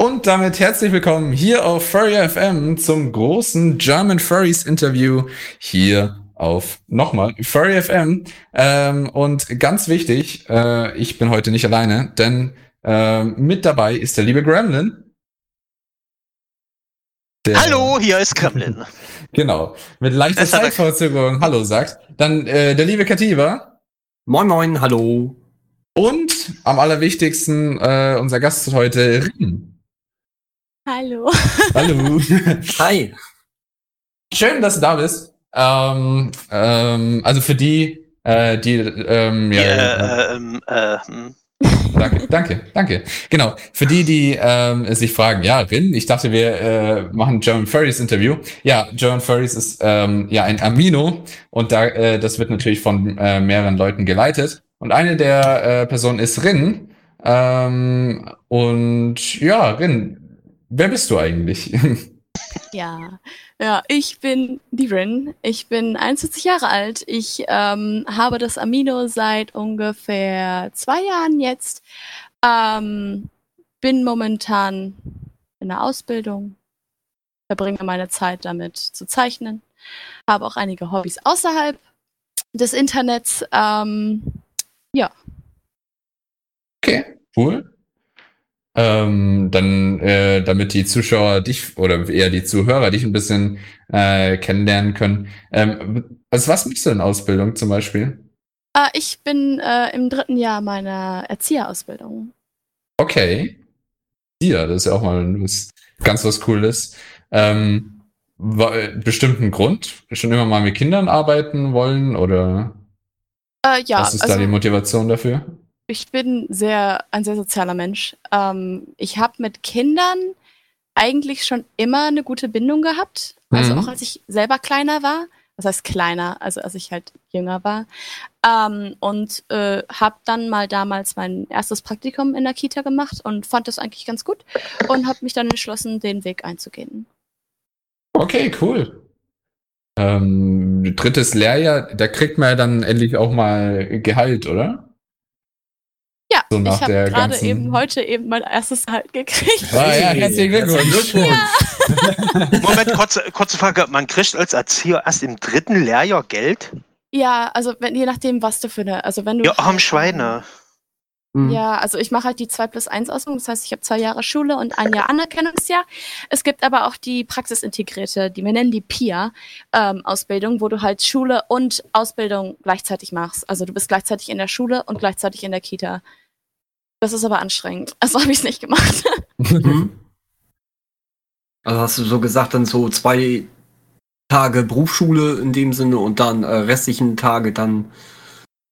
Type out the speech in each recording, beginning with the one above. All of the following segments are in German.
Und damit herzlich willkommen hier auf Furry FM zum großen German Furries Interview hier auf nochmal Furry FM. Ähm, und ganz wichtig, äh, ich bin heute nicht alleine, denn äh, mit dabei ist der liebe Gremlin. Der, Hallo, hier ist Gremlin. genau, mit leichter Zeitverzögerung Hallo sagt. Dann äh, der liebe Kativa. Moin Moin, hallo. Und am allerwichtigsten äh, unser Gast heute, Rin. Hallo. Hallo. Hi. Schön, dass du da bist. Ähm, ähm, also für die, äh, die, ähm, ja, äh, ähm, äh, hm. Danke, danke, danke. Genau. Für die, die ähm, sich fragen, ja, Rin, ich dachte, wir äh, machen German Furries Interview. Ja, German Furries ist ähm, ja ein Amino und da, äh, das wird natürlich von äh, mehreren Leuten geleitet. Und eine der äh, Personen ist Rin. Ähm, und ja, Rin, Wer bist du eigentlich? Ja, ja, ich bin die Rin. Ich bin 21 Jahre alt. Ich ähm, habe das Amino seit ungefähr zwei Jahren jetzt. Ähm, bin momentan in der Ausbildung, verbringe meine Zeit damit zu zeichnen, habe auch einige Hobbys außerhalb des Internets. Ähm, ja. Okay, cool ähm, dann, äh, damit die Zuschauer dich oder eher die Zuhörer dich ein bisschen äh, kennenlernen können. Ähm, also was machst du in Ausbildung zum Beispiel? Äh, ich bin äh, im dritten Jahr meiner Erzieherausbildung. Okay. Ja, das ist ja auch mal was, ganz was Cooles. Ähm, war, äh, bestimmten Grund? Schon immer mal mit Kindern arbeiten wollen oder? Äh, ja. Was ist also, da die Motivation dafür? Ich bin sehr, ein sehr sozialer Mensch. Ähm, ich habe mit Kindern eigentlich schon immer eine gute Bindung gehabt. Also mhm. auch als ich selber kleiner war. Das heißt kleiner, also als ich halt jünger war. Ähm, und äh, habe dann mal damals mein erstes Praktikum in der Kita gemacht und fand das eigentlich ganz gut und habe mich dann entschlossen, den Weg einzugehen. Okay, cool. Ähm, drittes Lehrjahr, da kriegt man ja dann endlich auch mal Gehalt, oder? Ja, so ich habe gerade eben heute eben mein erstes Halt gekriegt. Ah, ja, herzlichen Glückwunsch. Ja. Moment, kurze, kurze Frage. Man kriegt als Erzieher erst im dritten Lehrjahr Geld? Ja, also wenn, je nachdem, was du für eine, also wenn du. Ja, arm Schweine. Mhm. Ja, also ich mache halt die 2 plus 1 Ausbildung, das heißt, ich habe zwei Jahre Schule und ein Jahr Anerkennungsjahr. Es gibt aber auch die praxisintegrierte, die wir nennen die PIA ähm, Ausbildung, wo du halt Schule und Ausbildung gleichzeitig machst. Also du bist gleichzeitig in der Schule und gleichzeitig in der Kita. Das ist aber anstrengend. Also habe ich es nicht gemacht. Mhm. Also hast du so gesagt, dann so zwei Tage Berufsschule in dem Sinne und dann äh, restlichen Tage dann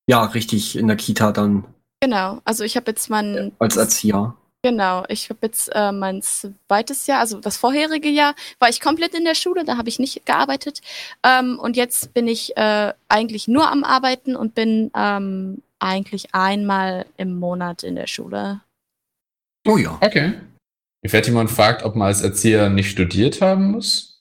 ja richtig in der Kita dann. Genau, also ich habe jetzt mein als Erzieher. Genau, ich habe jetzt äh, mein zweites Jahr, also das vorherige Jahr, war ich komplett in der Schule, da habe ich nicht gearbeitet. Ähm, und jetzt bin ich äh, eigentlich nur am Arbeiten und bin ähm, eigentlich einmal im Monat in der Schule. Oh ja. Okay. Jemand fragt, ob man als Erzieher nicht studiert haben muss?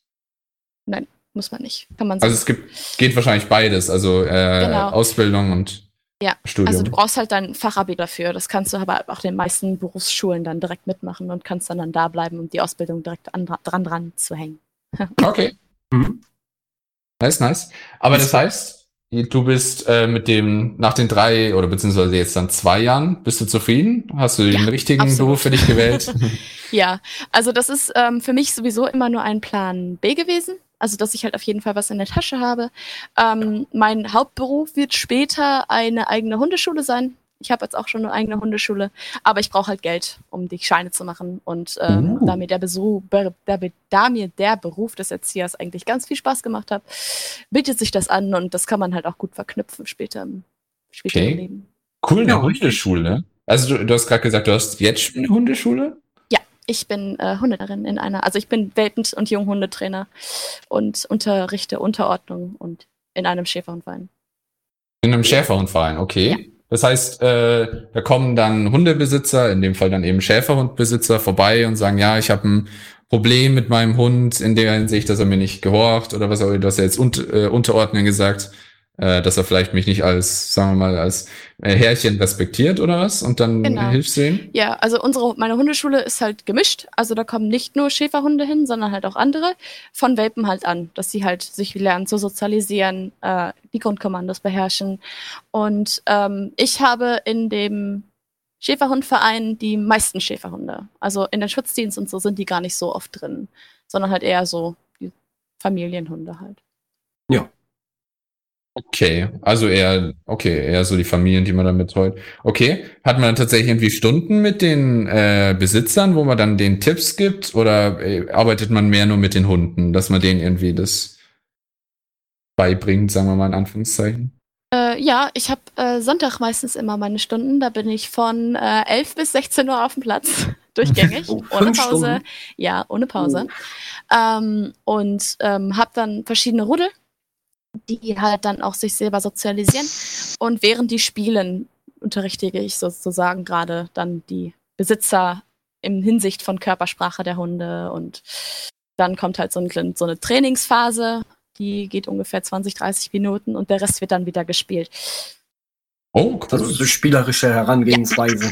Nein, muss man nicht. Kann man also es gibt, geht wahrscheinlich beides, also äh, genau. Ausbildung und ja, Studium. also du brauchst halt dein Fachabi dafür. Das kannst du aber auch den meisten Berufsschulen dann direkt mitmachen und kannst dann, dann da bleiben und die Ausbildung direkt an, dran dran zu hängen. okay. Mhm. Nice, nice. Aber das heißt, Du bist äh, mit dem, nach den drei oder beziehungsweise jetzt dann zwei Jahren, bist du zufrieden? Hast du den ja, richtigen absolut. Beruf für dich gewählt? ja, also das ist ähm, für mich sowieso immer nur ein Plan B gewesen. Also, dass ich halt auf jeden Fall was in der Tasche habe. Ähm, mein Hauptberuf wird später eine eigene Hundeschule sein. Ich habe jetzt auch schon eine eigene Hundeschule, aber ich brauche halt Geld, um die Scheine zu machen. Und ähm, uh. da, mir der Besuch, da, da, mir der Beruf des Erziehers eigentlich ganz viel Spaß gemacht hat, bietet sich das an und das kann man halt auch gut verknüpfen später im, später okay. im Leben. Cool, eine ja. Hundeschule. Also du, du hast gerade gesagt, du hast jetzt schon eine Hundeschule? Ja, ich bin äh, Hundeterin in einer, also ich bin Welpen- und Junghundetrainer und unterrichte Unterordnung und in einem Schäferhundverein. In einem Schäferhundverein, okay. Ja. Das heißt, äh, da kommen dann Hundebesitzer, in dem Fall dann eben Schäferhundbesitzer vorbei und sagen, ja, ich habe ein Problem mit meinem Hund in der Hinsicht, dass er mir nicht gehorcht oder was auch immer, du hast ja jetzt un äh, unterordnen gesagt. Äh, dass er vielleicht mich nicht als, sagen wir mal, als äh, Herrchen respektiert oder was und dann Genau. hilfst du ihm? Ja, also unsere, meine Hundeschule ist halt gemischt. Also da kommen nicht nur Schäferhunde hin, sondern halt auch andere. Von Welpen halt an, dass sie halt sich lernen zu sozialisieren, äh, die Grundkommandos beherrschen. Und ähm, ich habe in dem Schäferhundverein die meisten Schäferhunde. Also in den Schutzdienst und so sind die gar nicht so oft drin, sondern halt eher so die Familienhunde halt. Okay, also eher, okay, eher so die Familien, die man dann betreut. Okay, hat man dann tatsächlich irgendwie Stunden mit den äh, Besitzern, wo man dann den Tipps gibt oder äh, arbeitet man mehr nur mit den Hunden, dass man denen irgendwie das beibringt, sagen wir mal in Anführungszeichen? Äh, ja, ich habe äh, Sonntag meistens immer meine Stunden. Da bin ich von äh, 11 bis 16 Uhr auf dem Platz, durchgängig, Oh, ohne Pause. Stunden? Ja, ohne Pause. Ähm, und ähm, habe dann verschiedene Rudel, die halt dann auch sich selber sozialisieren. Und während die spielen, unterrichtige ich sozusagen gerade dann die Besitzer in Hinsicht von Körpersprache der Hunde. Und dann kommt halt so, ein, so eine Trainingsphase, die geht ungefähr 20, 30 Minuten und der Rest wird dann wieder gespielt. Oh, cool. Also so spielerische Herangehensweise.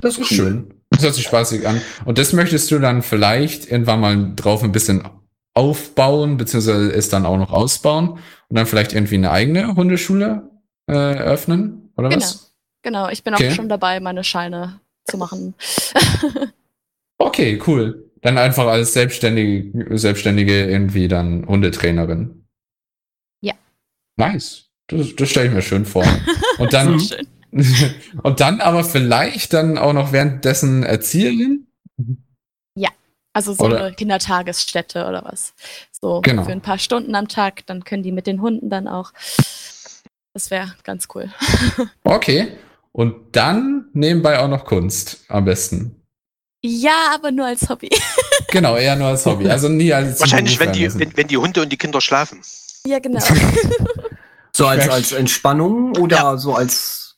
Das ist schön. Das hört sich spaßig an. Und das möchtest du dann vielleicht irgendwann mal drauf ein bisschen aufbauen, beziehungsweise es dann auch noch ausbauen und dann vielleicht irgendwie eine eigene Hundeschule äh, eröffnen, oder Genau. was? Genau, ich bin Okay. auch schon dabei, meine Scheine zu machen. Okay, cool. Dann einfach als Selbstständige, Selbstständige irgendwie dann Hundetrainerin. Ja. Nice. Das, das stelle ich mir schön vor. Und dann, und dann aber vielleicht dann auch noch währenddessen Erzieherin? Also so Oder- eine Kindertagesstätte oder was. So Genau. für ein paar Stunden am Tag, dann können die mit den Hunden dann auch. Das wäre ganz cool. Okay. Und dann nebenbei auch noch Kunst am besten. Ja, aber nur als Hobby. Genau, eher nur als Hobby. Also nie als Wahrscheinlich, wenn die, wenn, wenn die Hunde und die Kinder schlafen. ja, genau. So als, Ja. als Entspannung oder so als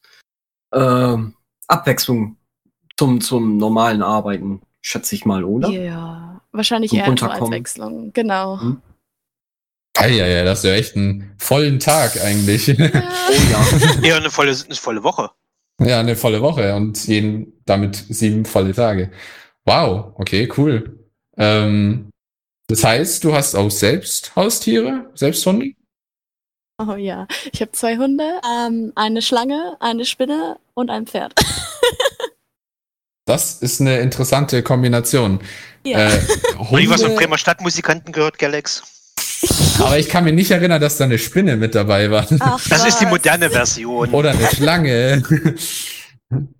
ähm, Abwechslung zum, zum normalen Arbeiten, schätze ich mal, oder? ja, wahrscheinlich Zum eher nur als. Wechslung. Genau. Hm. Ah, ja, ja, das ist ja echt einen vollen Tag eigentlich. Oh ja. Eher eine volle, eine volle Woche. ja, eine volle Woche und jeden damit sieben volle Tage. Wow, okay, cool. Ähm, das heißt, du hast auch selbst Haustiere, selbst Hunde? Oh ja. Ich habe zwei Hunde, ähm, eine Schlange, eine Spinne und ein Pferd. Das ist eine interessante Kombination. Ja. Äh, Habe ich was von Hunde- Bremer Stadtmusikanten gehört, Galax? aber ich kann mir nicht erinnern, dass da eine Spinne mit dabei war. Ach, Das ist die moderne Version. Oder eine Schlange.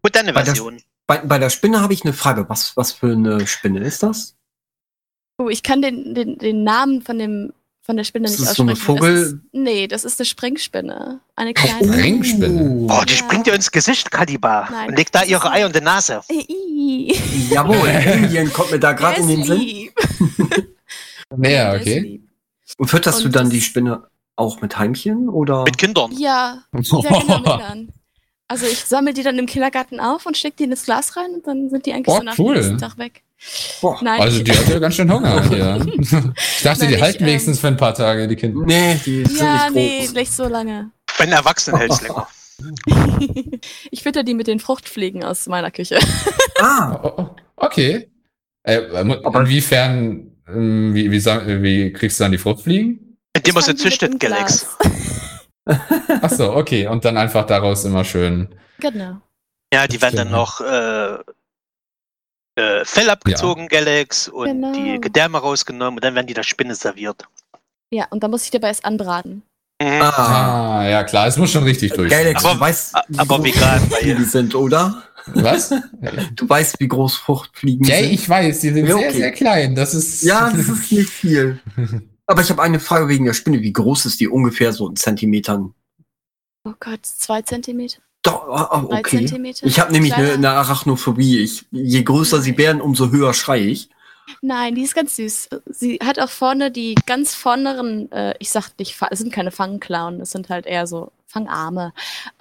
Moderne Weil das- Version. Bei, bei der Spinne habe ich eine Frage. Was, was für eine Spinne ist das? Oh, ich kann den, den, den Namen von dem von der Spinne Ist nicht das so eine aussprechen. Vogel- Das ist, nee, das ist eine Springspinne. Eine kleine. Springspinne. Oh, die Ja. springt dir ins Gesicht, Kaliba. Nein, Und legt da ihre Eier in die Nase. Jawohl, Alien kommt mir da gerade Der in den Sinn. Ja, okay. Und fütterst du Und dann das- die Spinne auch mit Heimchen oder? Mit Kindern. Ja, ja genau, mit Kindern. Also ich sammle die dann im Kindergarten auf und stecke die in das Glas rein und dann sind die eigentlich Oh, so nach cool. dem nächsten Tag weg. Boah. Nein, Also ich, die hat ja ganz schön Hunger hier. Ich dachte, Nein, die ich, halten ähm, wenigstens für ein paar Tage, die Kinder. Nee, die sind ja, nicht nee, groß. nicht so lange. Bei den Erwachsenen hält es länger. ich fütter die mit den Fruchtfliegen aus meiner Küche. Ah, Oh, oh, okay. Äh, inwiefern, ähm, wie, wie, wie kriegst du dann die Fruchtfliegen? Indem man sie züchtet, Galax. Ach so, okay. Und dann einfach daraus immer schön. Genau. Ja, die werden dann noch äh, äh, Fell abgezogen, Galax, und Genau. die Gedärme rausgenommen und dann werden die der Spinne serviert. Ja, und dann muss ich dabei erst anbraten. Mhm. ah. Ah, ja klar, es muss schon richtig durch. Galax, Aber- du weißt, wie aber groß vegan, Fruchtfliegen sind, oder? Was? Du weißt, wie groß Fruchtfliegen Ja, sind. ich weiß, die sind Ja, sehr, okay. sehr klein. Das ist. Ja, das ist nicht viel. Aber ich habe eine Frage wegen der Spinne. Wie groß ist die ungefähr so in Zentimetern? Oh Gott, zwei Zentimeter, Doch, drei okay. Zentimeter. Ich habe nämlich eine, eine Arachnophobie. Ich, je größer sie werden, umso höher schreie ich. Nein, die ist ganz süß. Sie hat auch vorne die ganz vorneren, äh, ich sag nicht, es sind keine Fangklauen, es sind halt eher so Fangarme.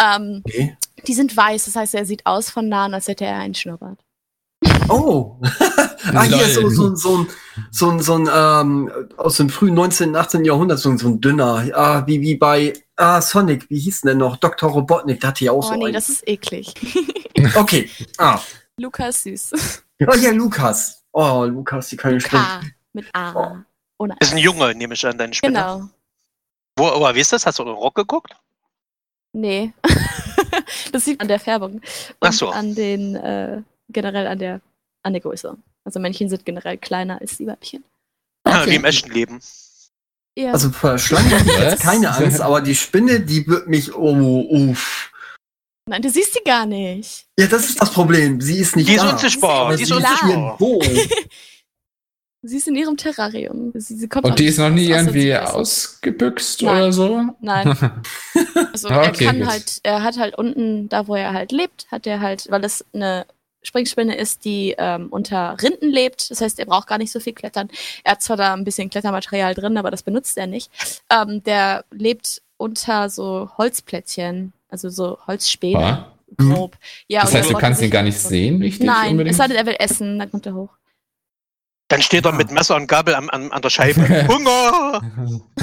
Ähm, Okay. die sind weiß, das heißt, er sieht aus von nahen, als hätte er einen Schnurrbart. Oh. ah, hier so, Lol. so, so ein, so ein, so ein ähm, aus dem frühen 19., 18. Jahrhundert, so, ein- so ein dünner, ah, wie, wie bei ah, Sonic, wie hieß denn der noch? Dr. Robotnik, der hatte ja auch Oh so nee, einen. das ist eklig. Okay. Ah. Lukas süß. Oh ja, Lukas. Oh, Lukas, die können springen. K mit A. Oh. Ohne Ist ein. Junge, nehme ich an, deine Spinne. Genau. Wo, aber wie ist das? Hast du einen Rock geguckt? Nee. das sieht man an der Färbung. Und Ach so. an den, äh, generell an der, an der Größe. Also Männchen sind generell kleiner als die Weibchen. Ah, Okay. Wie im echten Leben. Ja. Also vor Schlangen habe ich jetzt keine Angst, aber die Spinne, die wird mich, oh, uff. Nein, du siehst sie gar nicht. Ja, das ist das Problem. Sie ist nicht Die ist da. unsichtbar. Aber Die ist sie unsichtbar. Sie ist in ihrem Terrarium. Sie, sie kommt Und die ist noch nie irgendwie ausgebüxt Nein. oder so? Nein. Also Ah, er okay, kann gut. halt, er hat halt unten, da wo er halt lebt, hat er halt, weil es eine Springspinne ist, die ähm, unter Rinden lebt. Das heißt, er braucht gar nicht so viel klettern. Er hat zwar da ein bisschen Klettermaterial drin, aber das benutzt er nicht. Ähm, der lebt unter so Holzplättchen, also so Holzspäne, Ja. grob. Ja, Das heißt, du kannst ihn gar nicht sehen, richtig? Nein, unbedingt? es sei denn, er will essen, dann kommt er hoch. Dann steht er mit Messer und Gabel an, an, an der Scheibe. Hunger!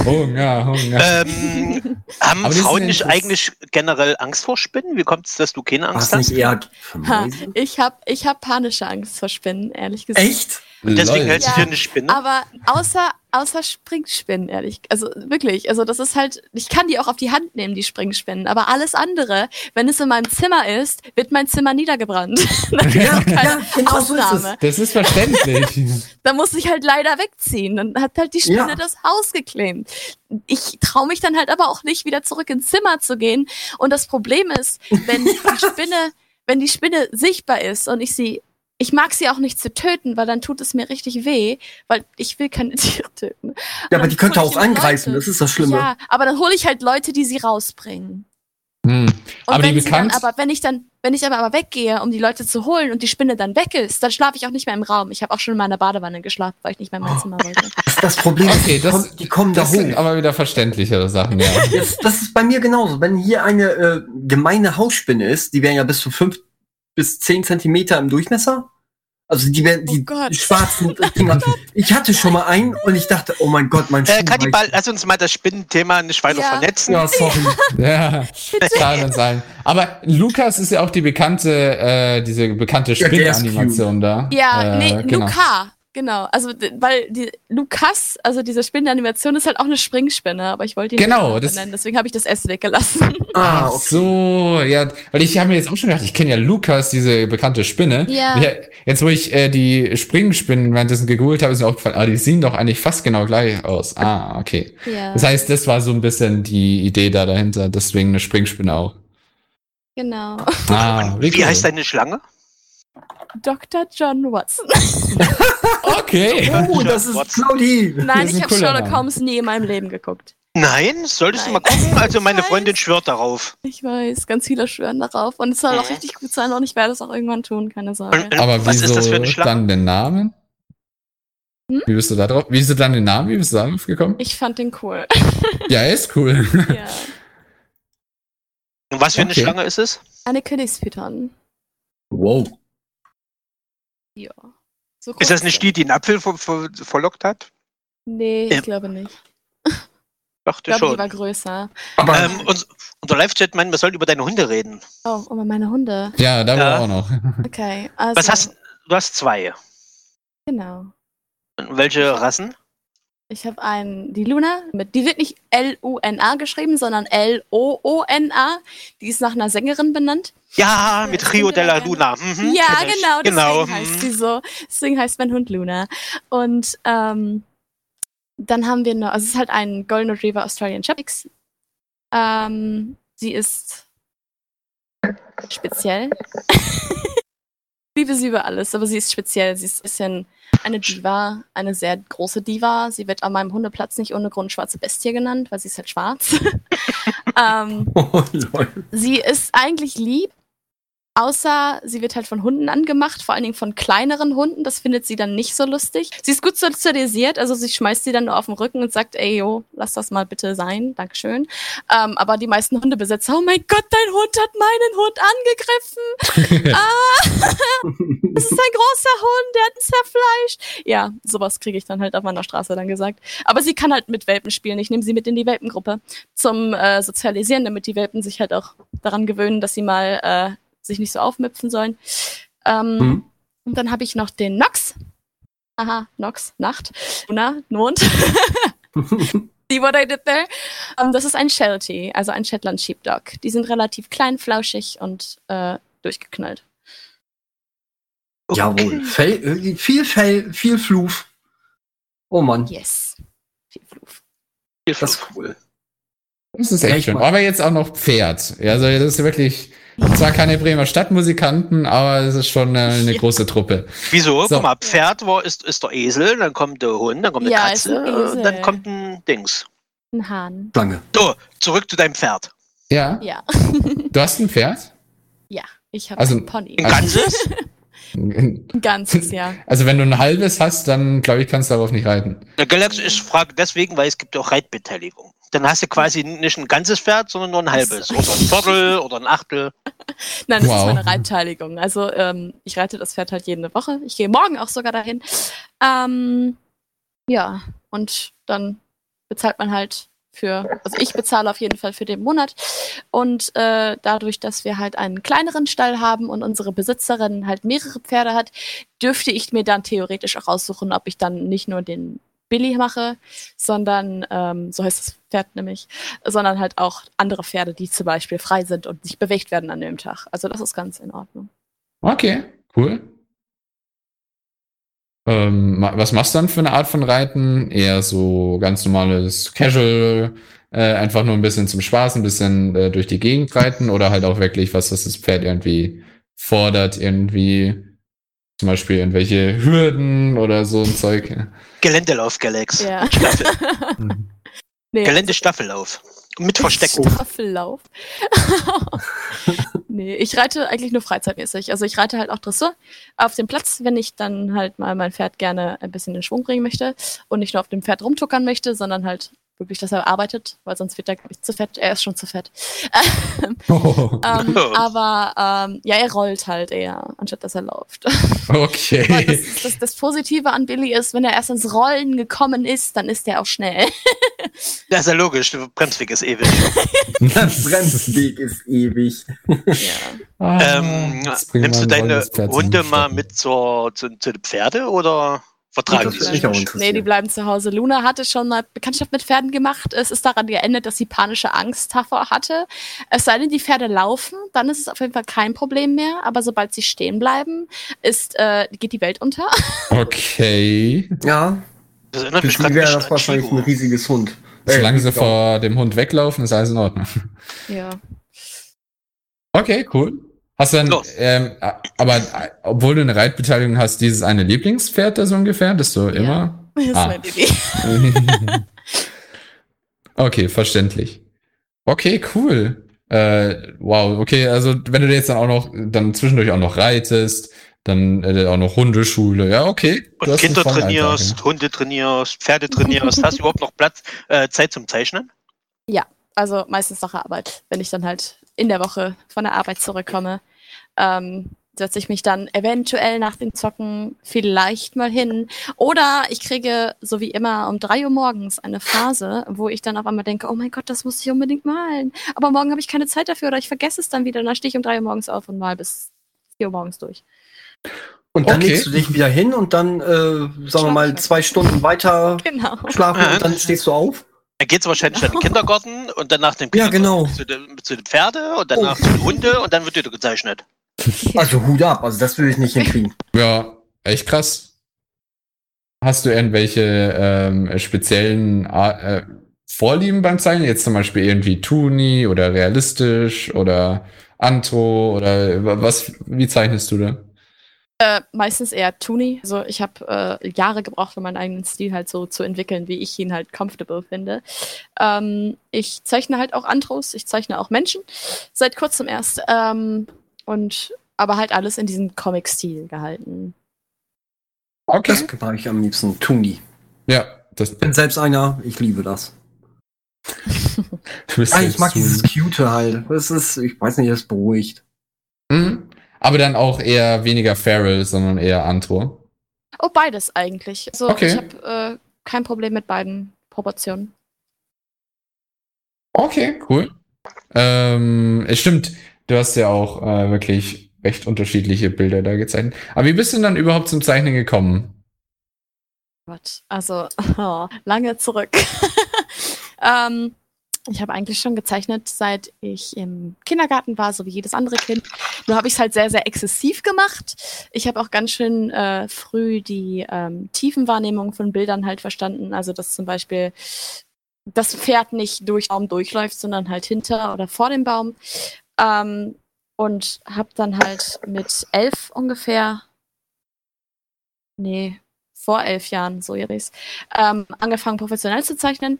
Hunger, Hunger. ähm, haben Frauen nicht eigentlich generell Angst vor Spinnen? Wie kommt es, dass du keine Angst hast? nicht eher Ha, ich habe ich hab panische Angst vor Spinnen, ehrlich gesagt. Echt? Deswegen Lol. hältst du Ja. für eine Spinne? Aber außer, außer Springspinnen, ehrlich. Also wirklich. Also das ist halt, ich kann die auch auf die Hand nehmen, die Springspinnen. Aber alles andere, wenn es in meinem Zimmer ist, wird mein Zimmer niedergebrannt. da gibt Ja, es keine genau so ist. Das ist verständlich. Da muss ich halt leider wegziehen. Dann hat halt die Spinne Ja. das Haus geclaimt. Ich traue mich dann halt aber auch nicht, wieder zurück ins Zimmer zu gehen. Und das Problem ist, wenn die Spinne, wenn die Spinne sichtbar ist und ich sie, ich mag sie auch nicht zu töten, weil dann tut es mir richtig weh, weil ich will keine Tiere töten. Ja, aber die könnte auch angreifen, Leute. das ist das Schlimme. Ja, aber dann hole ich halt Leute, die sie rausbringen. Hm. Und Aber die wenn sie dann, bekannt. aber wenn ich dann, wenn ich aber, aber weggehe, um die Leute zu holen und die Spinne dann weg ist, dann schlafe ich auch nicht mehr im Raum. Ich habe auch schon in meiner Badewanne geschlafen, weil ich nicht mehr in mein Zimmer wollte. Das ist das Problem. Okay, die, das- kommen, die kommen da Das sind hoch. aber wieder verständlichere Sachen, ja. Das, das ist bei mir genauso. Wenn hier eine äh, gemeine Hausspinne ist, die wären ja bis zu fünf bis zehn Zentimeter im Durchmesser. Also die werden Oh die Gott. schwarzen Dinger. Ich hatte schon mal einen und ich dachte, oh mein Gott, mein Schuh. Äh, Kannibal, lass uns mal das Spinnenthema nicht weiter Ja. vernetzen. Ja, sorry. Ja, uns allen. Aber Lukas ist ja auch die bekannte, äh, diese bekannte Ja, Spinnenanimation da. Ja, äh, nee, genau. Luca. Genau, also weil die Lukas, also diese Spinnenanimation ist halt auch eine Springspinne, aber ich wollte ihn Genau, nicht das- nennen, deswegen habe ich das S weggelassen. Ah, Ach okay. so, ja, weil ich habe mir jetzt auch schon gedacht, ich kenne ja Lukas, diese bekannte Spinne. Ja. Und jetzt, wo ich äh, die Springspinnen währenddessen gegoogelt habe, ist mir aufgefallen, ah, die sehen doch eigentlich fast genau gleich aus. Ah, okay. ja, Das heißt, das war so ein bisschen die Idee da dahinter, deswegen eine Springspinne auch. genau. Ah, Wie cool. heißt deine Schlange? Dr. John Watson. Okay. Oh, das ist Watson. Claudie. Nein, ist ein ich habe Sherlock. Holmes nie in meinem Leben geguckt. Nein, solltest Nein. du mal gucken. Also meine Freundin schwört darauf. Ich weiß, ganz viele schwören darauf. Und es soll auch Mhm. richtig gut sein und ich werde es auch irgendwann tun, keine Sorge. Und, und Aber was ist das für Schlange? dann den Namen? Hm? Wie bist du da drauf? Wie bist du dann den Namen? Wie bist du da drauf gekommen? Ich fand den cool. Ja, er ist cool. ja. Und was für eine Okay. Schlange ist es? Eine Königspython. Wow. Ja. So Ist das nicht die, die einen Apfel ver ver verlockt hat? Nee, ich Ähm, glaube nicht. Dachte Ich glaube, die war größer. Aber Ähm, und, unser Live-Chat meint, wir sollen über deine Hunde reden. Oh, aber meine Hunde. Ja, da war Ja. auch noch. Okay, also. Was hast du? hast zwei. Genau. Und welche Rassen? Ich habe einen, die Luna, mit, die wird nicht L-U-N-A geschrieben, sondern L-O-O-N-A. Die ist nach einer Sängerin benannt. Ja, mit Rio della. Luna. Mhm, ja, genau, deswegen genau. heißt mhm. sie so. Deswegen heißt mein Hund Luna. Und ähm, dann haben wir noch, also es ist halt ein Golden Retriever Australian Shepherd. Ähm, sie ist speziell. Ich liebe sie über alles, aber sie ist speziell. Sie ist ein bisschen eine Diva, eine sehr große Diva. Sie wird an meinem Hundeplatz nicht ohne Grund schwarze Bestie genannt, weil sie ist halt schwarz. ähm, oh, sie ist eigentlich lieb, Außer sie wird halt von Hunden angemacht, vor allen Dingen von kleineren Hunden. Das findet sie dann nicht so lustig. Sie ist gut sozialisiert, also sie schmeißt sie dann nur auf den Rücken und sagt, ey, yo, lass das mal bitte sein, Dankeschön. Ähm, aber die meisten Hundebesitzer, oh mein Gott, dein Hund hat meinen Hund angegriffen. ah, das ist ein großer Hund, der hat ihn zerfleischt. Ja, sowas kriege ich dann halt auf meiner Straße dann gesagt. Aber sie kann halt mit Welpen spielen. Ich nehme sie mit in die Welpengruppe zum äh, Sozialisieren, damit die Welpen sich halt auch daran gewöhnen, dass sie mal äh, sich nicht so aufmüpfen sollen. Ähm, Mhm. Und dann habe ich noch den Nox. Aha, Nox, Nacht. Luna, Mond. See what I did there? Ähm, das ist ein Sheltie, also ein Shetland Sheepdog. Die sind relativ klein, flauschig und äh, durchgeknallt. Jawohl. Fell, äh, viel Fell, viel Fluf. Oh Mann. Yes. Viel Fluf. Das Das cool. Das ist echt schön. Aber jetzt auch noch Pferd. Ja, Also das ist wirklich zwar keine Bremer Stadtmusikanten, aber es ist schon äh, eine Ja. große Truppe. Wieso? So. Guck mal, Pferd war, ist, ist der Esel, dann kommt der Hund, dann kommt eine Ja, ist Katze, ein Esel. und dann kommt ein Dings. Ein Hahn. Schlange. So, zurück zu deinem Pferd. Ja, Ja. du hast ein Pferd? ja. Ich habe Also- einen Pony. Ein ganzes? Ein ganzes Jahr. Also wenn du ein halbes hast, dann glaube ich, kannst du darauf nicht reiten. Der Galaxy, ich frage deswegen, weil es gibt auch Reitbeteiligung. Dann hast du quasi nicht ein ganzes Pferd, sondern nur ein halbes. Oder ein Viertel oder ein Achtel. Nein, das Wow. ist meine Reitteiligung. Also ähm, ich reite das Pferd halt jede Woche. Ich gehe morgen auch sogar dahin. Ähm, ja, und dann bezahlt man halt für, also ich bezahle auf jeden Fall für den Monat. Und äh, dadurch, dass wir halt einen kleineren Stall haben und unsere Besitzerin halt mehrere Pferde hat, dürfte ich mir dann theoretisch auch aussuchen, ob ich dann nicht nur den Billy mache, sondern, ähm, so heißt das Pferd nämlich, sondern halt auch andere Pferde, die zum Beispiel frei sind und sich bewegt werden an dem Tag. Also das ist ganz in Ordnung. Okay, cool. Ähm, was machst du dann für eine Art von Reiten? Eher so ganz normales Casual, äh, einfach nur ein bisschen zum Spaß, ein bisschen äh, durch die Gegend reiten oder halt auch wirklich was, was das Pferd irgendwie fordert, irgendwie zum Beispiel irgendwelche Hürden oder so ein Zeug. Geländelauf, Galax. Ja. Staffel. nee, Geländestaffellauf. Mit Verstecken. Staffellauf. nee, ich reite eigentlich nur freizeitmäßig. Also ich reite halt auch Dressur auf dem Platz, wenn ich dann halt mal mein Pferd gerne ein bisschen in Schwung bringen möchte und nicht nur auf dem Pferd rumtuckern möchte, sondern halt wirklich, dass er arbeitet, weil sonst wird er, glaub ich, zu fett. Er ist schon zu fett. ähm, Oh. aber ähm, ja, er rollt halt eher, anstatt dass er läuft. Aber okay. das, das, das Positive an Billy ist, wenn er erst ins Rollen gekommen ist, dann ist er auch schnell. Das ist ja logisch, der Bremsweg ist ewig. Das Bremsweg ist ewig. ja. Ah, ähm, nimmst du deine Hunde mal mit zur, zu, zu den Pferde oder vertragen die sich nicht? Nee, die bleiben zu Hause. Luna hatte schon mal Bekanntschaft mit Pferden gemacht. Es ist daran geendet, dass sie panische Angst davor hatte. Es sei denn, die Pferde laufen, dann ist es auf jeden Fall kein Problem mehr. Aber sobald sie stehen bleiben, ist, äh, geht die Welt unter. Okay. Ja, Das erinnert mich sie wäre das an wahrscheinlich ein riesiges Hund. Äh, Solange sie riesiger vor dem Hund weglaufen, ist alles in Ordnung. Ja. Okay, cool. Hast du dann, Los. ähm, aber äh, obwohl du eine Reitbeteiligung hast, dieses eine Lieblingspferd da so ungefähr, das du immer? Das ist Ah. mein Baby. okay, verständlich. Okay, cool. Äh, wow, okay, also wenn du jetzt dann auch noch, dann zwischendurch auch noch reitest, dann äh, auch noch Hundeschule, ja, okay. Und Kinder trainierst, Alltag, Hunde trainierst, Pferde trainierst. Hast du überhaupt noch Platz, äh, Zeit zum Zeichnen? Also meistens nach der Arbeit. Wenn ich dann halt in der Woche von der Arbeit zurückkomme, ähm, setze ich mich dann eventuell nach dem Zocken vielleicht mal hin. Oder ich kriege, so wie immer, um drei Uhr morgens eine Phase, wo ich dann auf einmal denke, oh mein Gott, das muss ich unbedingt malen. Aber morgen habe ich keine Zeit dafür oder ich vergesse es dann wieder. Und dann stehe ich um drei Uhr morgens auf und mal bis vier Uhr morgens durch. Und dann Okay. legst du dich wieder hin und dann, äh, sagen wir mal, zwei Stunden weiter Genau. schlafen und dann stehst du auf. Dann geht's wahrscheinlich in den Kindergarten und dann nach dem Ja, genau. zu den, zu den Pferde und danach zu den Hunde und dann wird wieder gezeichnet. Also Hut ab, also das würde ich nicht hinkriegen. Ja, echt krass. Hast du irgendwelche ähm, speziellen äh, Vorlieben beim Zeichnen? Jetzt zum Beispiel irgendwie Tuni oder realistisch oder Antro oder wa- was? Wie zeichnest du da? Äh, meistens eher Tuni. Also ich habe äh, Jahre gebraucht, um meinen eigenen Stil halt so zu entwickeln, wie ich ihn halt comfortable finde. Ähm, ich zeichne halt auch Antros, ich zeichne auch Menschen. Seit kurzem erst. Ähm, und aber halt alles in diesem Comic-Stil gehalten. Okay. Das mache ich am liebsten. Tuni. Ja, das Ich bin selbst einer, ich liebe das. du bist Ah, ich mag dieses Cute halt. Das ist, ich weiß nicht, das beruhigt. Mhm. Aber dann auch eher weniger Feral, sondern eher Antro. Oh, beides eigentlich. Also Okay. ich habe äh, kein Problem mit beiden Proportionen. Okay, cool. Ähm, es stimmt, du hast ja auch äh, wirklich recht unterschiedliche Bilder da gezeichnet. Aber wie bist du denn dann überhaupt zum Zeichnen gekommen? Gott, also oh, lange zurück. ähm, ich habe eigentlich schon gezeichnet, seit ich im Kindergarten war, so wie jedes andere Kind. Nur habe ich es halt sehr, sehr exzessiv gemacht. Ich habe auch ganz schön äh, früh die ähm, Tiefenwahrnehmung von Bildern halt verstanden. Also dass zum Beispiel das Pferd nicht durch den Baum durchläuft, sondern halt hinter oder vor dem Baum. Ähm, und habe dann halt mit elf ungefähr, nee, vor elf Jahren, so jetzt, ähm, angefangen professionell zu zeichnen.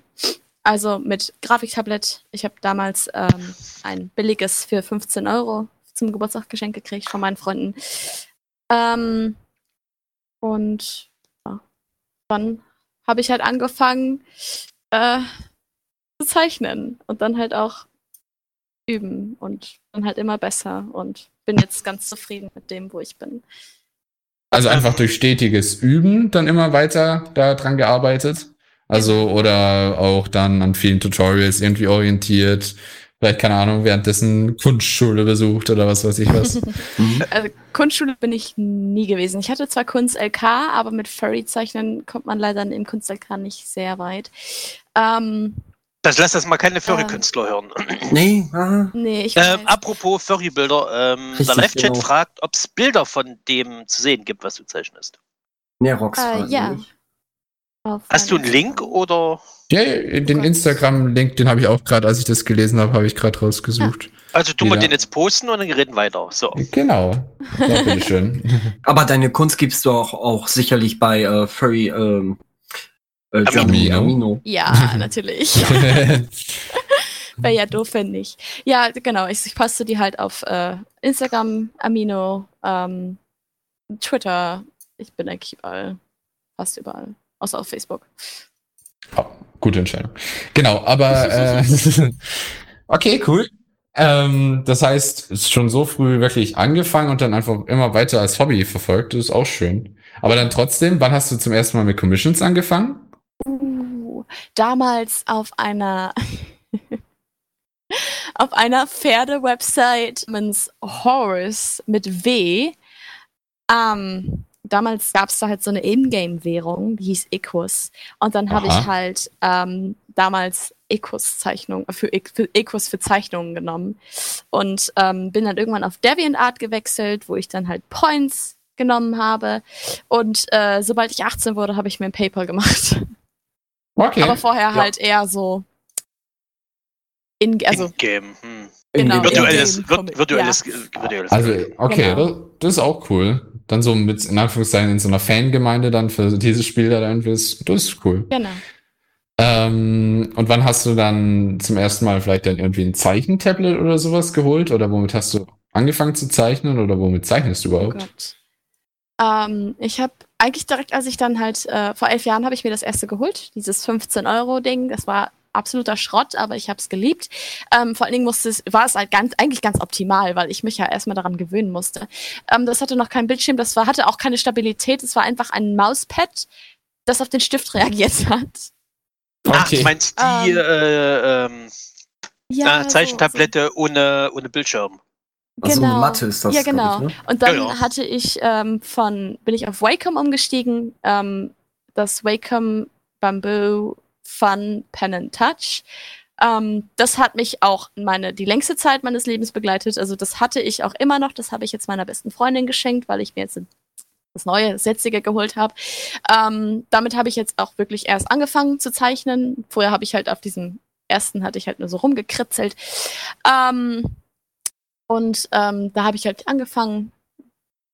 Also mit Grafiktablett. Ich habe damals ähm, ein billiges für 15 Euro zum Geburtstag geschenkt gekriegt von meinen Freunden. Ähm, und ja, dann habe ich halt angefangen äh, zu zeichnen und dann halt auch üben und dann halt immer besser und bin jetzt ganz zufrieden mit dem, wo ich bin. Also einfach durch stetiges Üben dann immer weiter da dran gearbeitet. Also, oder auch dann an vielen Tutorials irgendwie orientiert. Vielleicht, keine Ahnung, währenddessen Kunstschule besucht oder was weiß ich was. Mhm. Also Kunstschule bin ich nie gewesen. Ich hatte zwar Kunst-LK, aber mit Furry-Zeichnen kommt man leider im Kunst-LK nicht sehr weit. Ähm, Das lässt das mal keine Furry-Künstler hören. Nee, ah, nee, ich Ähm, apropos Furry-Bilder, ähm, der Live-Chat genau. fragt, ob es Bilder von dem zu sehen gibt, was du zeichnest. Nerox. Äh, fragen ja. Hast du einen Link oder? ja, den Gott. Instagram-Link, den habe ich auch gerade, als ich das gelesen habe, habe ich gerade rausgesucht. Also tun wir Ja. den jetzt posten und dann reden weiter. So. Genau. Ja, bitteschön. Aber deine Kunst gibst du auch, auch sicherlich bei äh, Furry ähm, äh, Amino. Amino. Ja, natürlich. Wäre ja doof, wenn nicht. Ja, genau. Ich, ich poste die halt auf äh, Instagram, Amino, ähm, Twitter. Ich bin eigentlich überall. Fast überall. Außer auf Facebook. Ja, gute Entscheidung. Genau, aber äh, okay, cool. Ähm, das heißt, schon so früh wirklich angefangen und dann einfach immer weiter als Hobby verfolgt. Das ist auch schön. Aber dann trotzdem, wann hast du zum ersten Mal mit Commissions angefangen? Uh, damals auf einer auf einer Pferde-Website namens Horse mit W. Ähm, damals gab es da halt so eine Ingame-Währung, die hieß Ecus. Und dann habe ich halt ähm, damals Ecus-Zeichnungen, für, E- für Ecus für Zeichnungen genommen. Und ähm, bin dann irgendwann auf DeviantArt gewechselt, wo ich dann halt Points genommen habe. Und äh, sobald ich 18 wurde, habe ich mir ein PayPal gemacht. Okay. Aber vorher Ja. halt eher so in, also In-game. Hm. Genau, In Virtuelles, virtuelles, virtuelles also, okay, Genau. das, das ist auch cool. Dann so mit, in Anführungszeichen, in so einer Fangemeinde dann für dieses Spiel da irgendwie, das, das ist cool. genau. Ähm, und wann hast du dann zum ersten Mal vielleicht dann irgendwie ein Zeichentablet oder sowas geholt? Oder womit hast du angefangen zu zeichnen oder womit zeichnest du Oh überhaupt? Gott. Ähm, ich habe eigentlich direkt, als ich dann halt, äh, vor elf Jahren habe ich mir das erste geholt, dieses 15-Euro-Ding. Das war absoluter Schrott, aber ich habe es geliebt. Ähm, vor allen Dingen musste es, war es halt ganz, eigentlich ganz optimal, weil ich mich ja erstmal daran gewöhnen musste. Ähm, das hatte noch keinen Bildschirm, das war, hatte auch keine Stabilität, es war einfach ein Mauspad, das auf den Stift reagiert hat. Ach, du meinst die Ähm, äh, ähm, Ja, äh, so- Zeichentablette ohne, ohne Bildschirm. Also Genau. eine Matte ist das. Ja, genau. Ich, ne? Und dann Ja, ja. hatte ich ähm, von, bin ich auf Wacom umgestiegen, ähm, das Wacom Bamboo Fun Pen and Touch. Ähm, das hat mich auch meine, die längste Zeit meines Lebens begleitet. Also das hatte ich auch immer noch. Das habe ich jetzt meiner besten Freundin geschenkt, weil ich mir jetzt das neue, das jetzige geholt habe. Ähm, damit habe ich jetzt auch wirklich erst angefangen zu zeichnen. Vorher habe ich halt auf diesem ersten hatte ich halt nur so rumgekritzelt. Ähm, und ähm, da habe ich halt angefangen,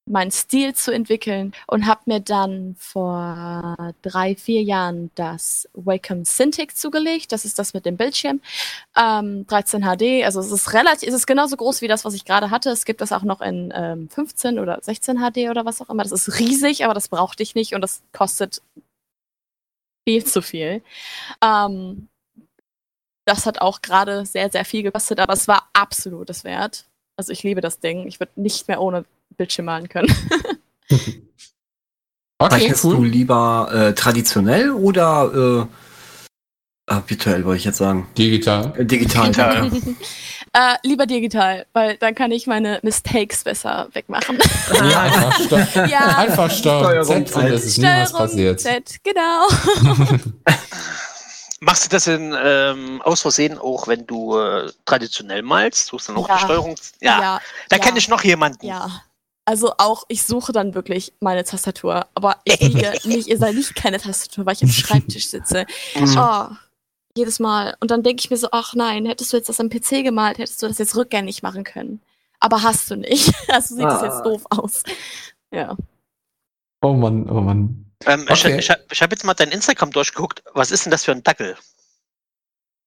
meinen Stil zu entwickeln und habe mir dann vor drei, vier Jahren das Wacom Cintiq zugelegt. Das ist das mit dem Bildschirm. Ähm, 13 HD, also es ist relativ, es ist genauso groß wie das, was ich gerade hatte. Es gibt das auch noch in ähm, 15 oder 16 HD oder was auch immer. Das ist riesig, aber das brauchte ich nicht und das kostet viel zu viel. Ähm, das hat auch gerade sehr, sehr viel gekostet, aber es war absolut es wert. Also ich liebe das Ding. Ich würde nicht mehr ohne Bildschirm malen können. Okay, Zeichnest du cool. lieber äh, traditionell oder äh, ah, virtuell, wollte ich jetzt sagen. Digital. Äh, digital. Digital. äh, lieber digital, weil dann kann ich meine Mistakes besser wegmachen. Ja, einfach Steuerung. ja, Einfach Steuerung Steuerung Z nie was passiert. Z, genau. Machst du das in, ähm, aus Versehen auch, wenn du äh, traditionell malst? Suchst du dann auch Ja. die Steuerung? Ja, da ja, kenne ich noch jemanden. Ja. Also auch, ich suche dann wirklich meine Tastatur, aber ich kriege nicht, ihr seid nicht keine Tastatur, weil ich am Schreibtisch sitze. Mhm. Oh, jedes Mal. Und dann denke ich mir so, ach nein, hättest du jetzt das am PC gemalt, hättest du das jetzt rückgängig machen können. Aber hast du nicht. Also sieht das Ah. jetzt doof aus. Ja. Oh Mann, oh Mann. Ähm, Okay. Ich, ich, ich habe jetzt mal dein Instagram durchgeguckt. Was ist denn das für ein Dackel?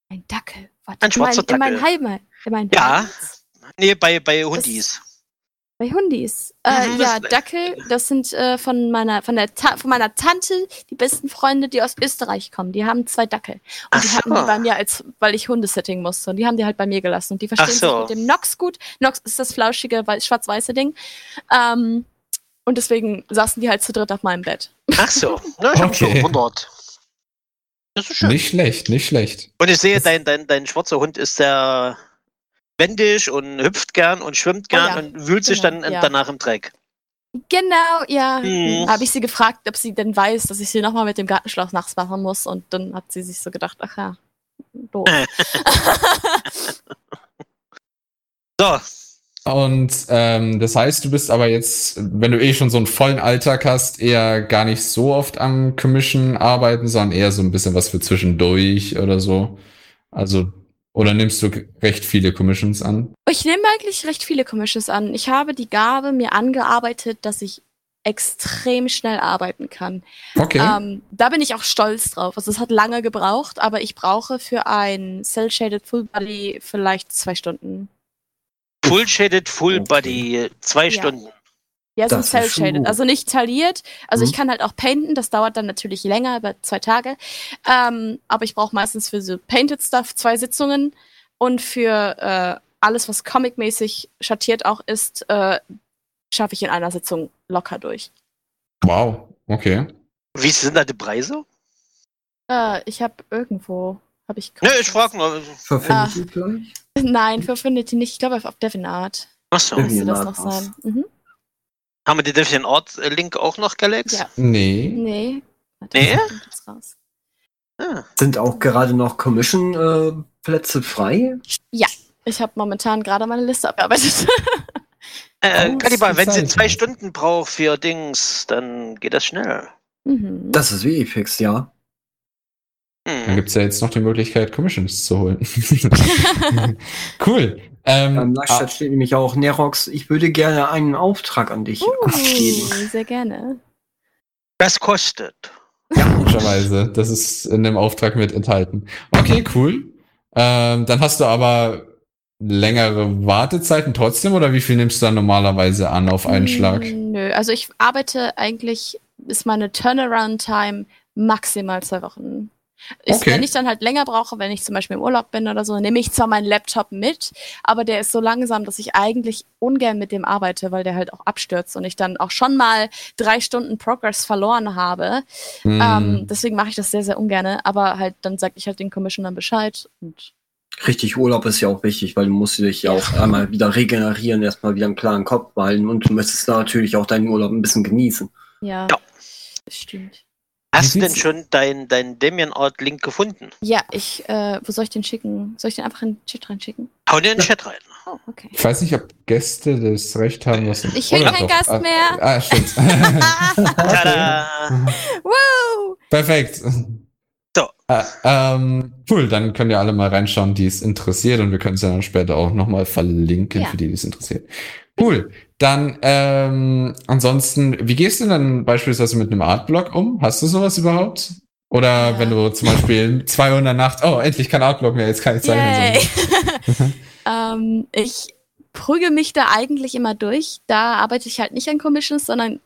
Ein Dackel. Warte, Ein schwarzer in mein, in Dackel. mein Heimat. In mein Ja. Heimat? Nee, bei, bei Hundis. Bei Hundis. Äh, Mhm, ja, das- Dackel, das sind äh, von meiner von der Ta von meiner Tante die besten Freunde, die aus Österreich kommen. Die haben zwei Dackel. Und Ach die hatten so. die bei mir als, weil ich Hundesetting musste. Und die haben die halt bei mir gelassen. Und die verstehen so. sich mit dem Nox gut. Nox ist das flauschige, wei- schwarz-weiße Ding. Ähm, und deswegen saßen die halt zu dritt auf meinem Bett. Ach so. Na, ich habe mich Okay. schon gewundert. Das ist schön. Nicht schlecht, nicht schlecht. Und ich sehe, Das- dein, dein, dein schwarzer Hund ist sehr wendig und hüpft gern und schwimmt gern Oh ja, und wühlt sich genau, dann ja. danach im Dreck. Genau, ja. Mhm. Habe ich sie gefragt, ob sie denn weiß, dass ich sie nochmal mit dem Gartenschlauch nachts machen muss. Und dann hat sie sich so gedacht, ach ja, doof. So, Und ähm, das heißt, du bist aber jetzt, wenn du eh schon so einen vollen Alltag hast, eher gar nicht so oft am Commission arbeiten, sondern eher so ein bisschen was für zwischendurch oder so. Also, oder nimmst du recht viele Commissions an? Ich nehme eigentlich recht viele Commissions an. Ich habe die Gabe mir angearbeitet, dass ich extrem schnell arbeiten kann. Okay. Ähm, da bin ich auch stolz drauf. Also es hat lange gebraucht, aber ich brauche für ein Cell-Shaded Full Body vielleicht zwei Stunden. Full Shaded, Full Okay. Body, zwei Ja. Stunden. Ja, so Cell-Shaded. Also nicht tailliert. Also Mhm. ich kann halt auch painten, das dauert dann natürlich länger, über zwei Tage. Ähm, aber ich brauche meistens für so Painted Stuff zwei Sitzungen und für äh, alles, was comic-mäßig schattiert auch ist, äh, schaffe ich in einer Sitzung locker durch. wow. Okay. Wie sind da die Preise? Äh, ich habe irgendwo, habe ich. Ne, ich frage nur. Verfindet ihr gleich? Nein, für Affinity nicht. Ich glaube auf DeviantArt Achso. Müsste das noch sein. Mhm. Haben wir den Defiant Ort äh, Link auch noch, Galax? Ja. Nee. Nee. Warte, Nee? Ah. Sind auch gerade noch Commission-Plätze frei? Ich habe momentan gerade meine Liste abgearbeitet. Äh, Kaliber, wenn sie zwei Stunden braucht für Dings, dann geht das schnell. mhm. Das ist wie fix, ja. Dann Hm. gibt's ja jetzt noch die Möglichkeit, Commissions zu holen. cool. Ähm, Am ah, steht nämlich auch, Nerox, ich würde gerne einen Auftrag an dich abgeben. Uh, sehr gerne. Das kostet. Logischerweise. Das ist in dem Auftrag mit enthalten. Okay, cool. Ähm, dann hast du aber längere Wartezeiten trotzdem oder wie viel nimmst du dann normalerweise an auf einen Schlag? Mm, Nö, also ich arbeite eigentlich, ist meine Turnaround-Time maximal zwei Wochen. Ist, Okay. Wenn ich dann halt länger brauche, wenn ich zum Beispiel im Urlaub bin oder so, nehme ich zwar meinen Laptop mit, aber der ist so langsam, dass ich eigentlich ungern mit dem arbeite, weil der halt auch abstürzt und ich dann auch schon mal drei Stunden Progress verloren habe. Hm, Ähm, deswegen mache ich das sehr, sehr ungern. Aber halt, dann sage ich halt den Commissionern Bescheid und Richtig, Urlaub ist ja auch wichtig, weil du musst dich ja auch einmal wieder regenerieren, erstmal wieder einen klaren Kopf behalten und du möchtest da natürlich auch deinen Urlaub ein bisschen genießen. ja, Ja. das stimmt. Hast du denn schon dein, dein Demian Ort Link gefunden? Ja, ich, äh, wo soll ich den schicken? Soll ich den einfach in den Chat reinschicken? Hau dir in den Chat rein. Oh, okay. Ich weiß nicht, ob Gäste das Recht haben, was. Ich will Oder kein doch. Gast ah, mehr. Ah, stimmt. Tada! Woo! Perfekt. So. Äh, ähm, cool, dann können ja alle mal reinschauen, die es interessiert und wir können es ja dann später auch nochmal verlinken Ja. für die, die es interessiert. Cool. Dann, ähm, ansonsten, wie gehst du dann beispielsweise mit einem Artblock um? Hast du sowas überhaupt? Oder Ja. wenn du zum Beispiel 2 Uhr in der Nacht, oh, endlich kein Artblock mehr, jetzt kann ich zeichnen. Ähm, ich prügel mich da eigentlich immer durch. Da arbeite ich halt nicht an Commissions, sondern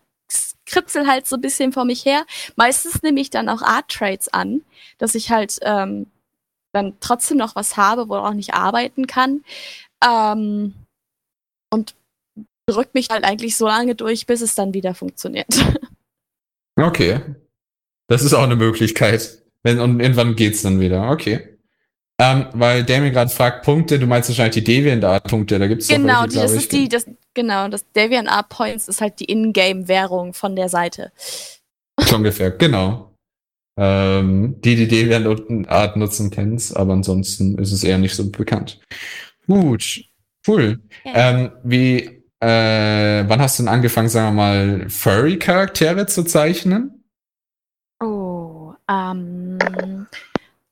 kritzel halt so ein bisschen vor mich her. Meistens nehme ich dann auch Art Trades an, dass ich halt ähm, dann trotzdem noch was habe, worauf ich arbeiten kann. Ähm, und drück mich halt eigentlich so lange durch, bis es dann wieder funktioniert. Okay. Das ist auch eine Möglichkeit. Wenn, und irgendwann geht's dann wieder. Okay. Ähm, weil Damien gerade fragt, Punkte, du meinst wahrscheinlich die Deviant-Art-Punkte, da gibt's doch genau, welche, das ich. ist die, das, genau, das Deviant Art Points ist halt die Ingame-Währung von der Seite. So ungefähr, genau. Ähm, die, die Deviant-Art nutzen, kennen's, aber ansonsten ist es eher nicht so bekannt. Gut, cool. Ähm, wie, äh, wann hast du denn angefangen, sagen wir mal, Furry-Charaktere zu zeichnen? Oh, ähm,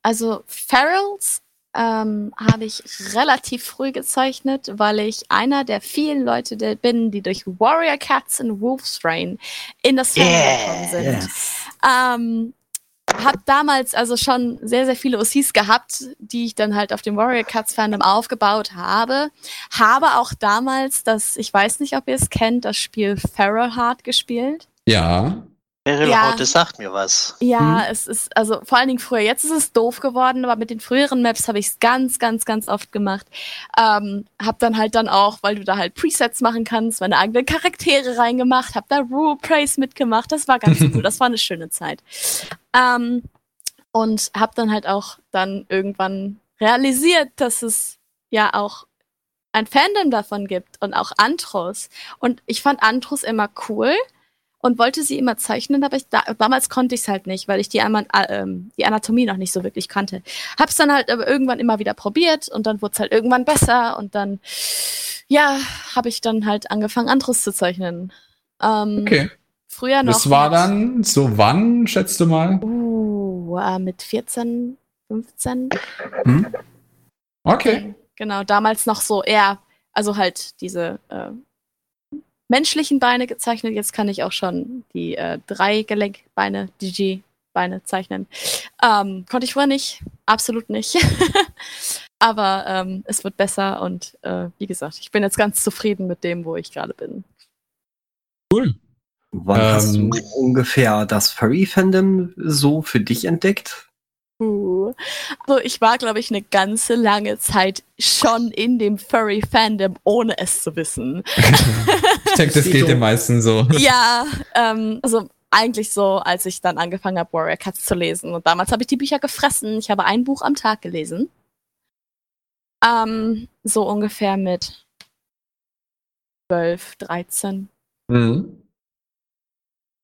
also Ferals ähm, habe ich relativ früh gezeichnet, weil ich einer der vielen Leute der bin, die durch Warrior Cats und Wolf's Rain in das Fandom gekommen sind. Ähm, hab damals also schon sehr, sehr viele OCs gehabt, die ich dann halt auf dem Warrior Cats Fandom aufgebaut habe. Habe auch damals das, ich weiß nicht, ob ihr es kennt, das Spiel Feral Heart gespielt. Ja. Meryl Ja. Sagt mir was. Ja, es ist, also vor allen Dingen früher. Jetzt ist es doof geworden, aber mit den früheren Maps habe ich es ganz, ganz, ganz oft gemacht. Ähm, hab dann halt dann auch, weil du da halt Presets machen kannst, meine eigenen Charaktere reingemacht, hab da Rule Praise mitgemacht. Das war ganz cool. Das war eine schöne Zeit. Ähm, und hab dann halt auch dann irgendwann realisiert, dass es ja auch ein Fandom davon gibt und auch Antros. Und ich fand Antros immer cool und wollte sie immer zeichnen, aber ich da, damals konnte ich es halt nicht, weil ich die, einmal, äh, ähm, die Anatomie noch nicht so wirklich kannte. Hab's dann halt aber irgendwann immer wieder probiert und dann wurde es halt irgendwann besser und dann, ja, habe ich dann halt angefangen, anderes zu zeichnen. Ähm, Okay. Früher noch. Das war dann so wann, schätzt du mal? Uh, äh, mit 14, 15. Hm? Okay. Genau, damals noch so eher, also halt diese äh, menschlichen Beine gezeichnet. Jetzt kann ich auch schon die äh, Dreigelenkbeine, DG-Beine zeichnen. Ähm, konnte ich vorher nicht, absolut nicht. Aber ähm, es wird besser und äh, wie gesagt, ich bin jetzt ganz zufrieden mit dem, wo ich gerade bin. Cool. Wann hast du Ähm. ungefähr das Furry-Fandom so für dich entdeckt? Uh. Also ich war, glaube ich, eine ganze lange Zeit schon in dem Furry-Fandom, ohne es zu wissen. Ich denke, das geht den meisten so. ja, ähm, also eigentlich so, als ich dann angefangen habe, Warrior Cats zu lesen. Und damals habe ich die Bücher gefressen. Ich habe ein Buch am Tag gelesen. Ähm, so ungefähr mit 12, 13. Mhm.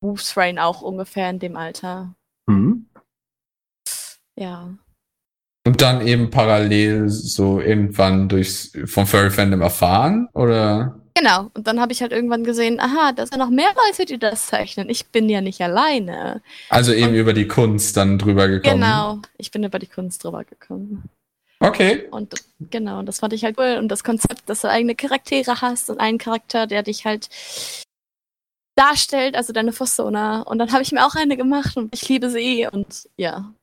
Wolf's Rain auch ungefähr in dem Alter. Ja. Und dann eben parallel so irgendwann durchs vom Furry Fandom erfahren oder? Genau. Und dann habe ich halt irgendwann gesehen, aha, da sind noch mehr Leute, die das zeichnen. Ich bin ja nicht alleine. Also eben Und- über die Kunst dann drüber gekommen. Genau. Ich bin über die Kunst drüber gekommen. Okay. Und genau, und das fand ich halt cool. Und das Konzept, dass du eigene Charaktere hast und einen Charakter, der dich halt darstellt, also deine Persona. Und dann habe ich mir auch eine gemacht und ich liebe sie und ja.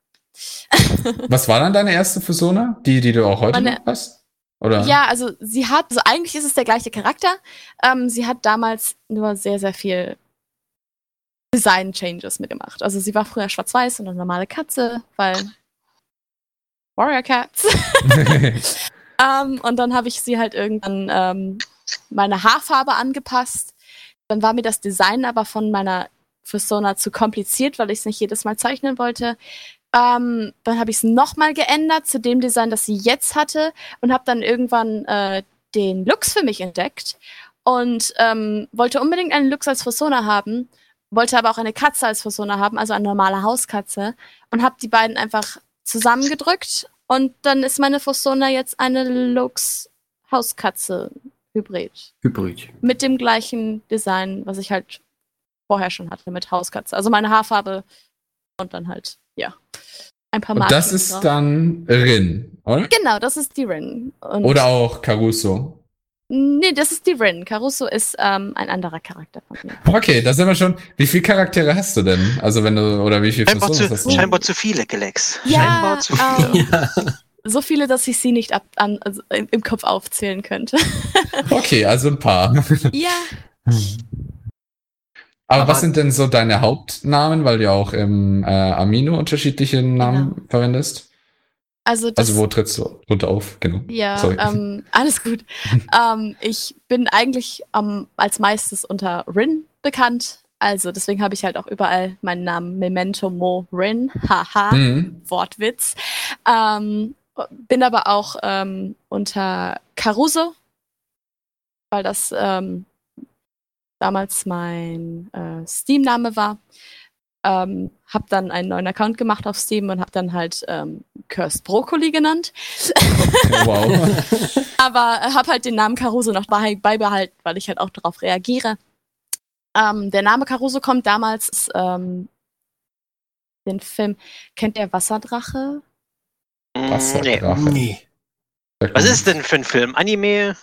Was war dann deine erste Persona? Die, die du auch heute Meine- noch hast? Oder? Ja, also sie hat, also eigentlich ist es der gleiche Charakter. Ähm, sie hat damals nur sehr, sehr viel Design-Changes mitgemacht. Also sie war früher schwarz-weiß und eine normale Katze, weil Warrior Cats. Ähm, und dann habe ich sie halt irgendwann ähm, meine Haarfarbe angepasst. Dann war mir das Design aber von meiner Persona zu kompliziert, weil ich es nicht jedes Mal zeichnen wollte. Ähm, dann habe ich es nochmal geändert zu dem Design, das sie jetzt hatte und habe dann irgendwann äh, den Lux für mich entdeckt und ähm, wollte unbedingt einen Lux als Persona haben, wollte aber auch eine Katze als Persona haben, also eine normale Hauskatze und habe die beiden einfach zusammengedrückt und dann ist meine Persona jetzt eine Lux Hauskatze Hybrid Hybrid. mit dem gleichen Design, was ich halt vorher schon hatte mit Hauskatze. Also meine Haarfarbe und dann halt ja ein paar Marken das ist drauf. dann Rin, oder? genau, das ist die Rin. Und Oder auch Caruso. Nee, das ist die Rin. Caruso ist ähm, ein anderer Charakter von mir. Okay, da sind wir schon. Wie viele Charaktere hast du denn? Also wenn du, oder wie viele Scheinbar Personen zu, hast du? scheinbar zu viele, Gelex. Ja, Scheinbar zu viele. ähm, Ja. so viele, dass ich sie nicht ab, an, also im, im Kopf aufzählen könnte. Okay, also ein paar. ja, Aber, Aber- was sind denn so deine Hauptnamen, weil du ja auch im äh, Amino unterschiedliche Namen verwendest? also das, Also wo trittst du drunter auf? Genau. ja, ähm, alles gut. ähm, ich bin eigentlich ähm, als meistes unter Rin bekannt. Also deswegen habe ich halt auch überall meinen Namen Memento Mo Rin. Haha. Mhm. Wortwitz. Ähm, bin aber auch ähm, unter Caruso, weil das ähm, damals mein äh, Steam-Name war. Ähm, hab dann einen neuen Account gemacht auf Steam und hab dann halt ähm, Cursed Broccoli genannt. Wow. Aber hab halt den Namen Caruso noch bei, beibehalten, weil ich halt auch darauf reagiere. Ähm, der Name Caruso kommt damals ähm, den Film. Kennt ihr Wasserdrache? Mm. Wasserdrache. Nee. Was ist denn für ein Film? Anime?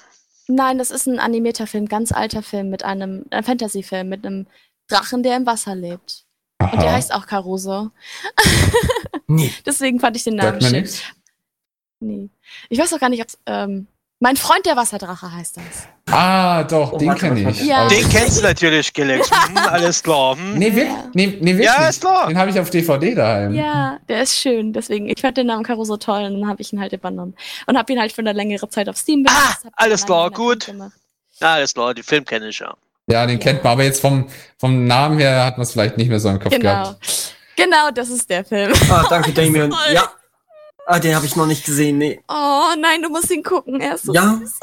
Nein, das ist ein animierter Film, ganz alter Film mit einem, ein Fantasy-Film mit einem Drachen, der im Wasser lebt. Und der Aha. heißt auch Caruso. Nee. Deswegen fand ich den Namen schön. Nee. Ich weiß auch gar nicht, ob ähm, mein Freund der Wasserdrache heißt das. Ah, doch, Oh, den kenne ich. Ja. Den kennst du natürlich, Gelex. Hm, alles klar. Hm. Nee, wir, Ja. nee, nee, wirklich. Ja, ist klar. Den habe ich auf DVD daheim. Ja, der ist schön. Deswegen, ich fand den Namen Caruso toll und dann habe ich ihn halt übernommen. Und habe ihn halt für eine längere Zeit auf Steam Ah, hab alles klar, gut. gemacht. Alles klar, den Film kenne ich ja. Ja, den Ja. kennt man, aber jetzt vom, vom Namen her hat man es vielleicht nicht mehr so im Kopf Genau. gehabt. Genau, das ist der Film. Ah, danke, Damien. Ja. Ah, den habe ich noch nicht gesehen. Nee. Oh nein, du musst ihn gucken. Er ist so Ja. süß.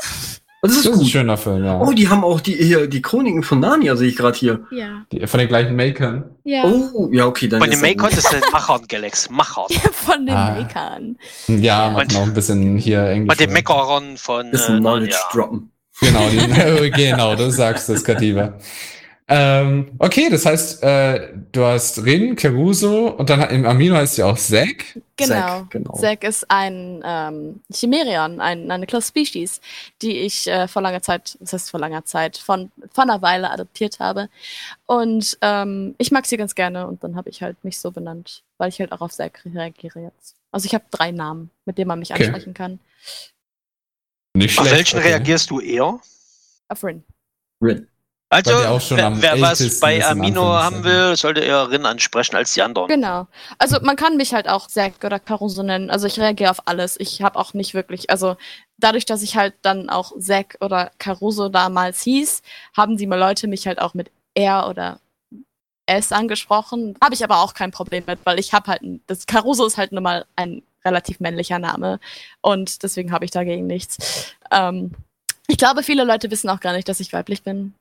Das Das ist ist ein schöner Film, ja. Oh, die haben auch die, hier, die Chroniken von Narnia, sehe ich gerade hier. Ja. Die, von den gleichen Makern. Ja. Oh, ja, okay, dann Von ist dem er Make gut. ist der Machern, Gelex. Machern. Von den Ah. Makern. Ja, Ja. macht noch ein bisschen hier Englisch. Von dem Meckerern von. Bisschen äh, Knowledge ja. droppen. Genau, die, genau, du sagst es, Kativa. Ähm, okay, das heißt, äh, du hast Rin, Caruso und dann im Amino heißt ja auch Zack. Genau. Zack, genau. Zack ist ein ähm, Chimerion, ein, eine Close Species, die ich äh, vor langer Zeit, das heißt vor langer Zeit, von, von einer Weile adoptiert habe. Und ähm, ich mag sie ganz gerne und dann habe ich halt mich so benannt, weil ich halt auch auf Zack reagiere jetzt. Also ich habe drei Namen, mit denen man mich Okay. ansprechen kann. Nicht Auf schlecht. welchen okay. reagierst du eher? Auf Rin. Rin. Also, wer, wer was bei Amino haben will, sollte eher Rin ansprechen als die anderen. Genau. Also man kann mich halt auch Zack oder Caruso nennen. Also ich reagiere auf alles. Ich habe auch nicht wirklich, also dadurch, dass ich halt dann auch Zack oder Caruso damals hieß, haben die Leute mich halt auch mit er oder es angesprochen. Habe ich aber auch kein Problem mit, weil ich habe halt, ein- das Caruso ist halt nun mal ein relativ männlicher Name und deswegen habe ich dagegen nichts. Ähm, ich glaube, viele Leute wissen auch gar nicht, dass ich weiblich bin.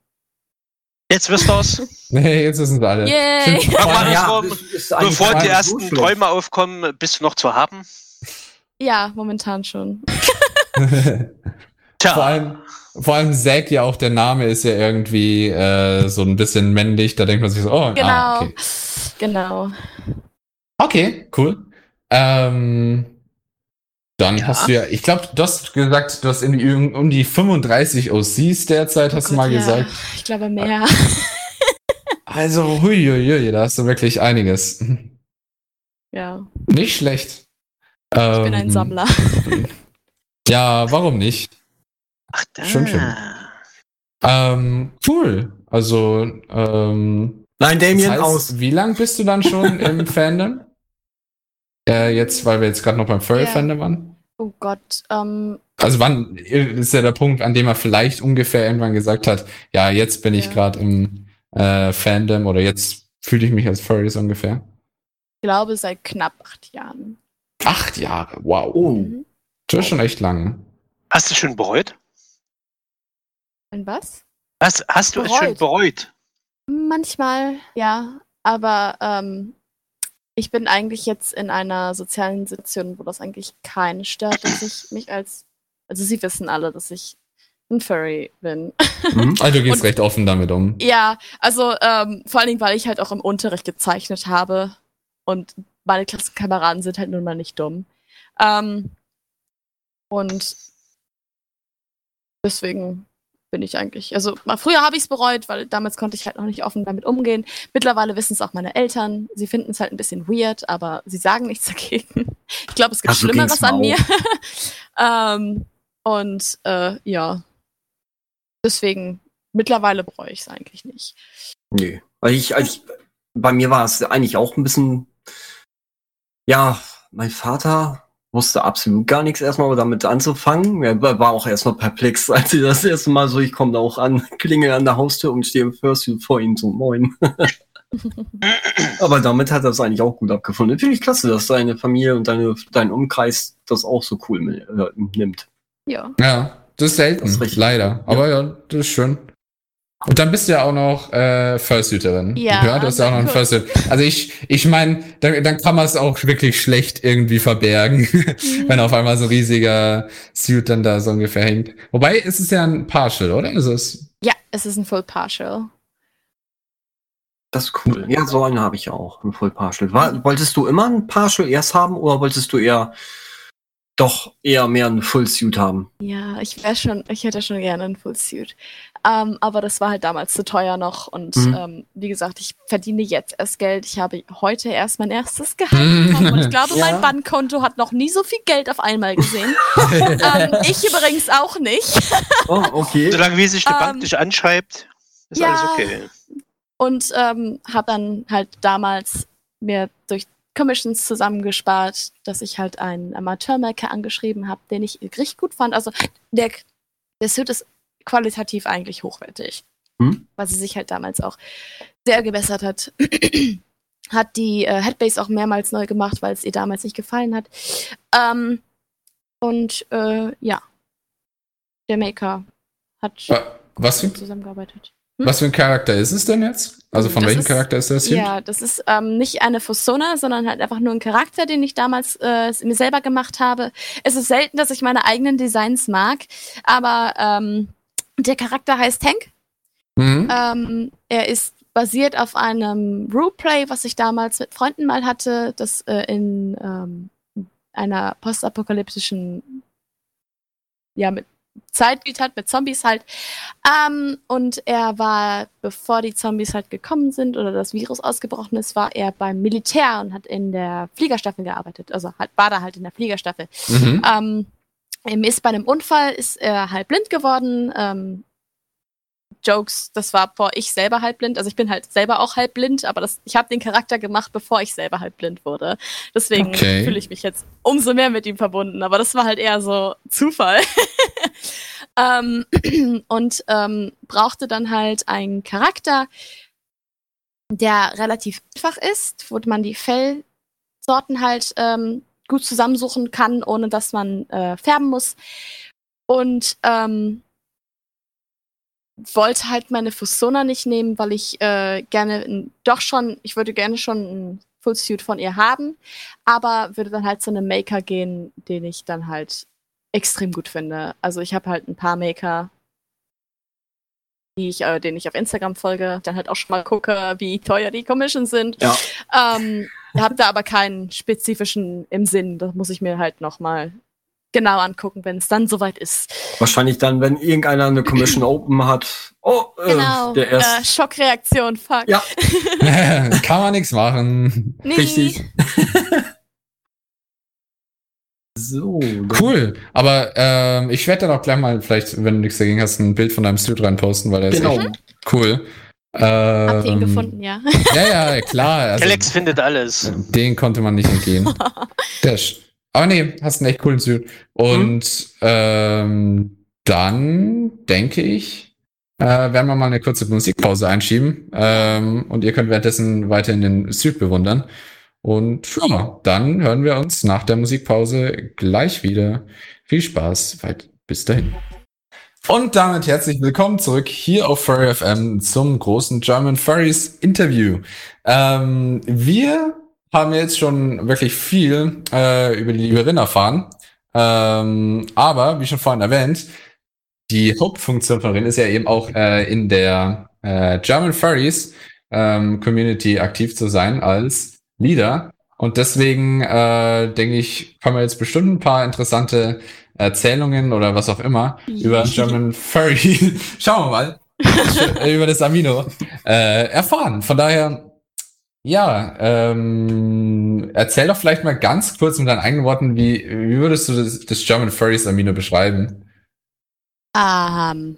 Jetzt wisst ihr's. Nee, jetzt wissen sie alle. Yay! Stimmt, Ja, eigentlich Bevor die ersten schlecht. Träume aufkommen, bist du noch zu haben? Ja, momentan schon. Tja. vor allem, vor allem Zack ja auch der Name ist ja irgendwie äh, so ein bisschen männlich. Da denkt man sich so, oh, Genau. ah, okay. Genau. Okay, cool. Ähm, dann Ja. hast du ja, ich glaube, du hast gesagt, du hast irgendwie um um die 35 OCs derzeit, hast Oh du mal Gott, ja. gesagt. Ich glaube mehr. Also, huiuiui, da hast du wirklich einiges. Ja, Nicht schlecht. ich bin ein Ähm, Sammler. Ja, warum nicht? Ach, da. Schön, schön. Ähm, cool. Also, ähm, Nein, das Damien heißt, aus. wie lang bist du dann schon im Fandom? Äh, jetzt, weil wir jetzt gerade noch beim Furry-Fandom waren. Oh Gott. Ähm, Also wann ist ja der Punkt, an dem er vielleicht ungefähr irgendwann gesagt hat, ja, jetzt bin ich Ja. gerade im äh, Fandom oder jetzt fühle ich mich als Furry so ungefähr. ich glaube seit knapp acht Jahren. Acht Jahre, wow. Oh. Mhm. Das ist schon echt lang. Hast du schon bereut? Und was? Hast, hast du es schon bereut? Manchmal, ja. Aber ähm, ich bin eigentlich jetzt in einer sozialen Situation, wo das eigentlich keinen stört, dass ich mich als. Also sie wissen alle, dass ich ein Furry bin. Mhm. Also du gehst Und- recht offen damit um. Ja, also ähm, vor allen Dingen, weil ich halt auch im Unterricht gezeichnet habe und meine Klassenkameraden sind halt nun mal nicht dumm. Ähm, und deswegen bin ich eigentlich. Also mal früher habe ich es bereut, weil damals konnte ich halt noch nicht offen damit umgehen. Mittlerweile wissen es auch meine Eltern. Sie finden es halt ein bisschen weird, aber sie sagen nichts dagegen. Ich glaube, es gibt Ach, Schlimmeres an mir. ähm, und äh, ja, deswegen mittlerweile bereue ich es eigentlich nicht. Nee. Weil ich, als ich, bei mir war es eigentlich auch ein bisschen, ja, mein Vater wusste absolut gar nichts erstmal damit anzufangen. Er war auch erstmal perplex, als sie das erste Mal so, ich komme da auch an, klingel an der Haustür und stehe im Fursuit vor ihm so, moin. Aber damit hat er es eigentlich auch gut abgefunden. Finde ich klasse, dass deine Familie und deine, dein Umkreis das auch so cool äh, nimmt. ja. Ja, das ist selten, Das ist leider. Aber ja, das ist schön. Und dann bist du ja auch noch äh, Fursuiterin. Ja, höre, du hast ja auch noch einen. Fursuit. Also ich, ich meine, dann, dann kann man es auch wirklich schlecht irgendwie verbergen, wenn auf einmal so ein riesiger Suit dann da so ungefähr hängt. Wobei, es ist ja ein Partial, oder? Also es, Ja, es ist ein Full Partial. Das ist cool. Ja, so einen habe ich auch, ein Full Partial. War, wolltest du immer ein Partial erst haben oder wolltest du eher doch eher mehr ein Full Suit haben? Ja, ich wäre schon, ich hätte schon gerne einen Full Suit. Ähm, aber das war halt damals zu teuer noch. Und Mhm. ähm, wie gesagt, ich verdiene jetzt erst Geld. Ich habe heute erst mein erstes Gehalt bekommen. Und ich glaube, Ja. mein Bankkonto hat noch nie so viel Geld auf einmal gesehen. ähm, ich übrigens auch nicht. Oh, okay. Solange wie sich die Bank Ähm, dich anschreibt, ist ja. alles okay. Und ähm, habe dann halt damals mir durch Commissions zusammengespart, dass ich halt einen Amateurmaker angeschrieben habe, den ich richtig gut fand. Also der, der Suit ist qualitativ eigentlich hochwertig, Hm? weil sie sich halt damals auch sehr gebessert hat. hat die äh, Headbase auch mehrmals neu gemacht, weil es ihr damals nicht gefallen hat. Ähm, und äh, ja, der Maker hat Wa- was für, zusammengearbeitet. was für ein Charakter ist es denn jetzt? Also von Das welchem ist- Charakter ist das hier? Ja, das ist ähm, nicht eine Fursona, sondern halt einfach nur ein Charakter, den ich damals äh, mir selber gemacht habe. Es ist selten, dass ich meine eigenen Designs mag, aber ähm, der Charakter heißt Hank. Mhm. Ähm, er ist basiert auf einem Roleplay, was ich damals mit Freunden mal hatte, das äh, in ähm, einer postapokalyptischen ja, mit Zeit gespielt hat, mit Zombies halt. Ähm, und er war, bevor die Zombies halt gekommen sind oder das Virus ausgebrochen ist, war er beim Militär und hat in der Fliegerstaffel gearbeitet. Also hat, war da halt in der Fliegerstaffel. Mhm. Ähm, ihm ist bei einem Unfall ist er halb blind geworden. Ähm, Jokes, das war vor ich selber halb blind. Also ich bin halt selber auch halb blind, aber das, ich habe den Charakter gemacht, bevor ich selber halb blind wurde. Deswegen Okay. fühle ich mich jetzt umso mehr mit ihm verbunden. Aber das war halt eher so Zufall. ähm, und ähm, brauchte dann halt einen Charakter, der relativ einfach ist, wo man die Fellsorten halt ähm, gut zusammensuchen kann, ohne dass man äh, färben muss. Und ähm, wollte halt meine Fusona nicht nehmen, weil ich äh, gerne doch schon, ich würde gerne schon ein Fullsuit von ihr haben, aber würde dann halt zu einem Maker gehen, den ich dann halt extrem gut finde. Also ich habe halt ein paar Maker, die ich, äh, denen ich auf Instagram folge, dann halt auch schon mal gucke, wie teuer die Commissions sind. Ja. Ähm, habe da aber keinen spezifischen im Sinn. Das muss ich mir halt noch mal genau angucken, wenn es dann soweit ist. Wahrscheinlich dann, wenn irgendeiner eine Commission Open hat. Oh, äh, Genau. der äh, erst. Schockreaktion, fuck. Ja. Kann man nichts machen. Nee. Richtig. so. Cool. Aber ähm, ich werde dann auch gleich mal, vielleicht, wenn du nichts dagegen hast, ein Bild von deinem Suit reinposten, weil der Genau. ist echt cool. Habt ihr ihn Ähm, gefunden, ja. Ja, ja, klar. Also, Alex findet alles. Den konnte man nicht entgehen. Ist, aber nee, hast einen echt coolen Suit. Und ähm, dann denke ich, äh, werden wir mal eine kurze Musikpause einschieben. Ähm, und ihr könnt währenddessen weiterhin den Suit bewundern. Und ja, dann hören wir uns nach der Musikpause gleich wieder. Viel Spaß, weit bis dahin. Und damit herzlich willkommen zurück hier auf Furry FM zum großen German Furries Interview. Ähm, wir haben jetzt schon wirklich viel äh, über die liebe Rin erfahren. Ähm, aber, wie schon vorhin erwähnt, die Hauptfunktion von Rin ist ja eben auch äh, in der äh, German Furries ähm, Community aktiv zu sein als Leader. Und deswegen äh, denke ich, können wir jetzt bestimmt ein paar interessante Erzählungen oder was auch immer über German Furry, schauen wir mal, über das Amino äh, erfahren. Von daher, ja, ähm, erzähl doch vielleicht mal ganz kurz mit deinen eigenen Worten, wie, wie würdest du das, das German Furries Amino beschreiben? Ähm,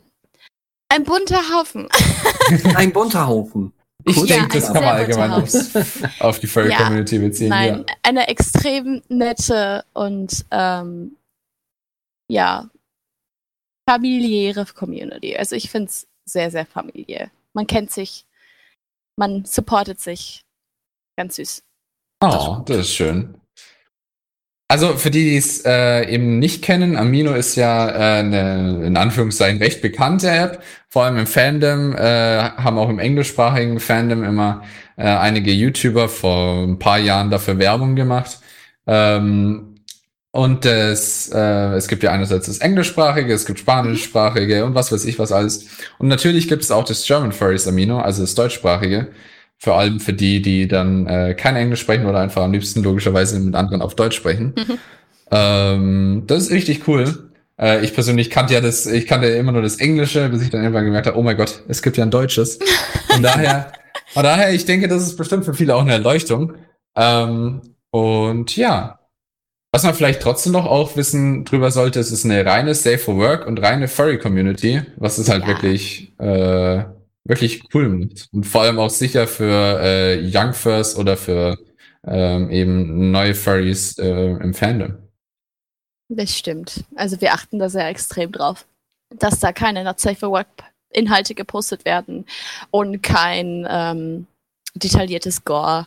ein bunter Haufen. Ein bunter Haufen. Ich denke, Ja, das kann man allgemein aufs, auf die Furry Ja. Community beziehen. Nein, eine extrem nette und ähm, ja familiäre Community. Also ich finde es sehr, sehr familiär. Man kennt sich, man supportet sich. Ganz süß. Ja. Oh, das ist schön. Also für die, die es äh, eben nicht kennen, Amino ist ja äh, eine in Anführungszeichen recht bekannte App. Vor allem im Fandom, äh, haben auch im englischsprachigen Fandom immer äh, einige YouTuber vor ein paar Jahren dafür Werbung gemacht. Ähm, und das, äh, es gibt ja einerseits das englischsprachige, es gibt spanischsprachige und was weiß ich was alles. Und natürlich gibt es auch das German Furries Amino, also das deutschsprachige. Vor allem für die, die dann äh, kein Englisch sprechen oder einfach am liebsten logischerweise mit anderen auf Deutsch sprechen. Mhm. Ähm, das ist richtig cool. Äh, ich persönlich kannte ja das, ich kannte immer nur das Englische, bis ich dann irgendwann gemerkt habe, oh mein Gott, es gibt ja ein Deutsches. Von daher, von daher, ich denke, das ist bestimmt für viele auch eine Erleuchtung. Ähm, und ja, was man vielleicht trotzdem noch auch wissen drüber sollte, es ist eine reine Safe for Work und reine Furry Community, was es halt Ja. wirklich, äh, wirklich cool macht. Und vor allem auch sicher für äh, Young Furs oder für ähm, eben neue Furries äh, im Fandom. Das stimmt. Also wir achten da sehr extrem drauf, dass da keine Not Safe for Work Inhalte gepostet werden und kein ähm, detailliertes Gore.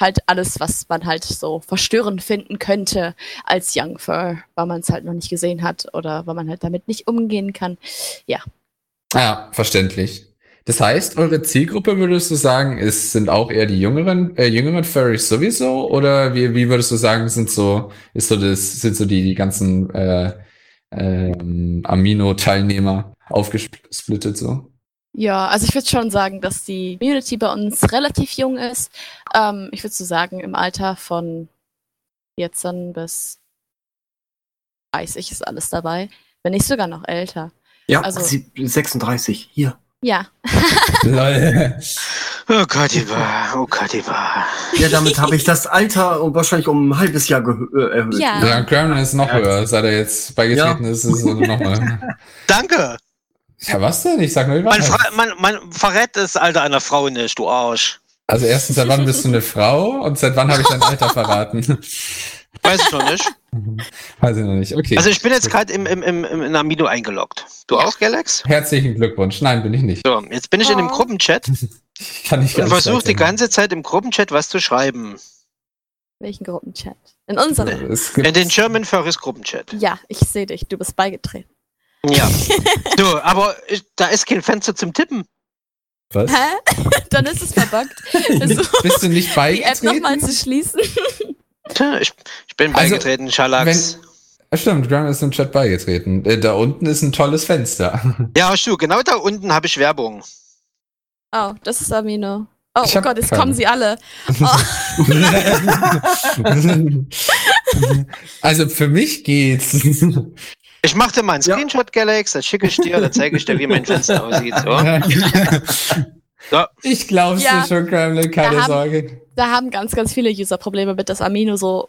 Halt alles, was man halt so verstörend finden könnte als Young Fur, weil man es halt noch nicht gesehen hat oder weil man halt damit nicht umgehen kann. Ja, verständlich. Das heißt, eure Zielgruppe würdest du sagen, ist, sind auch eher die jüngeren, äh, jüngeren Furries sowieso? Oder wie, wie würdest du sagen, sind so, ist so das, sind so die, die ganzen äh, ähm, Amino-Teilnehmer aufgesplittet so? Ja, also ich würde schon sagen, dass die Community bei uns relativ jung ist. Ähm, ich würde so sagen, im Alter von 14 bis 30 ist alles dabei. Wenn nicht sogar noch älter. Ja, Also- sie- 36. Hier. Ja, Lol. Oh Gott, Iva, oh Gott, Iva. Ja, damit habe ich das Alter um- wahrscheinlich um ein halbes Jahr gehö- äh, erhöht. Ja. Ja, Gremlin ist noch Ja. höher. Seit er jetzt beigetreten ist, ist es nochmal. Danke. Ja, was denn? Ich sag nur die Man, fra- man, man verrät das Alter einer Frau nicht, du Arsch. Also erstens, seit wann bist du eine Frau? Und seit wann habe ich dein Alter verraten? Weiß ich noch nicht. Weiß ich noch nicht. Okay. Also ich bin jetzt gerade im, im, im, im in Amino eingeloggt. Du auch, Galax? Herzlichen Glückwunsch. Nein, bin ich nicht. So, jetzt bin ich in dem Oh. Gruppenchat Kann ich und versuche die ganze Zeit im Gruppenchat was zu schreiben. welchen Gruppenchat? In unserem. In den German Furries Gruppenchat. Ja, ich sehe dich, du bist beigetreten. Ja. So, aber ich, da ist kein Fenster zum Tippen. was? Hä? Dann ist es verbuggt. Also, Bist du nicht die App nochmal beigetreten? zu schließen. Tja, ich, ich bin Also, beigetreten, Schalax. Stimmt, Graham ist im Chat beigetreten. Äh, Da unten ist ein tolles Fenster. Ja, hast du, genau da unten habe ich Werbung. Oh, das ist Amino. Oh, oh Gott, jetzt keine. kommen sie alle. also für mich geht's. Ich mache dir mal einen Ja. Screenshot, Galax, das schicke ich dir, da zeige ich dir, wie mein Fenster aussieht. So. So. Ich glaub's Ja. dir schon, Gremlin, keine Da haben- Sorge. Da haben ganz, ganz viele User Probleme mit, dass Amino so,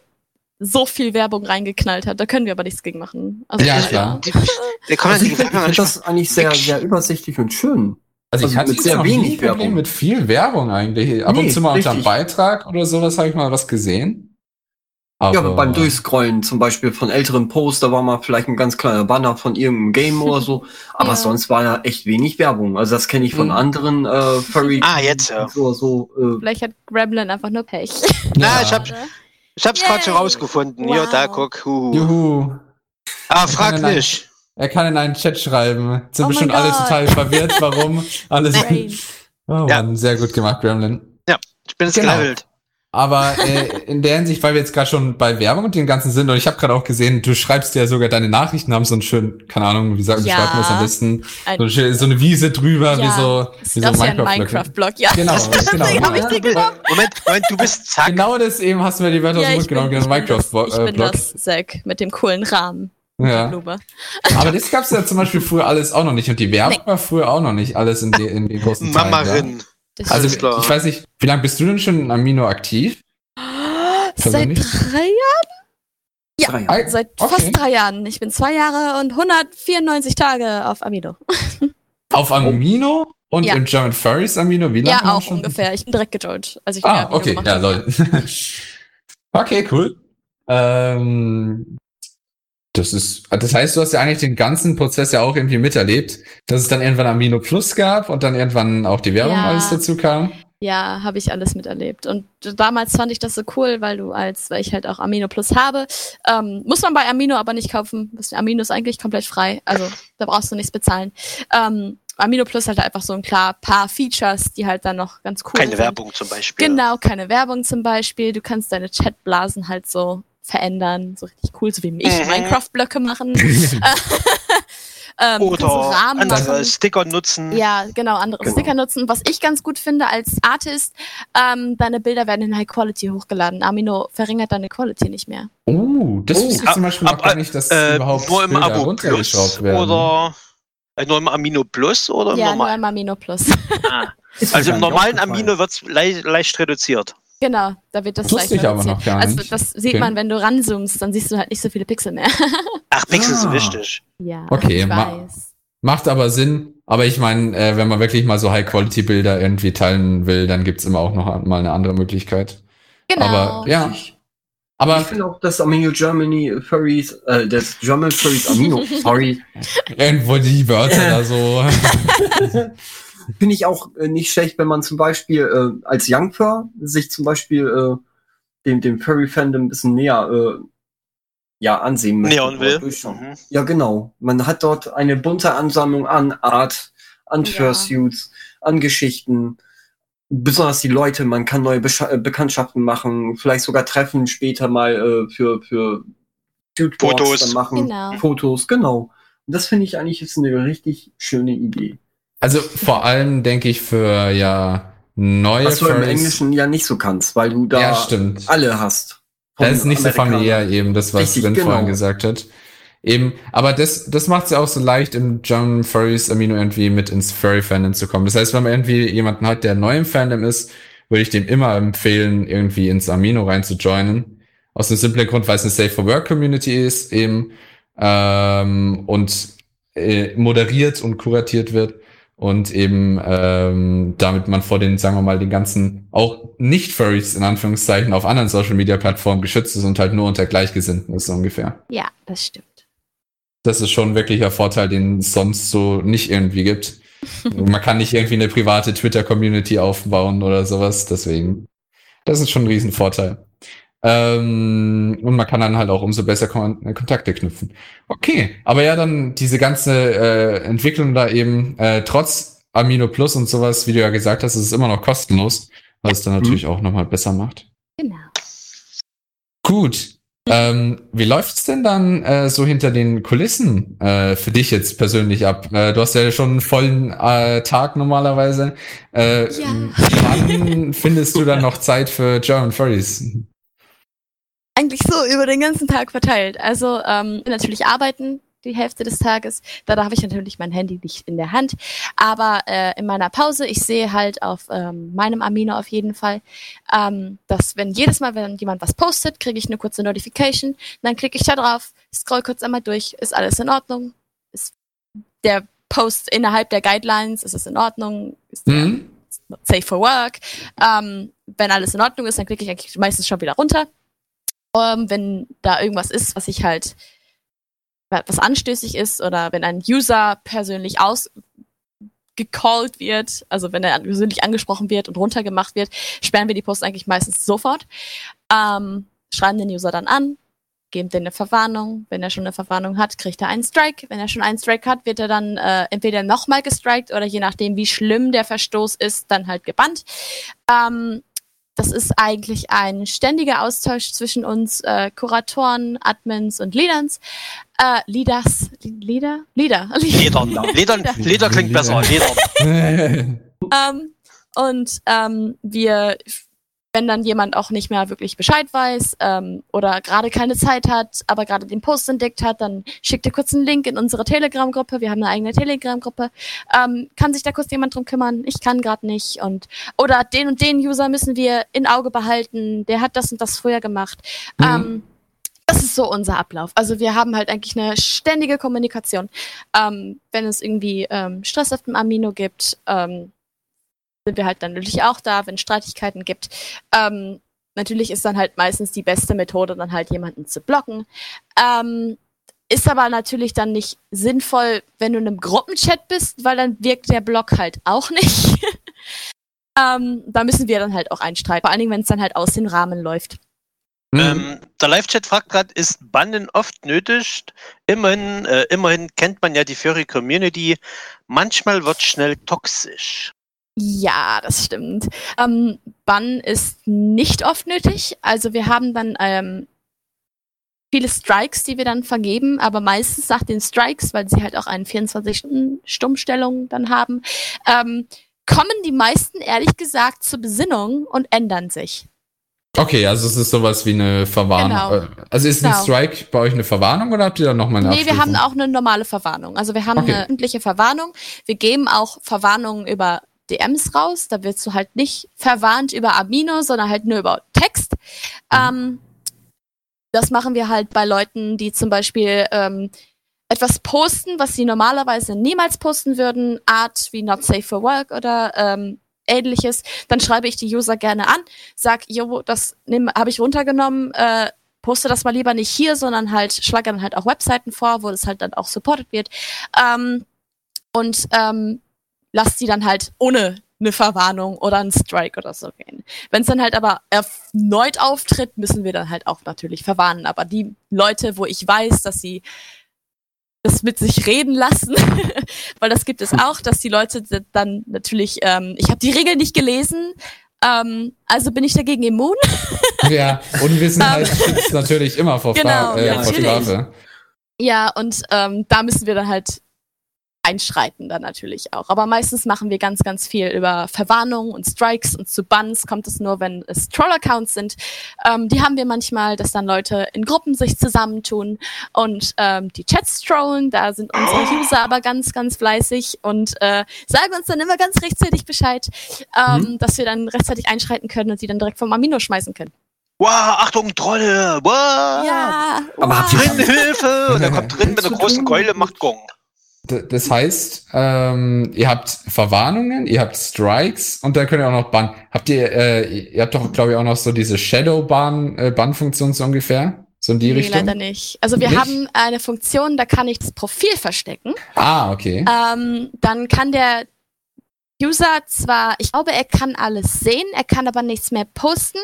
so viel Werbung reingeknallt hat. Da können wir aber nichts gegen machen. Also, Ja, klar. Kann man Also ich finde Werbung find das eigentlich sehr, sehr übersichtlich und schön. Also, ich Also hatte mit jetzt sehr wenig ein Problem Werbung. mit viel Werbung eigentlich. Ab und Nee, zu mal unter einem. Beitrag oder sowas habe ich mal was gesehen. Ja, aber beim Durchscrollen zum Beispiel von älteren Posts, da war mal vielleicht ein ganz kleiner Banner von irgendeinem Game oder so. Aber Ja. sonst war da echt wenig Werbung. Also das kenne ich von Mhm. anderen äh, Furry. Ah, jetzt, ja. So, so, äh, Vielleicht hat Gremlin einfach nur Pech. Na, ich hab, ich hab's gerade schon rausgefunden. Wow. da, guck. Huhu. Juhu. Ah, frag er nicht. Er kann in einen Chat schreiben. Sind Oh bestimmt alle total verwirrt, warum. Alles. Nein. Oh Ja. Mann, sehr gut gemacht, Gremlin. Ich bin jetzt Genau. gelevelt. Aber äh, in der Hinsicht, weil wir jetzt gerade schon bei Werbung und den ganzen sind, und ich habe gerade auch gesehen, du schreibst ja sogar deine Nachrichten, haben so einen schönen, keine Ahnung, wie sagen, wie Ja. schreibt man das am besten? Ein- So, eine schöne- so eine Wiese drüber, wie Ja. so, Das wie so wie ein Minecraft. Minecraft-Blog, ja. Genau, genau. Habe ich die genommen. Moment, Moment, du bist zack. Genau das eben hast du mir die Wörter Ja, so ich gut genommen, bin, genau, das, ich bin Minecraft-Blog. das Zack mit dem coolen Rahmen. Ja. Aber das gab's ja zum Beispiel früher alles auch noch nicht. Und die Werbung war früher auch noch nicht alles in, die, in den großen Teilen. Das Also ich weiß nicht, wie lange bist du denn schon in Amino aktiv? Seit persönlich? drei Jahren? Ja. Drei Jahre. Ah, Seit Okay. fast drei Jahren. Ich bin zwei Jahre und 194 Tage auf Amino. Auf Amino und Ja. im German Furries Amino? Wie lange Ja, auch schon? ungefähr. Ich bin direkt gejoint. Also ich Ah, Amino okay, gemacht ja, lol. okay, cool. Ähm, das ist, das heißt, du hast ja eigentlich den ganzen Prozess ja auch irgendwie miterlebt, dass es dann irgendwann Amino Plus gab und dann irgendwann auch die Werbung Ja. alles dazu kam. Ja, habe ich alles miterlebt. Und damals fand ich das so cool, weil du als, weil ich halt auch Amino Plus habe, ähm, muss man bei Amino aber nicht kaufen. Amino ist eigentlich komplett frei. Also da brauchst du nichts bezahlen. Ähm, Amino Plus hat einfach so ein klar paar Features, die halt dann noch ganz cool Keine sind. Werbung zum Beispiel. Genau, keine Werbung zum Beispiel. Du kannst deine Chatblasen halt so verändern, so richtig cool, so wie ich Mhm. Minecraft-Blöcke machen. ähm, so Oder Rahmen andere machen. Sticker nutzen. Ja, genau, andere Genau. Sticker nutzen. Was ich ganz gut finde als Artist, ähm, deine Bilder werden in High Quality hochgeladen. Amino verringert deine Quality nicht mehr. Oh, das Oh, wusste ich zum Beispiel noch ab- gar nicht, dass Äh, überhaupt nur im Bilder Abo Plus werden. oder äh, nur im Amino Plus oder im ja, nur normalen? im Amino Plus. Ah. Also im normalen. Amino wird's leicht, leicht reduziert. Genau, da wird das Das wusste leicht ich aber noch gar Also nicht. das sieht Okay. man, wenn du ranzoomst, dann siehst du halt nicht so viele Pixel mehr. Ach, Pixel Ah. sind wichtig. ja, Okay, ich ma- weiß. Macht aber Sinn. Aber ich meine, äh, wenn man wirklich mal so High-Quality-Bilder irgendwie teilen will, dann gibt's immer auch noch mal eine andere Möglichkeit. Genau. Aber ja, Ich aber finde auch, dass Amino Germany Furries, äh, das German Furries Amino, sorry, irgendwo die Wörter da so. finde ich auch äh, nicht schlecht, wenn man zum Beispiel äh, als Young Fur sich zum Beispiel äh, dem, dem Furry-Fandom ein bisschen näher äh, ja, ansehen möchte. Neon will. Mhm. Ja, genau. Man hat dort eine bunte Ansammlung an Art, an Ja. Fursuits, an Geschichten. Besonders die Leute, man kann neue Bescha äh, Bekanntschaften machen, vielleicht sogar Treffen später mal äh, für, für Fotos. dann machen. Genau. Fotos, genau. Und das finde ich eigentlich ist eine richtig schöne Idee. Also vor allem denke ich für ja neue Was du im Englischen ja nicht so kannst, weil du da Ja, stimmt. alle hast. Das ist nicht so Amerikanern. familiär eben, das, was Richtig, Rin genau. vorhin gesagt hat. Eben, aber das, das macht es ja auch so leicht, im German Furries Amino irgendwie mit ins Furry-Fandom zu kommen. Das heißt, wenn man irgendwie jemanden hat, der neu im Fandom ist, würde ich dem immer empfehlen, irgendwie ins Amino rein zu joinen. Aus dem simplen Grund, weil es eine Safe for Work Community ist, eben, ähm, und äh, moderiert und kuratiert wird und eben ähm, damit man vor den, sagen wir mal, den ganzen auch nicht Furries in Anführungszeichen auf anderen Social Media Plattformen geschützt ist und halt nur unter Gleichgesinnten ist so ungefähr. Ja, das stimmt. Das ist schon wirklich ein Vorteil, den es sonst so nicht irgendwie gibt. man kann nicht irgendwie eine private Twitter-Community aufbauen oder sowas, deswegen. Das ist schon ein Riesenvorteil. Ähm, und man kann dann halt auch umso besser Kon äh, Kontakte knüpfen. Okay, aber ja, dann diese ganze äh, Entwicklung da eben, äh, trotz Amino Plus und sowas, wie du ja gesagt hast, ist es immer noch kostenlos, was es dann natürlich auch nochmal besser macht. Genau. Gut. Ähm, wie läuft's denn dann äh, so hinter den Kulissen äh, für dich jetzt persönlich ab? Äh, du hast ja schon einen vollen äh, Tag normalerweise. Äh, Ja. Wann findest du dann noch Zeit für German Furries? Eigentlich so über den ganzen Tag verteilt. Also ähm, natürlich arbeiten die Hälfte des Tages. Da habe ich natürlich mein Handy nicht in der Hand. Aber äh, in meiner Pause, ich sehe halt auf ähm, meinem Amino auf jeden Fall, ähm, dass wenn jedes Mal, wenn jemand was postet, kriege ich eine kurze Notification. Dann klicke ich da drauf, scroll kurz einmal durch, ist alles in Ordnung? Ist der Post innerhalb der Guidelines, ist es in Ordnung? Ist der Hm? safe for work. Ähm, wenn alles in Ordnung ist, dann klicke ich eigentlich meistens schon wieder runter. Ähm, wenn da irgendwas ist, was ich halt, was anstößig ist oder wenn ein User persönlich ausgecallt wird, also wenn er persönlich angesprochen wird und runtergemacht wird, sperren wir die Post eigentlich meistens sofort. Ähm, schreiben den User dann an, geben den eine Verwarnung. Wenn er schon eine Verwarnung hat, kriegt er einen Strike. Wenn er schon einen Strike hat, wird er dann äh, entweder nochmal gestrikt oder je nachdem, wie schlimm der Verstoß ist, dann halt gebannt. Ähm, das ist eigentlich ein ständiger Austausch zwischen uns äh, Kuratoren, Admins und Leaders. Äh, Leaders, Leader? Leader. Leder. Leder, Leder klingt besser. Leder. ähm, und ähm, wir wenn dann jemand auch nicht mehr wirklich Bescheid weiß ähm, oder gerade keine Zeit hat, aber gerade den Post entdeckt hat, dann schickt ihr kurz einen Link in unsere Telegram-Gruppe. Wir haben eine eigene Telegram-Gruppe. Ähm, kann sich da kurz jemand drum kümmern? Ich kann gerade nicht. Und oder den und den User müssen wir in Auge behalten. Der hat das und das früher gemacht. Mhm. Ähm, das ist so unser Ablauf. Also wir haben halt eigentlich eine ständige Kommunikation. Ähm, wenn es irgendwie ähm, Stress auf dem Amino gibt, ähm, sind wir halt dann natürlich auch da, wenn es Streitigkeiten gibt. Ähm, natürlich ist dann halt meistens die beste Methode, dann halt jemanden zu blocken. Ähm, ist aber natürlich dann nicht sinnvoll, wenn du in einem Gruppenchat bist, weil dann wirkt der Block halt auch nicht. ähm, da müssen wir dann halt auch einstreiten, vor allen Dingen, wenn es dann halt aus dem Rahmen läuft. Mhm. Ähm, der Live-Chat fragt gerade, ist Bannen oft nötig? Immerhin, äh, immerhin kennt man ja die Furry Community. Manchmal wird schnell toxisch. Ja, das stimmt. Ähm, Bann ist nicht oft nötig. Also wir haben dann ähm, viele Strikes, die wir dann vergeben, aber meistens nach den Strikes, weil sie halt auch eine 24-Stunden-Stummstellung dann haben, ähm, kommen die meisten ehrlich gesagt zur Besinnung und ändern sich. Okay, also es ist sowas wie eine Verwarnung. Genau. Äh, Also ist ein Genau. Strike bei euch eine Verwarnung oder habt ihr da nochmal eine Nee, wir Abstufung? haben auch eine normale Verwarnung. Also wir haben Okay. eine öffentliche Verwarnung. Wir geben auch Verwarnungen über DMs raus. Da wirst du halt nicht verwarnt über Amino, sondern halt nur über Text. Ähm, das machen wir halt bei Leuten, die zum Beispiel ähm, etwas posten, was sie normalerweise niemals posten würden, Art wie Not Safe for Work oder ähm, ähnliches. Dann schreibe ich die User gerne an, sag, jo, das habe ich runtergenommen, äh, poste das mal lieber nicht hier, sondern halt schlage dann halt auch Webseiten vor, wo das halt dann auch supported wird. Ähm, und ähm, lass die dann halt ohne eine Verwarnung oder einen Strike oder so gehen. Wenn es dann halt aber erneut auftritt, müssen wir dann halt auch natürlich verwarnen. Aber die Leute, wo ich weiß, dass sie das mit sich reden lassen, weil das gibt es auch, dass die Leute dann natürlich, ähm, ich habe die Regeln nicht gelesen, ähm, also bin ich dagegen immun. Ja, Unwissenheit schützt natürlich immer vor, Genau, Fra äh, vor natürlich. Strafe. Ja, und ähm, da müssen wir dann halt einschreiten dann natürlich auch. Aber meistens machen wir ganz, ganz viel über Verwarnungen und Strikes und zu Bans kommt es nur, wenn es Troll-Accounts sind. Ähm, die haben wir manchmal, dass dann Leute in Gruppen sich zusammentun und ähm, die Chats trollen. Da sind unsere User aber ganz, ganz fleißig und äh, sagen uns dann immer ganz rechtzeitig Bescheid, ähm, dass wir dann rechtzeitig einschreiten können und sie dann direkt vom Amino schmeißen können. Wow, Achtung, Trolle! Wow! Ja, Aber ihr- Drin, Hilfe! Und er kommt drin mit einer großen Keule, macht Gong. Das heißt, ähm, ihr habt Verwarnungen, ihr habt Strikes und dann könnt ihr auch noch bannen. Habt ihr, äh, ihr habt doch, glaube ich, auch noch so diese Shadow-Ban-Ban-Funktion so ungefähr? So in die nee, Richtung? leider nicht. Also wir Nicht? haben eine Funktion, da kann ich das Profil verstecken. Ah, okay. Ähm, dann kann der User zwar, ich glaube, er kann alles sehen, er kann aber nichts mehr posten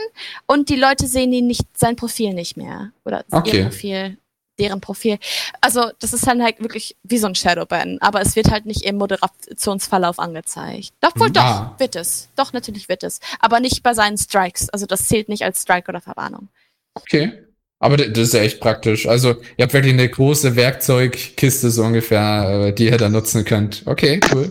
und die Leute sehen ihn nicht, sein Profil nicht mehr. Oder Okay. ihr Profil, deren Profil. Also das ist dann halt wirklich wie so ein Shadowban, aber es wird halt nicht im Moderationsverlauf angezeigt. Doch, wohl doch, Ah. wird es. Doch, natürlich wird es. Aber nicht bei seinen Strikes. Also das zählt nicht als Strike oder Verwarnung. Okay. Aber das ist ja echt praktisch. Also, ihr habt wirklich eine große Werkzeugkiste so ungefähr, äh, die ihr da nutzen könnt. Okay, cool.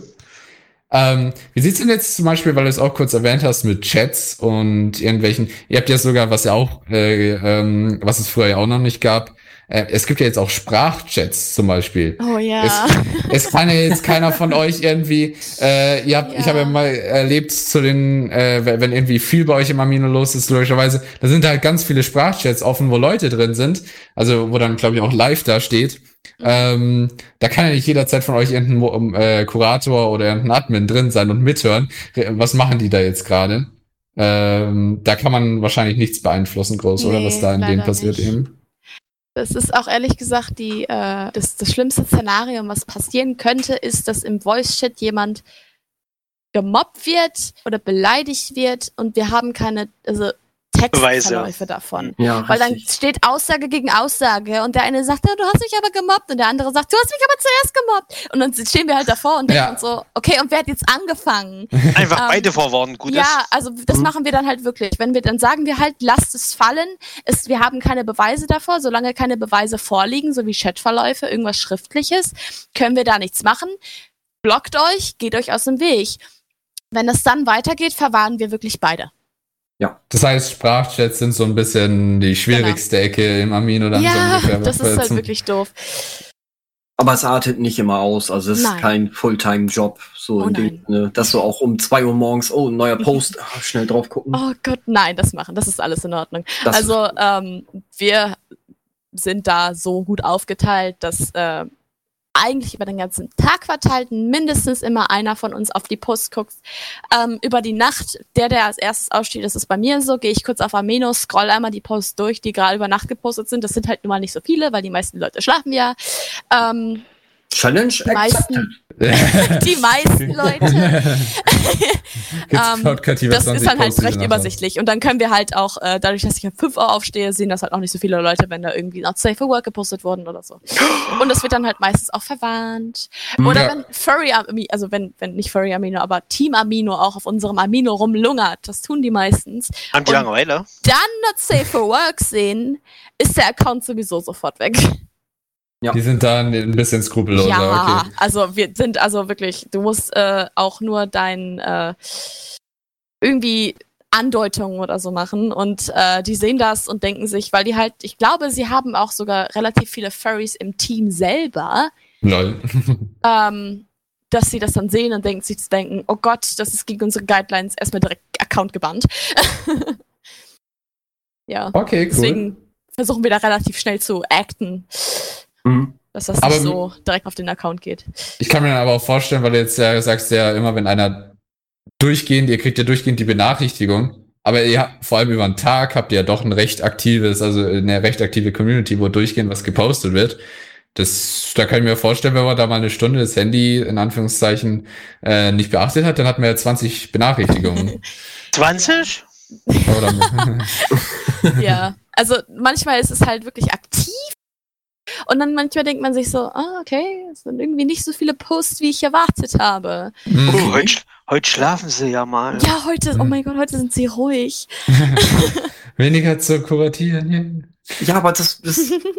Ähm, wie sieht's denn jetzt zum Beispiel, weil du es auch kurz erwähnt hast, mit Chats und irgendwelchen, ihr habt ja sogar, was ja auch, äh, ähm, was es früher ja auch noch nicht gab, äh, es gibt ja jetzt auch Sprachchats zum Beispiel. Oh ja. Es kann ja jetzt keiner von euch irgendwie, äh, ihr habt, ich Ja. habe ja mal erlebt zu den, äh, wenn irgendwie viel bei euch im Amino los ist, logischerweise, da sind halt ganz viele Sprachchats offen, wo Leute drin sind, also wo dann, glaube ich, auch live da steht. Ähm, da kann ja nicht jederzeit von euch irgendein Mo- äh, Kurator oder irgendein Admin drin sein und mithören. Was machen die da jetzt gerade? Ähm, da kann man wahrscheinlich nichts beeinflussen, groß, oder? Nee, Was da in denen passiert nicht. eben. Das ist auch ehrlich gesagt die, äh, das, das schlimmste Szenario, was passieren könnte, ist, dass im Voice-Chat jemand gemobbt wird oder beleidigt wird und wir haben keine also Textverläufe davon. Ja, Weil dann steht Aussage gegen Aussage und der eine sagt, ja, du hast mich aber gemobbt und der andere sagt, du hast mich aber zuerst gemobbt. Und dann stehen wir halt davor und denken Ja. so, okay, und wer hat jetzt angefangen? Einfach Ähm, beide vorwarnen, gut ja, ist. also das Mhm. machen wir dann halt wirklich. Wenn wir dann sagen wir halt, lasst es fallen, es, wir haben keine Beweise davor, solange keine Beweise vorliegen, so wie Chatverläufe, irgendwas Schriftliches, können wir da nichts machen. Blockt euch, geht euch aus dem Weg. Wenn es dann weitergeht, verwarnen wir wirklich beide. Ja. Das heißt, Sprachchats sind so ein bisschen die schwierigste Ecke im Amino dann so ja, ungefähr. das ist halt Zum- wirklich doof. Aber es artet nicht immer aus. Also es Nein. ist kein Fulltime-Job. So Oh in dem nein. Sinne, dass du auch um zwei Uhr morgens, oh, ein neuer Post, ah, schnell drauf gucken. Oh Gott, nein, das machen. Das ist alles in Ordnung. Das also ähm, wir sind da so gut aufgeteilt, dass äh, eigentlich über den ganzen Tag verteilt mindestens immer einer von uns auf die Post guckt. Ähm, über die Nacht, der, der als erstes aufsteht, das ist bei mir so, gehe ich kurz auf Amino, scroll einmal die Posts durch, die gerade über Nacht gepostet sind. Das sind halt nun mal nicht so viele, weil die meisten Leute schlafen ja. Ähm, Challenge accepted. die meisten Leute. Ähm, das 20 ist dann halt recht übersichtlich. Und dann können wir halt auch, äh, dadurch, dass ich um 5 Uhr aufstehe, sehen das halt auch nicht so viele Leute, wenn da irgendwie not safe for work gepostet wurden oder so. Und das wird dann halt meistens auch verwarnt. Oder Ja. wenn Furry Amino, also wenn, wenn nicht Furry Amino, aber Team Amino auch auf unserem Amino rumlungert, das tun die meistens, Haben die Und- Langeweile? dann not safe for work sehen, ist der Account sowieso sofort weg. Die sind dann ein bisschen skrupelloser, ja, okay. also wir sind also wirklich, du musst äh, auch nur dein äh, irgendwie Andeutungen oder so machen und äh, die sehen das und denken sich, weil die halt, ich glaube, sie haben auch sogar relativ viele Furries im Team selber, Lol. ähm, dass sie das dann sehen und denken sich zu denken, oh Gott, das ist gegen unsere Guidelines, erstmal direkt Account gebannt. ja, Okay, cool. deswegen versuchen wir da relativ schnell zu acten, Mhm. dass das Aber nicht so direkt auf den Account geht. Ich kann mir dann aber auch vorstellen, weil du jetzt ja sagst, ja immer, wenn einer durchgehend, ihr kriegt ja durchgehend die Benachrichtigung, aber ihr vor allem über den Tag habt ihr ja doch ein recht aktives, also eine recht aktive Community, wo durchgehend was gepostet wird. Das, da kann ich mir vorstellen, wenn man da mal eine Stunde das Handy in Anführungszeichen äh, nicht beachtet hat, dann hat man ja 20 Benachrichtigungen. 20? Oder, ja, also manchmal ist es halt wirklich aktiv. Und dann manchmal denkt man sich so, ah, okay, es sind irgendwie nicht so viele Posts, wie ich erwartet habe. Oh, Mhm. heute, sch- heute schlafen sie ja mal. Ja, heute, oh mein Gott, heute sind sie ruhig. Weniger zu kuratieren. Ja, aber das, das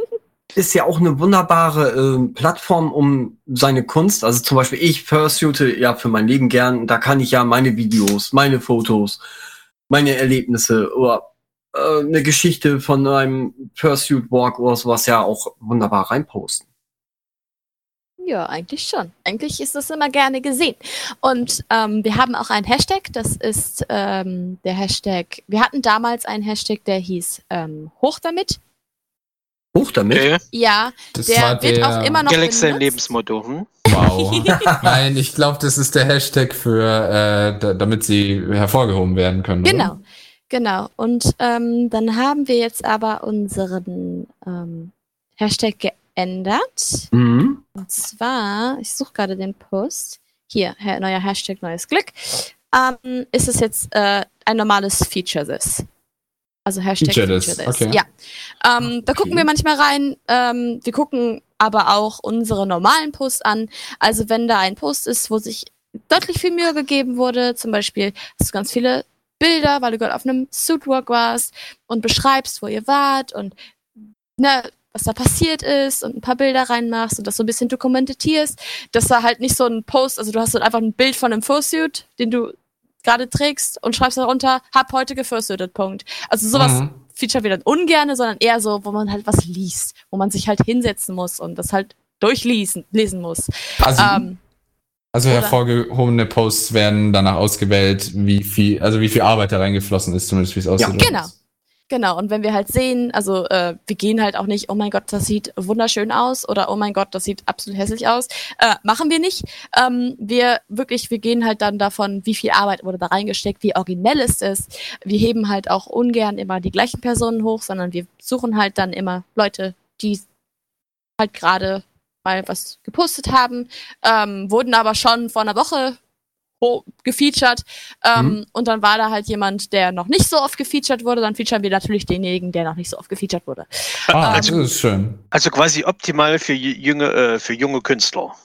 ist ja auch eine wunderbare äh, Plattform, um seine Kunst, also zum Beispiel ich pursuite ja für mein Leben gern, da kann ich ja meine Videos, meine Fotos, meine Erlebnisse oder äh, eine Geschichte von einem Pursuit Walk oder sowas ja auch wunderbar reinposten. Ja, eigentlich schon. Eigentlich ist das immer gerne gesehen. Und ähm, wir haben auch einen Hashtag, das ist ähm, der Hashtag, wir hatten damals einen Hashtag, der hieß ähm, Hoch damit. Hoch damit. Okay. Ja, Das der wird auch immer noch Galaxy benutzt. Lebensmotto. Hm? Wow. Nein, ich glaube, das ist der Hashtag für, äh, da, damit sie hervorgehoben werden können. oder? Genau. Und ähm, dann haben wir jetzt aber unseren ähm, Hashtag geändert. Mhm. Und zwar, ich suche gerade den Post. Hier, neuer Hashtag, neues Glück. Ähm, ist es jetzt äh, ein normales Feature This. Also Hashtag Feature Feature, This, This. okay. Ja. Ähm, Da Okay. gucken wir manchmal rein. Ähm, wir gucken aber auch unsere normalen Posts an. Also wenn da ein Post ist, wo sich deutlich viel Mühe gegeben wurde, zum Beispiel hast du ganz viele Bilder, weil du gerade auf einem Suitwork warst und beschreibst, wo ihr wart und ne, was da passiert ist und ein paar Bilder reinmachst und das so ein bisschen dokumentierst, dass da halt nicht so ein Post, also du hast dann einfach ein Bild von einem Fursuit, den du gerade trägst und schreibst darunter, hab heute gefursuited, Punkt. Also sowas Mhm. Feature wir dann ungerne, sondern eher so, wo man halt was liest, wo man sich halt hinsetzen muss und das halt durchlesen lesen muss. Also, Ähm, also oder- hervorgehobene Posts werden danach ausgewählt, wie viel, also wie viel Arbeit da reingeflossen ist, zumindest wie es aussieht. oder? genau. Genau, und wenn wir halt sehen, also äh, wir gehen halt auch nicht, oh mein Gott, das sieht wunderschön aus oder oh mein Gott, das sieht absolut hässlich aus. Äh, machen wir nicht. Ähm, wir wirklich, wir gehen halt dann davon, wie viel Arbeit wurde da reingesteckt, wie originell ist es. Wir heben halt auch ungern immer die gleichen Personen hoch, sondern wir suchen halt dann immer Leute, die halt gerade mal was gepostet haben, ähm, wurden aber schon vor einer Woche gefeatured ähm, und dann war da halt jemand, der noch nicht so oft gefeatured wurde, dann featuren wir natürlich denjenigen, der noch nicht so oft gefeatured wurde. Ah, Ähm, das ist schön. Also quasi optimal für junge, äh, für junge Künstler.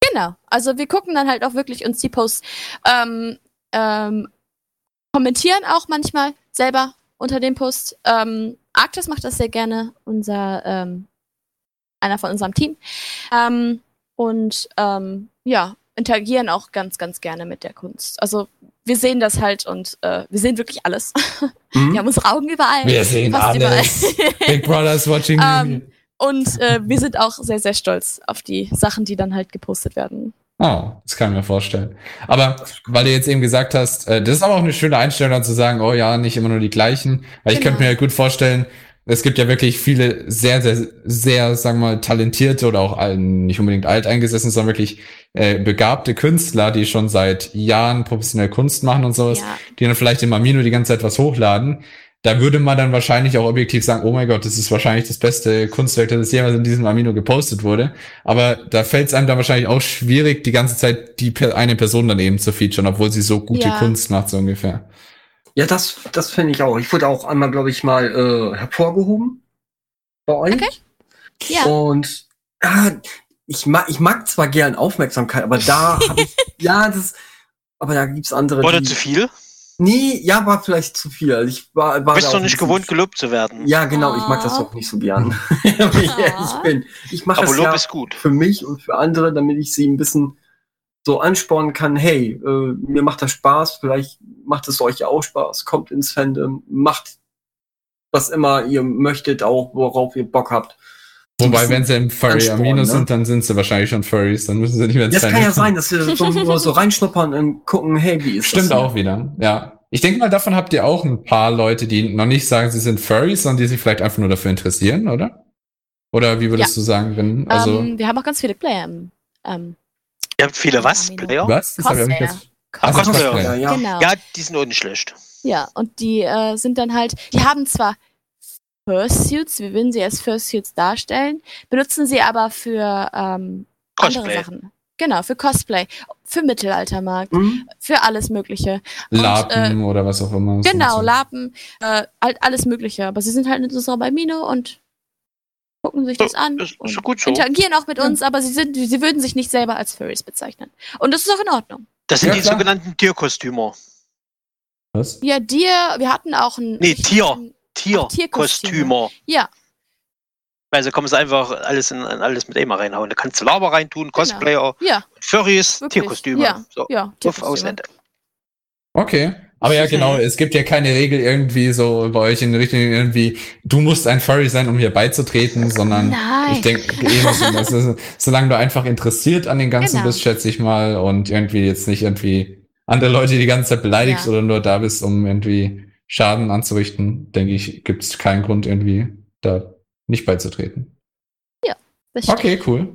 Genau, also wir gucken dann halt auch wirklich uns die Posts ähm, ähm, kommentieren auch manchmal selber unter dem Post. Ähm, Arktis macht das sehr gerne, unser ähm, einer von unserem Team. Ähm, und ähm, ja, interagieren auch ganz, ganz gerne mit der Kunst. Also wir sehen das halt und äh, wir sehen wirklich alles. Mhm. Wir haben unsere Augen überall. Wir sehen alles. Big Brother's watching Ähm, you. Und äh, wir sind auch sehr, sehr stolz auf die Sachen, die dann halt gepostet werden. Oh, das kann ich mir vorstellen. Aber weil du jetzt eben gesagt hast, äh, das ist aber auch eine schöne Einstellung, dann zu sagen, oh ja, nicht immer nur die gleichen. Weil ich Genau. könnte mir gut vorstellen, es gibt ja wirklich viele sehr, sehr, sehr, sagen wir mal, talentierte oder auch all- nicht unbedingt alt eingesessen, sondern wirklich äh, begabte Künstler, die schon seit Jahren professionell Kunst machen und sowas, Ja, die dann vielleicht im Amino die ganze Zeit was hochladen. Da würde man dann wahrscheinlich auch objektiv sagen, oh mein Gott, das ist wahrscheinlich das beste Kunstwerk, das jemals in diesem Amino gepostet wurde. Aber da fällt es einem dann wahrscheinlich auch schwierig, die ganze Zeit die eine Person dann eben zu featuren, obwohl sie so gute Ja. Kunst macht, so ungefähr. Ja, das, das finde ich auch. Ich wurde auch einmal, glaube ich, mal äh, hervorgehoben bei euch. Okay. ja. Und ah, ich, mag, ich mag zwar gern Aufmerksamkeit, aber da habe ich, ja, das, aber da gibt's andere, Wurde zu viel? Nee, ja, war vielleicht zu viel. Also ich war, war Bist du nicht gewohnt, gelobt zu werden? Ja, genau, ich mag das Ah. auch nicht so gern. Ich bin. Ich mache Aber das Lob ja ist gut. für mich und für andere, damit ich sie ein bisschen so anspornen kann, hey, äh, mir macht das Spaß, vielleicht macht es euch ja auch Spaß, kommt ins Fandom, macht was immer ihr möchtet, auch worauf ihr Bock habt. Wobei, wenn sie im Furry Ansporn, Amino ne? sind, dann sind sie wahrscheinlich schon Furries, dann müssen sie nicht mehr ins Das kann Fandom ja sein, dass wir so, so reinschnuppern und gucken, hey, wie ist Stimmt das? auch wieder, ja. Ich denke mal, davon habt ihr auch ein paar Leute, die noch nicht sagen, sie sind Furries, sondern die sich vielleicht einfach nur dafür interessieren, oder? Oder wie würdest du sagen, wenn, also, ähm, wir haben auch ganz viele Player im ähm, Ihr habt viele was. Player? was? Das hab ich nicht Cosplayer. so, Cosplayer. Cosplayer. Ja, ja. Genau. Ja, die sind auch nicht schlecht. Ja, und die äh, sind dann halt, die haben zwar Fursuits, wir würden sie als Fursuits darstellen, benutzen sie aber für ähm, andere Cosplay. Sachen. Genau, für Cosplay, für Mittelaltermarkt, Hm? für alles Mögliche. Lapen oder was auch immer. Genau, so. Lapen, äh, halt alles Mögliche. Aber sie sind halt in unserer Balmino und gucken sich So, das an ist- ist und gut so. interagieren auch mit uns, aber sie sind, sie würden sich nicht selber als Furries bezeichnen. Und das ist auch in Ordnung. Das sind Ja, die klar. sogenannten Tierkostümer. Was? Ja, dir, wir hatten auch ein. Nee, Tier. ein- Tierkostümer. Ja, Also kannst du einfach alles in, in alles mit EMA reinhauen. Da kannst du Lava reintun, Cosplayer, ja, Furries, Wirklich. Tierkostüme. Ja, So, ja. Tierkostüme. Ende. Okay. Aber ja, genau, es gibt ja keine Regel irgendwie so bei euch in Richtung irgendwie, du musst ein Furry sein, um hier beizutreten, sondern Nein. ich denke, eben so, solange du einfach interessiert an den Ganzen Genau. bist, schätze ich mal, und irgendwie jetzt nicht irgendwie andere Leute die ganze Zeit beleidigst Ja. oder nur da bist, um irgendwie Schaden anzurichten, denke ich, gibt es keinen Grund irgendwie da nicht beizutreten. Das stimmt. Okay, cool.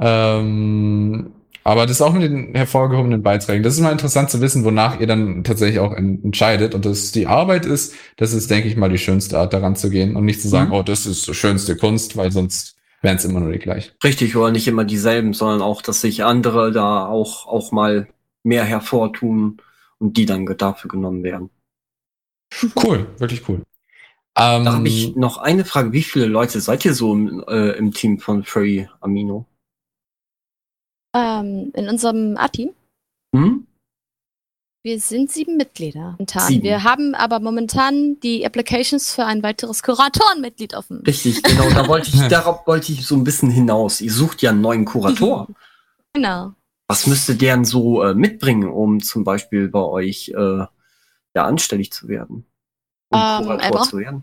Ähm, aber das auch mit den hervorgehobenen Beiträgen. Das ist mal interessant zu wissen, wonach ihr dann tatsächlich auch en- entscheidet. Und dass die Arbeit ist, das ist, denke ich mal, die schönste Art daran zu gehen und nicht zu sagen, Mhm. oh, das ist die schönste Kunst, weil sonst wären es immer nur die gleichen. Richtig, oder nicht immer dieselben, sondern auch, dass sich andere da auch, auch mal mehr hervortun und die dann dafür genommen werden. Cool, wirklich cool. Ähm, Da habe ich noch eine Frage. Wie viele Leute seid ihr so im, äh, im Team von Furry Amino? Ähm, in unserem A-Team, Hm? wir sind sieben Mitglieder. Momentan. Sieben. Wir haben aber momentan die Applications für ein weiteres Kuratorenmitglied offen. Richtig, genau. Da wollte ich, darauf wollte ich so ein bisschen hinaus. Ihr sucht ja einen neuen Kurator. Genau. Was müsste der denn so äh, mitbringen, um zum Beispiel bei euch äh, ja anstellig zu werden? Um Ähm, er Kurator braucht- zu werden?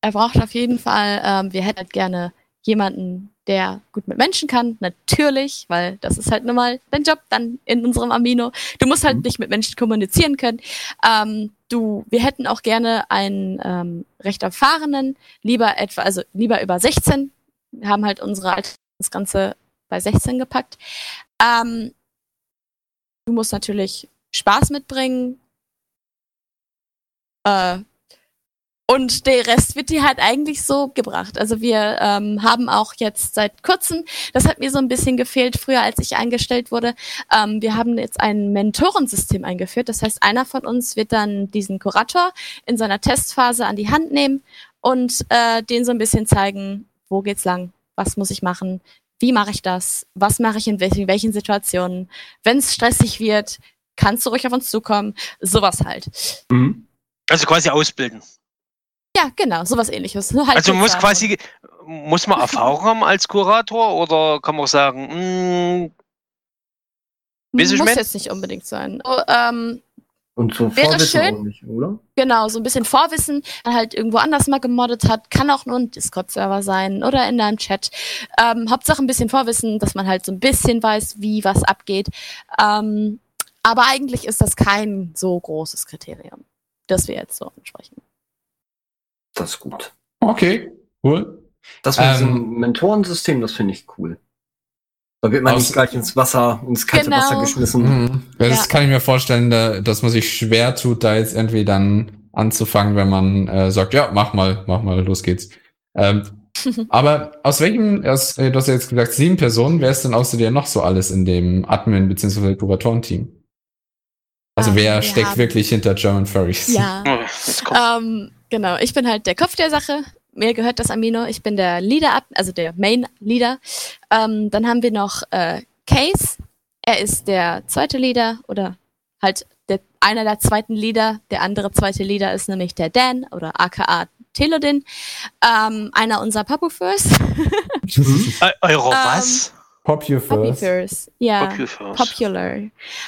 Er braucht auf jeden Fall, ähm, wir hätten halt gerne jemanden, der gut mit Menschen kann, natürlich, weil das ist halt nun mal dein Job dann in unserem Amino. Du musst halt Mhm. nicht mit Menschen kommunizieren können. Ähm, du, wir hätten auch gerne einen ähm, recht erfahrenen, lieber etwa, also lieber über 16. Wir haben halt unsere das Ganze bei 16 gepackt. Ähm, du musst natürlich Spaß mitbringen. Äh, und der Rest wird dir halt eigentlich so gebracht. Also wir ähm, haben auch jetzt seit kurzem, das hat mir so ein bisschen gefehlt, früher als ich eingestellt wurde, ähm, wir haben jetzt ein Mentorensystem eingeführt. Das heißt, einer von uns wird dann diesen Kurator in seiner Testphase an die Hand nehmen und äh, den so ein bisschen zeigen, wo geht's lang, was muss ich machen, wie mache ich das, was mache ich in welchen, welchen Situationen. Wenn es stressig wird, kannst du ruhig auf uns zukommen. Sowas halt. Mhm. Also quasi ausbilden. Ja, genau, sowas ähnliches. Nur halt Also man muss quasi, muss man Erfahrung haben als Kurator oder kann man auch sagen, mm, Weiß ich Muss mein? jetzt nicht unbedingt sein. Oh, ähm, Und so Wäre Vorwissen schön. auch nicht, oder? Genau, so ein bisschen Vorwissen, dann halt irgendwo anders mal gemoddet hat, kann auch nur ein Discord-Server sein oder in einem Chat. Ähm, Hauptsache ein bisschen Vorwissen, dass man halt so ein bisschen weiß, wie was abgeht. Ähm, aber eigentlich ist das kein so großes Kriterium, das wir jetzt so ansprechen. Das ist gut. Okay, cool. Das mit Ähm, diesem Mentorensystem, das finde ich cool. Da wird man Aus- nicht gleich ins Wasser, ins kalte Genau. Wasser geschmissen. Mhm. Ja, das Ja. kann ich mir vorstellen, da, dass man sich schwer tut, da jetzt irgendwie dann anzufangen, wenn man äh, sagt, ja, mach mal, mach mal, los geht's. Ähm, aber aus welchem, aus, äh, du hast ja jetzt gesagt, sieben Personen, wer ist denn außer dir noch so alles in dem Admin- bzw. Kuratorenteam? Also Ähm, wer wir steckt haben- wirklich hinter German Furries? Ja. Oh. Ähm, genau, ich bin halt der Kopf der Sache. Mir gehört das Amino. Ich bin der Leader, ab- also der Main Leader. Ähm, dann haben wir noch äh, Case. Er ist der zweite Leader oder halt der, einer der zweiten Leader. Der andere zweite Leader ist nämlich der Dan oder aka Telodin. Ähm, einer unserer Papufers. Eu- Euro ähm, was? Pop you first. Papufers. Ja. Popufers. Popular.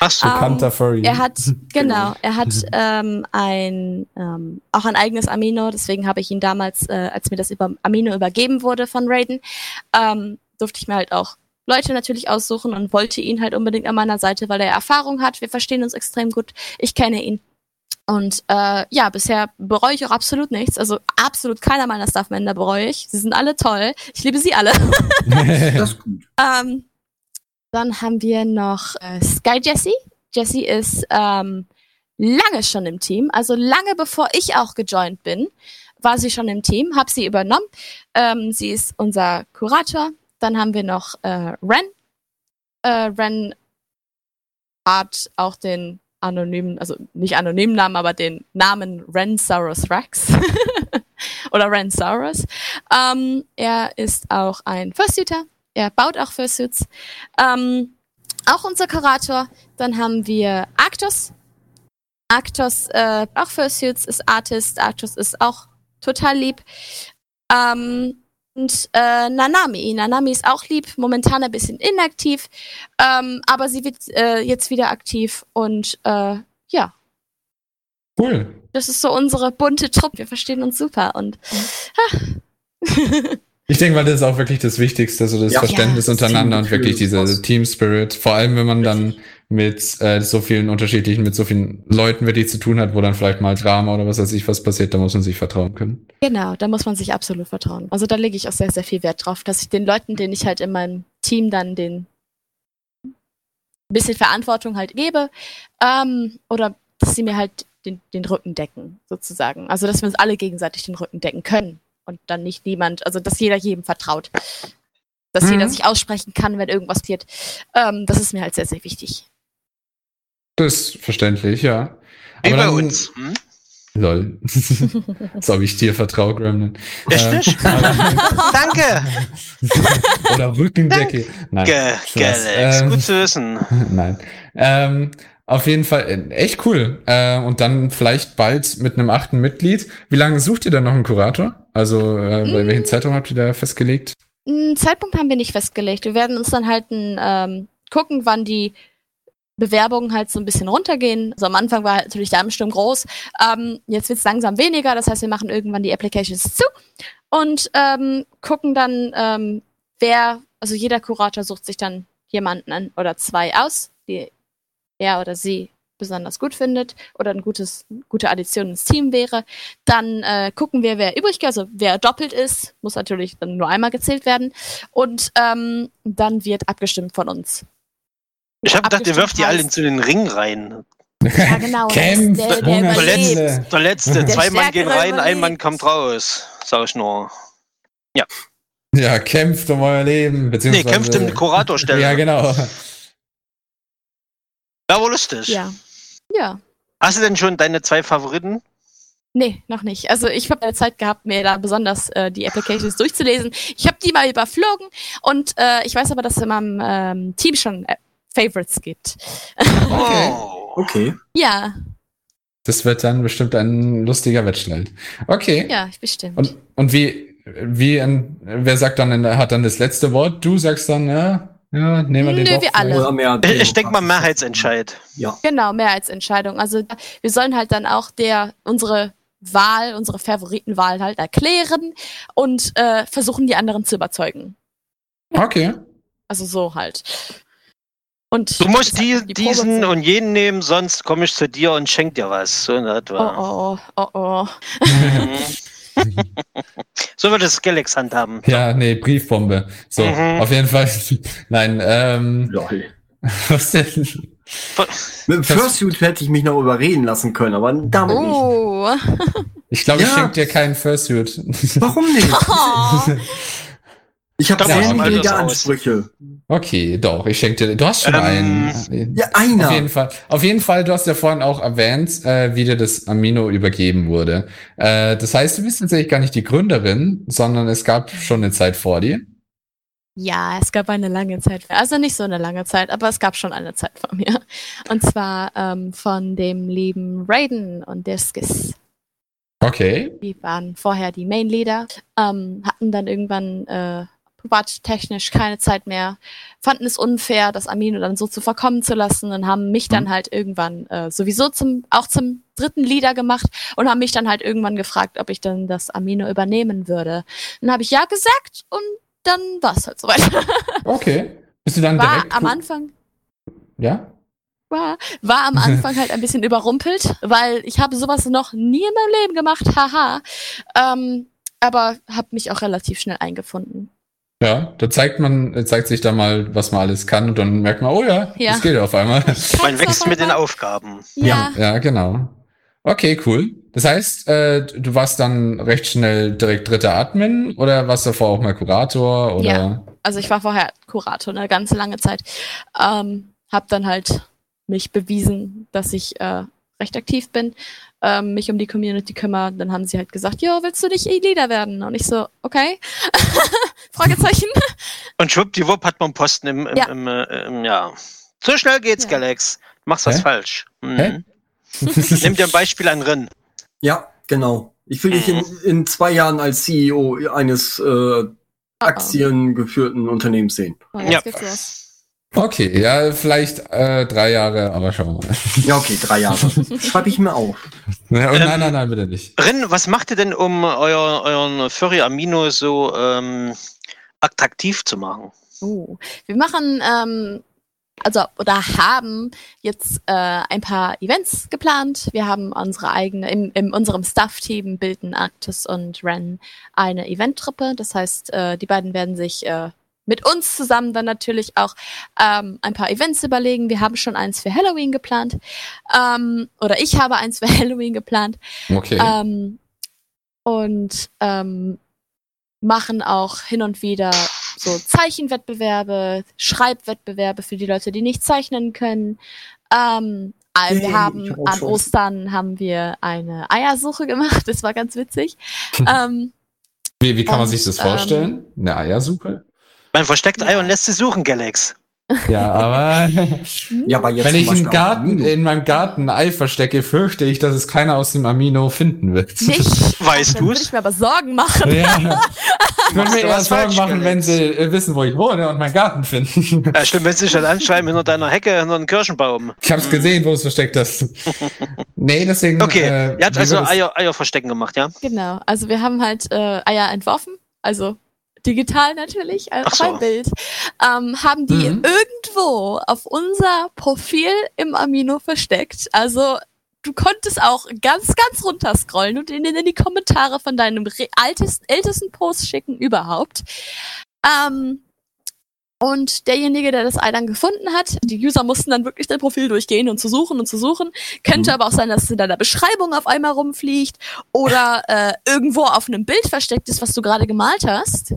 Ach so. Ähm, Bekannter Furry. Er hat, genau, er hat ähm, ein, ähm, auch ein eigenes Amino, deswegen habe ich ihn damals, äh, als mir das über Amino übergeben wurde von Raiden, ähm, durfte ich mir halt auch Leute natürlich aussuchen und wollte ihn halt unbedingt an meiner Seite, weil er Erfahrung hat. Wir verstehen uns extrem gut. Ich kenne ihn. Und äh, ja, bisher bereue ich auch absolut nichts. Also absolut keiner meiner Staff-Member bereue ich. Sie sind alle toll. Ich liebe sie alle. Das ist gut. Ähm, dann haben wir noch äh, Sky Jessie. Jessie ist ähm, lange schon im Team, also lange bevor ich auch gejoint bin, war sie schon im Team, habe sie übernommen. Ähm, sie ist unser Kurator. Dann haben wir noch äh, Ren. Äh, Ren hat auch den anonymen, also nicht anonymen Namen, aber den Namen Ren Saurus Rex. Oder Ren Saurus. Ähm, er ist auch ein Fursuiter. Er baut auch Fursuits. Ähm, auch unser Kurator. Dann haben wir Arctos. Arctos äh, auch Fursuits, ist Artist. Arctos ist auch total lieb. Ähm, und äh, Nanami. Nanami ist auch lieb, momentan ein bisschen inaktiv, ähm, aber sie wird äh, jetzt wieder aktiv und äh, ja, cool. das ist so unsere bunte Truppe. Wir verstehen uns super und Ich denke mal, das ist auch wirklich das Wichtigste, so das Ja. Verständnis Ja, untereinander und wirklich diese ist was. Team Spirit. Vor allem, wenn man dann mit äh, so vielen unterschiedlichen, mit so vielen Leuten wirklich zu tun hat, wo dann vielleicht mal Drama oder was weiß ich was passiert, da muss man sich vertrauen können. Genau, da muss man sich absolut vertrauen. Also da lege ich auch sehr, sehr viel Wert drauf, dass ich den Leuten, denen ich halt in meinem Team dann den ein bisschen Verantwortung halt gebe, ähm, oder dass sie mir halt den, den Rücken decken, sozusagen. Also dass wir uns alle gegenseitig den Rücken decken können und dann nicht niemand, also dass jeder jedem vertraut. Dass Mhm. jeder sich aussprechen kann, wenn irgendwas passiert. Ähm, das ist mir halt sehr, sehr wichtig. Das ist verständlich, ja. Wie bei uns. Hm? Lol. so ob ich dir vertraue, Gremlin. Echt Ähm, Danke. oder Rückendecke. Nein. Galax. Ähm, Gut zu wissen. Nein. Ähm, auf jeden Fall äh, echt cool. Äh, und dann vielleicht bald mit einem achten Mitglied. Wie lange sucht ihr dann noch einen Kurator? Also, äh, bei Mm. welchen Zeitraum habt ihr da festgelegt? Einen Zeitpunkt haben wir nicht festgelegt. Wir werden uns dann halt ein, ähm, gucken, wann die Bewerbungen halt so ein bisschen runtergehen. Also am Anfang war halt natürlich der Ansturm groß. Ähm, jetzt wird es langsam weniger. Das heißt, wir machen irgendwann die Applications zu und ähm, gucken dann, ähm, wer, also jeder Kurator sucht sich dann jemanden an oder zwei aus, die er oder sie besonders gut findet oder ein gutes, gute Addition ins Team wäre. Dann äh, gucken wir, wer übrig, also wer doppelt ist, muss natürlich dann nur einmal gezählt werden. Und ähm, dann wird abgestimmt von uns. Ich habe gedacht, ihr werft die alle in den Ring rein. Ja, genau. Kämpf, der, der überlebt. Stille. Der letzte. Der Zwei Mann gehen rein, ein Mann überlebt. kommt raus. Sag ich nur. Ja, kämpft um euer Leben. Nee, Beziehungsweise, kämpft im Kuratorstelle. Ja, genau. Ja, war lustig. Ja. Ja. Hast du denn schon deine zwei Favoriten? Nee, noch nicht. Also ich habe keine Zeit gehabt, mir da besonders äh, die Applications durchzulesen. Ich habe die mal überflogen und äh, ich weiß aber, dass es in meinem ähm, Team schon äh, Favorites gibt. Okay. Oh. Okay. ja, Das wird dann bestimmt ein lustiger Wettstreit. Okay. ja, bestimmt. Und, und wie, wie, wer sagt dann, hat dann das letzte Wort? Du sagst dann, ja, Ja, nehmen wir den Nö, doch. wir alle. Oder mehr Ich, ich denke mal. Mehrheitsentscheid. Ja. Genau, Mehrheitsentscheidung. Also wir sollen halt dann auch der unsere Wahl, unsere Favoritenwahl halt erklären und äh, versuchen, die anderen zu überzeugen. Okay. Also so halt. Und Du musst die, die diesen und jenen nehmen, sonst komme ich zu dir und schenk dir was. So in etwa. Oh oh, oh oh. Mhm. so wird es Galax handhaben. Ja, nee, Briefbombe. So, Mhm. auf jeden Fall. Nein, ähm, Lol. was denn? Mit dem Fursuit hätte ich mich noch überreden lassen können, aber damit nicht. Oh. Ich glaube, ich Ja. schenke dir keinen Fursuit. Warum nicht? oh. Ich habe sehr niedrige. Ansprüche. Okay, doch, ich schenke dir. Du hast schon Ähm, einen. Ja, Auf einer. jeden Fall. Auf jeden Fall, du hast ja vorhin auch erwähnt, äh, wie dir das Amino übergeben wurde. Äh, das heißt, du bist tatsächlich gar nicht die Gründerin, sondern es gab schon eine Zeit vor dir. Ja, es gab eine lange Zeit. Also nicht so eine lange Zeit, aber es gab schon eine Zeit vor mir. Und zwar ähm, von dem lieben Raiden und Discus. Okay. Die waren vorher die Main-Leader, ähm, hatten dann irgendwann äh, privattechnisch keine Zeit mehr, fanden es unfair, das Amino dann so zu verkommen zu lassen und haben mich dann halt irgendwann äh, sowieso zum auch zum dritten Leader gemacht und haben mich dann halt irgendwann gefragt, ob ich dann das Amino übernehmen würde. Dann habe ich ja gesagt und dann war es halt soweit. Okay. Bist du dann War direkt. am Anfang Ja? war, war am Anfang halt ein bisschen überrumpelt, weil ich habe sowas noch nie in meinem Leben gemacht, haha. Ähm, aber habe mich auch relativ schnell eingefunden. Ja, da zeigt man, äh, zeigt sich da mal, was man alles kann und dann merkt man, oh ja, Ja. das geht auf einmal. Man wächst mit den Aufgaben. Ja, Ja, genau. Okay, cool. Das heißt, äh, du warst dann recht schnell direkt dritter Admin oder warst du davor auch mal Kurator oder? Ja. also ich war vorher Kurator eine ganz lange Zeit. Ähm, hab dann halt mich bewiesen, dass ich äh, recht aktiv bin, ähm, mich um die Community kümmere. Dann haben sie halt gesagt, jo, willst du nicht E-Leader werden? Und ich so, okay. Fragezeichen. Und schwuppdiwupp hat man einen Posten im, im, Ja. im, äh, im ja. So schnell geht's, Ja. Galax. Machst was Hä? falsch. Mhm. Nimm dir ein Beispiel an Rin. Ja, genau. Ich will dich in, Mhm. in zwei Jahren als CEO eines äh, aktiengeführten Unternehmens sehen. Oh, jetzt Ja. Okay, ja, vielleicht äh, drei Jahre, aber schauen wir mal. Ja, okay, drei Jahre. Schreibe ich mir auf. Ja, Ähm, nein, nein, nein, bitte nicht. Rin, was macht ihr denn, um euer, euren Furry Amino so ähm, attraktiv zu machen? Oh, wir machen, ähm, also oder haben jetzt äh, ein paar Events geplant. Wir haben unsere eigene, im, in unserem Staff-Team bilden Arctis und Ren eine Event-Truppe. Das heißt, äh, die beiden werden sich äh, mit uns zusammen dann natürlich auch ähm, ein paar Events überlegen. Wir haben schon eins für Halloween geplant. Ähm, oder ich habe eins für Halloween geplant. Okay. Ähm, und ähm, machen auch hin und wieder so Zeichenwettbewerbe, Schreibwettbewerbe für die Leute, die nicht zeichnen können. Ähm, äh, Yay, wir haben an schon. Ostern haben wir eine Eiersuche gemacht. Das war ganz witzig. ähm, wie, wie kann man und, sich das ähm, vorstellen? Eine Eiersuche? Man versteckt Ja. Ei und lässt sie suchen, Galax. Ja, aber Ja, aber jetzt wenn ich im Garten, in meinem Garten ein Ei verstecke, fürchte ich, dass es keiner aus dem Amino finden wird. nicht. Weißt Dann würde du's? ich mir aber Sorgen machen. Ja. Ich würde mir du eher Sorgen machen, wenn sie äh, wissen, wo ich wohne und meinen Garten finden. Ja, stimmt, wenn sie sich dann anschreiben hinter deiner Hecke, hinter einem Kirschenbaum. Ich habe es gesehen, wo du es versteckt hast. Nee, deswegen. Okay, äh, ihr habt also Eier, Eier verstecken gemacht, ja? Genau. Also wir haben halt äh, Eier entworfen, also digital natürlich, äh, auf so. ein Bild, ähm, haben die Mhm. irgendwo auf unser Profil im Amino versteckt. Also du konntest auch ganz, ganz runter scrollen und in, in die Kommentare von deinem altesten, ältesten Post schicken überhaupt. Ähm, und derjenige, der das Ei dann gefunden hat, die User mussten dann wirklich dein Profil durchgehen und zu suchen und zu suchen. Könnte Mhm. aber auch sein, dass es in deiner Beschreibung auf einmal rumfliegt oder äh, irgendwo auf einem Bild versteckt ist, was du gerade gemalt hast.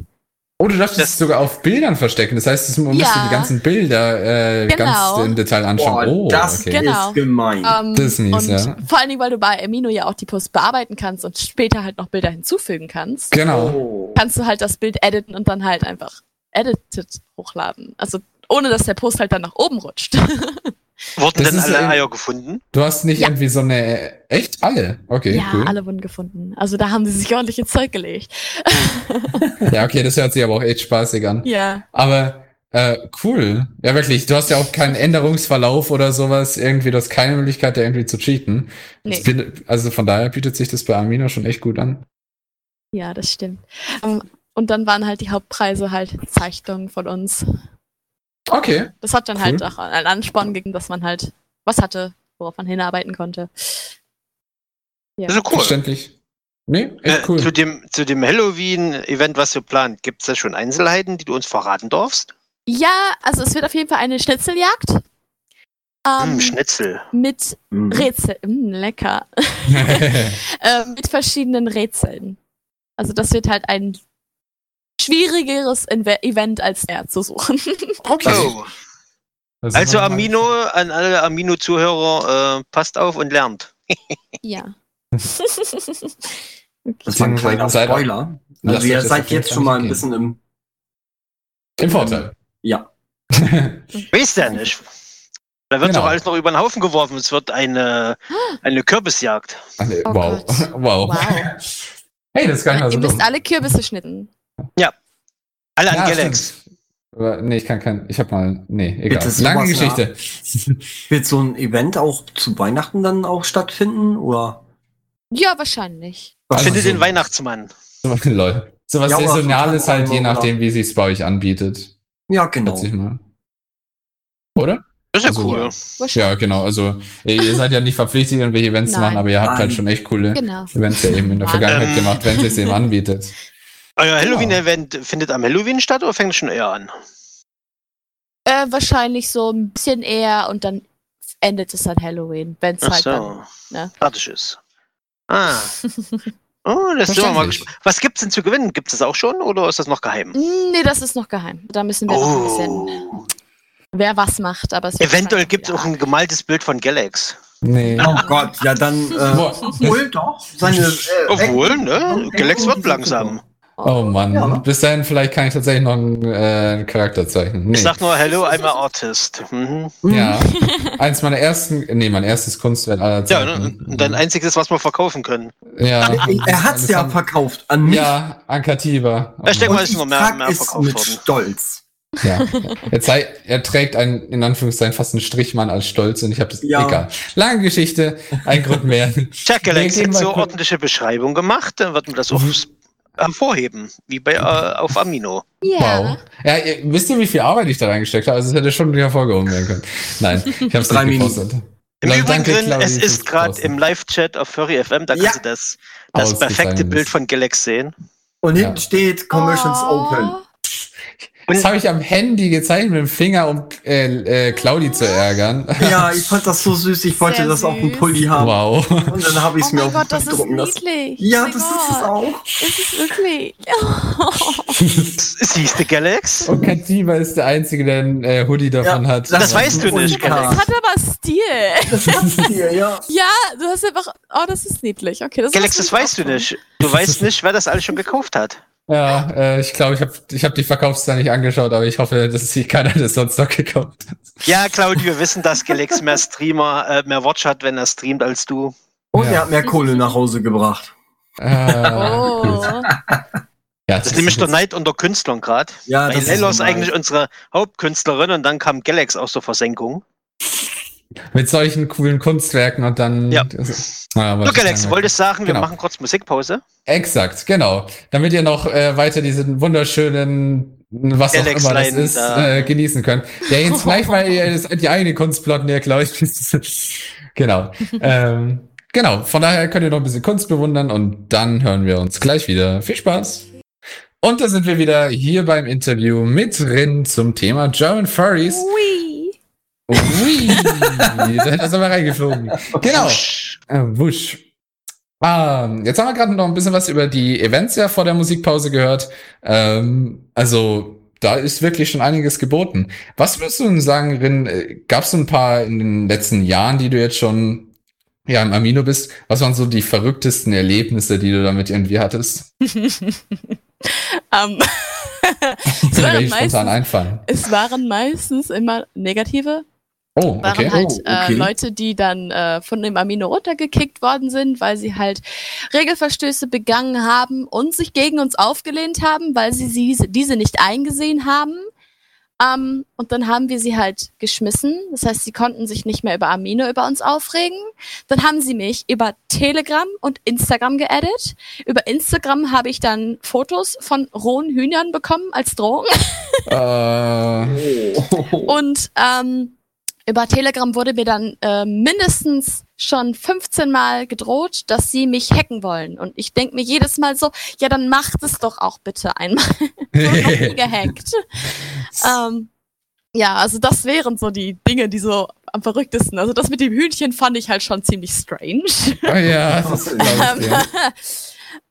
Oh, du darfst Das- es sogar auf Bildern verstecken. Das heißt, man müsste Ja. die ganzen Bilder äh, Genau. ganz im Detail anschauen. Boah, oh, das okay. Genau. ist gemein. Ähm, Das ist mies, und ja. vor allen Dingen, weil du bei Amino ja auch die Posts bearbeiten kannst und später halt noch Bilder hinzufügen kannst, Genau. Oh. kannst du halt das Bild editen und dann halt einfach edited hochladen. Also ohne dass der Post halt dann nach oben rutscht. Wurden Das denn alle ja- Eier gefunden? Du hast nicht Ja. irgendwie so eine. Echt? Alle? Okay, ja, cool. alle wurden gefunden. Also da haben sie sich ordentlich ins Zeug gelegt. Ja, okay, das hört sich aber auch echt spaßig an. Ja. Aber Äh, cool. Ja, wirklich. Du hast ja auch keinen Änderungsverlauf oder sowas. Irgendwie, du hast keine Möglichkeit, da irgendwie zu cheaten. Nee. Bin- Also von daher bietet sich das bei Amino schon echt gut an. Ja, das stimmt. Ähm, und dann waren halt die Hauptpreise halt Zeichnungen von uns. Okay. Das hat dann Cool. halt auch einen Ansporn gegeben, dass man halt was hatte, worauf man hinarbeiten konnte. Ja. Das ist cool. Verständlich. Nee, echt Äh, cool. zu dem, zu dem Halloween-Event, was du plant, gibt es da schon Einzelheiten, die du uns verraten darfst? Ja, also es wird auf jeden Fall eine Schnitzeljagd. Ähm, Hm, Schnitzel. mit Mhm. Rätsel. Mm, lecker. äh, mit verschiedenen Rätseln. Also das wird halt ein schwierigeres Inve Event als er zu suchen. okay. Oh. Also Amino, an alle Amino-Zuhörer, äh, passt auf und lernt. ja. Das war ein kleiner Spoiler. Also euch ihr das seid jetzt schon mal ein bisschen im. Im Vorteil. Ja. Weiß der nicht. Da wird Genau. doch alles noch über den Haufen geworfen. Es wird eine, eine Kürbisjagd. Oh wow. Wow. Wow. Hey, das ist gar nicht mal so Ihr müsst alle Kürbisse schnitten. Alle an Ja, Galax. Aber nee, ich kann kein. Ich hab mal. Nee, egal. Bitte Lange nach- Geschichte. Wird so ein Event auch zu Weihnachten dann auch stattfinden? Oder? Ja, wahrscheinlich. Also Finde so- den Weihnachtsmann. So, Lol. So was Ja, Saisonales halt, je nachdem, wie sie es bei euch anbietet. Ja, genau. Oder? Das ist ja Also- cool. Ja, genau. Also, ihr ihr seid ja nicht verpflichtet, irgendwelche Events zu machen, aber ihr habt Nein. halt schon echt coole Genau. Events ja eben in der. Vergangenheit gemacht, wenn es eben anbietet. Euer Halloween-Event findet am Halloween statt oder fängt es schon eher an? Äh, wahrscheinlich so ein bisschen eher und dann endet es an Halloween, wenn es halt dann. so. ne? Fertig ist. Ah. Oh, das sind wir mal gespannt. Was gibt's denn zu gewinnen? Gibt es das auch schon oder ist das noch geheim? Nee, das ist noch geheim. Da müssen wir noch ein bisschen, Oh. wer was macht, aber es wird Eventuell gibt es auch ein gemaltes Bild von Galax. Nee. Oh Gott, ja dann. Äh, obwohl doch. Seine, äh, Obwohl, ne? Galax wird langsam. Oh Mann. Ja. Bis dahin, vielleicht kann ich tatsächlich noch einen äh, Charakter zeichnen. Nee. Ich sag nur Hello, I'm a Artist. Mhm. Ja. Eins meiner ersten, nee, mein erstes Kunstwerk aller Ja, Zeiten. ne? Und dein einziges, was wir verkaufen können. Ja. Er hat's ja verkauft an mich. Ja, an Katiba. Ich denke mal, ist noch mehr, mehr verkauft mit worden. Stolz. Ja. Er, zei- er trägt einen, in Anführungszeichen, fast einen Strichmann als Stolz und ich habe das, Ja. egal. Lange Geschichte, ein Grund mehr. Hat mal so ordentliche Beschreibung gemacht, dann wird man das auch Mhm. Hervorheben, wie bei äh, auf Amino. Ja. Wow. Ja, ihr, wisst ihr, wie viel Arbeit ich da reingesteckt habe? Also es hätte schon wieder hervorgehoben werden können. Nein, ich habe es Drei nicht Minuten. Im Na, Übrigen, danke, Claudia, es ist gerade im Live-Chat auf Furry FM, da Ja. kannst du das, das perfekte. Bild von Galax sehen. Und Ja. hinten steht Commissions Oh. Open. Das habe ich am Handy gezeichnet mit dem Finger, um äh, äh, Claudi zu ärgern. Ja, ich fand das so süß. Ich wollte Sehr das auf dem süß. Pulli haben. Wow. Und dann habe ich Oh es mir mein auf Gott, das ist niedlich. Ja, oh das ist es Gott. auch. Es ist wirklich. Siehst du Galax? Und Katiba ist der Einzige, der einen äh, Hoodie davon Ja, hat. Das ist weißt du nicht. Galax. Das hat aber Stil. Das hat's hier, ja. Ja, du hast einfach. Oh, das ist niedlich. Okay, das Galax, das weißt du nicht. Du weißt nicht, wer das alles schon gekauft hat. Ja, äh, ich glaube, ich habe ich hab die Verkaufszahlen nicht angeschaut, aber ich hoffe, dass sich keiner das sonst noch gekauft hat. Ja, Claudio, wir wissen, dass Galax mehr Streamer, äh, mehr Watch hat, wenn er streamt als du. Und Ja. er hat mehr Kohle nach Hause gebracht. Gut. Oh. Ja, Das ist nämlich der Neid unter Künstlern gerade. Ja, Weil das Lelo ist ist eigentlich unsere Hauptkünstlerin und dann kam Galax aus der Versenkung. Mit solchen coolen Kunstwerken und dann. Ja. Ich Galax, sagen wolltest sagen, wir Genau. machen kurz Musikpause? Exakt, genau. Damit ihr noch äh, weiter diesen wunderschönen, was auch immer das ist, da. äh, genießen könnt. Ja, jetzt gleich mal seid die eigene Kunstplotten, ja, glaube ich. genau. ähm, genau. Von daher könnt ihr noch ein bisschen Kunst bewundern und dann hören wir uns gleich wieder. Viel Spaß! Und da sind wir wieder hier beim Interview mit drin zum Thema German Furries. Ui. Ui, da sind wir reingeflogen. Genau. Äh, wusch. Ah, jetzt haben wir gerade noch ein bisschen was über die Events ja vor der Musikpause gehört. Ähm, also da ist wirklich schon einiges geboten. Was würdest du denn sagen, Rin? Gab es ein paar in den letzten Jahren, die du jetzt schon ja im Amino bist? Was waren so die verrücktesten Erlebnisse, die du damit irgendwie hattest? Ähm, es, waren meistens, einfallen. es waren meistens immer negative. Oh, waren okay. halt Oh, okay. äh, Leute, die dann äh, von dem Amino runtergekickt worden sind, weil sie halt Regelverstöße begangen haben und sich gegen uns aufgelehnt haben, weil sie sie diese nicht eingesehen haben. Ähm, und dann haben wir sie halt geschmissen. Das heißt, sie konnten sich nicht mehr über Amino über uns aufregen. Dann haben sie mich über Telegram und Instagram geaddet. Über Instagram habe ich dann Fotos von rohen Hühnern bekommen als Drohung. Äh, Und ähm, über Telegram wurde mir dann äh, mindestens schon 15 Mal gedroht, dass sie mich hacken wollen. Und ich denke mir jedes Mal so, ja, dann macht es doch auch bitte einmal. Ich wurde noch nie gehackt. ähm, ja, also das wären so die Dinge, die so am verrücktesten. Also das mit dem Hühnchen fand ich halt schon ziemlich strange. oh ja, das ist, ich, dir.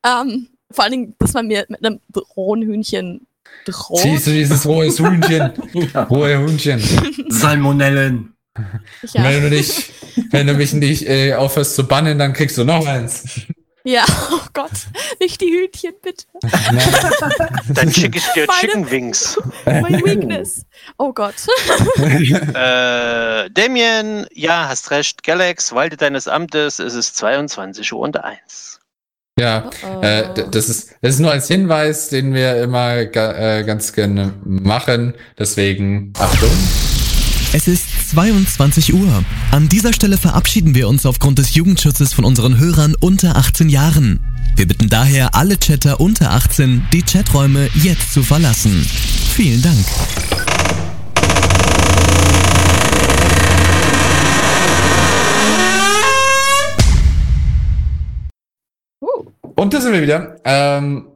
ähm, vor allen Dingen, dass man mir mit einem rohen Hühnchen droht. Siehst du dieses rohe Hühnchen? Ja. Rohe Hühnchen. Salmonellen. Ja. Wenn du nicht, wenn du mich nicht äh, aufhörst zu bannen, dann kriegst du noch eins. ja, oh Gott, nicht die Hühnchen, bitte. Dann schicke ich dir Meine- Chicken Wings. My weakness. Oh Gott. Äh, Damien, ja, hast recht. Galax, walte deines Amtes, es ist 22 Uhr und 1. Ja, äh, d- das ist, das ist nur als Hinweis, den wir immer ga, äh, ganz gerne machen. Deswegen, Achtung. Es ist 22 Uhr. An dieser Stelle verabschieden wir uns aufgrund des Jugendschutzes von unseren Hörern unter 18 Jahren. Wir bitten daher alle Chatter unter 18, die Chaträume jetzt zu verlassen. Vielen Dank. Und da sind wir wieder. Ähm,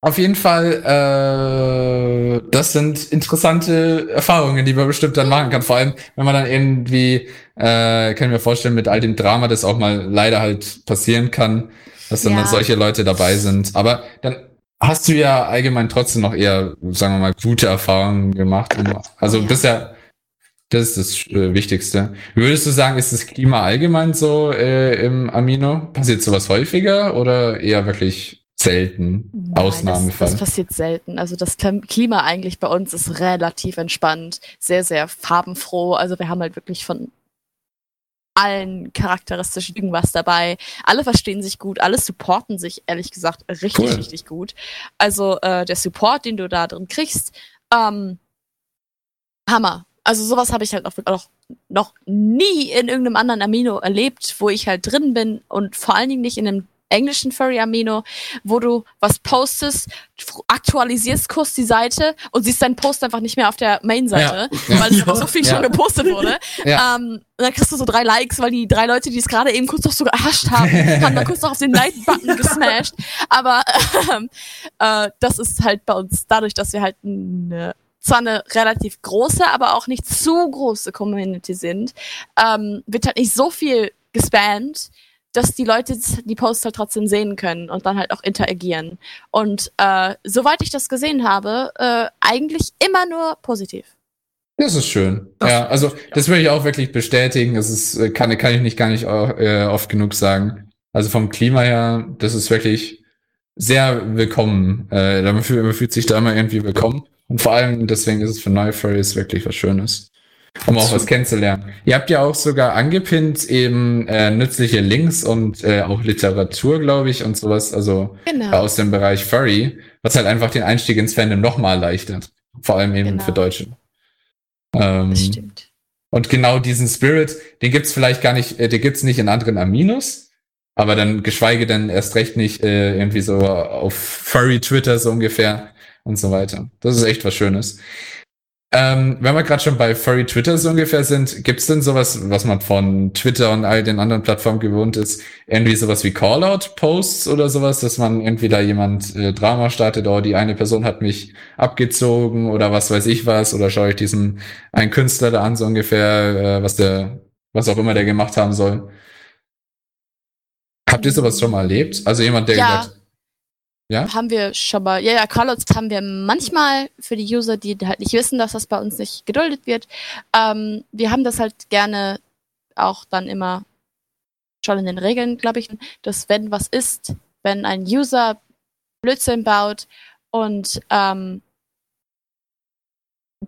auf jeden Fall, äh, das sind interessante Erfahrungen, die man bestimmt dann machen kann. Vor allem, wenn man dann irgendwie, äh, kann ich mir vorstellen, mit all dem Drama, das auch mal leider halt passieren kann, dass dann, Ja. dann solche Leute dabei sind. Aber dann hast du ja allgemein trotzdem noch eher, sagen wir mal, gute Erfahrungen gemacht. Also Ja. bisher, das ist das äh, Wichtigste. Würdest du sagen, ist das Klima allgemein so äh, im Amino? Passiert sowas häufiger oder eher wirklich selten? Nein, Ausnahmefall. Das, das passiert selten. Also das Klim- Klima eigentlich bei uns ist relativ entspannt, sehr, sehr farbenfroh. Also wir haben halt wirklich von allen charakteristischen irgendwas dabei. Alle verstehen sich gut, alle supporten sich, ehrlich gesagt, richtig, Cool. richtig gut. Also äh, der Support, den du da drin kriegst, ähm, Hammer. Also sowas habe ich halt auch, auch noch nie in irgendeinem anderen Amino erlebt, wo ich halt drin bin und vor allen Dingen nicht in einem englischen Furry Amino, wo du was postest, aktualisierst kurz die Seite und siehst deinen Post einfach nicht mehr auf der Main-Seite, Ja. weil Ja. so viel Ja. schon gepostet wurde. Ähm, und dann kriegst du so drei Likes, weil die drei Leute, die es gerade eben kurz noch so gehasht haben, haben dann kurz noch auf den Like-Button gesmashed. Aber ähm, äh, das ist halt bei uns dadurch, dass wir halt eine zwar eine relativ große, aber auch nicht zu große Community sind, ähm, wird halt nicht so viel gespammt, dass die Leute die Posts halt trotzdem sehen können und dann halt auch interagieren. Und äh, soweit ich das gesehen habe, äh, eigentlich immer nur positiv. Das ist schön. Das- ja, also das würde ich auch wirklich bestätigen. Das ist, äh, kann, kann ich nicht gar nicht äh, oft genug sagen. Also vom Klima her, das ist wirklich sehr willkommen. Äh, man, fühlt, man fühlt sich da immer irgendwie willkommen. Und vor allem deswegen ist es für neue Furries wirklich was Schönes. Um auch was kennenzulernen. Ihr habt ja auch sogar angepinnt eben äh, nützliche Links und äh, auch Literatur, glaube ich, und sowas, also Genau. aus dem Bereich Furry, was halt einfach den Einstieg ins Fandom nochmal erleichtert. Vor allem eben Genau. für Deutsche. Ähm, Das stimmt. und genau diesen Spirit, den gibt's vielleicht gar nicht, äh, den gibt's nicht in anderen Aminos, aber dann geschweige denn erst recht nicht äh, irgendwie so auf Furry Twitter so ungefähr und so weiter. Das ist echt was Schönes. Ähm, wenn wir gerade schon bei Furry Twitter so ungefähr sind, gibt's denn sowas, was man von Twitter und all den anderen Plattformen gewohnt ist, irgendwie sowas wie Callout-Posts oder sowas, dass man irgendwie da jemand äh, Drama startet, oh, die eine Person hat mich abgezogen oder was weiß ich was, oder schaue ich diesen einen Künstler da an, so ungefähr, äh, was der, was auch immer der gemacht haben soll. Habt ihr sowas schon mal erlebt? Also jemand, der Ja. gesagt, ja? Haben wir schon mal, ja, ja, Callouts haben wir manchmal für die User, die halt nicht wissen, dass das bei uns nicht geduldet wird. Ähm, wir haben das halt gerne auch dann immer schon in den Regeln, glaube ich, dass wenn was ist, wenn ein User Blödsinn baut und ähm,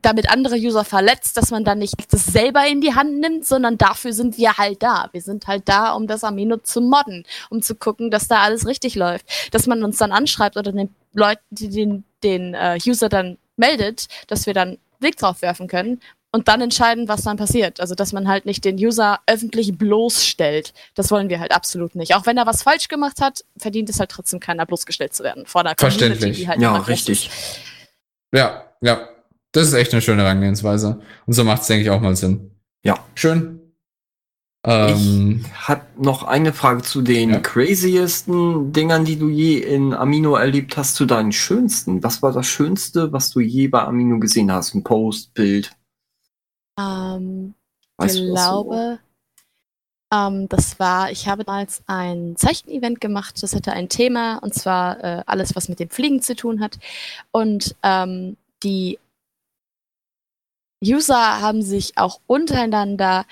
damit andere User verletzt, dass man dann nicht das selber in die Hand nimmt, sondern dafür sind wir halt da. Wir sind halt da, um das Amino zu modden, um zu gucken, dass da alles richtig läuft. Dass man uns dann anschreibt oder den Leuten, die den, den äh, User dann meldet, dass wir dann Blick drauf werfen können und dann entscheiden, was dann passiert. Also, dass man halt nicht den User öffentlich bloßstellt. Das wollen wir halt absolut nicht. Auch wenn er was falsch gemacht hat, verdient es halt trotzdem keiner, bloßgestellt zu werden. Vor einer Verständlich. die halt Ja, richtig. ist. Ja, ja. Das ist echt eine schöne Herangehensweise. Und so macht es, denke ich, auch mal Sinn. Ja. Schön. Ähm, Ich hab noch eine Frage zu den Ja. craziesten Dingern, die du je in Amino erlebt hast, zu deinen schönsten. Was war das Schönste, was du je bei Amino gesehen hast? Ein Post, Bild? Ähm, Weißt du das so? glaube, ähm, das war, ich habe damals ein Zeichenevent gemacht, das hatte ein Thema und zwar äh, alles, was mit dem Fliegen zu tun hat. Und ähm, die User haben sich auch untereinander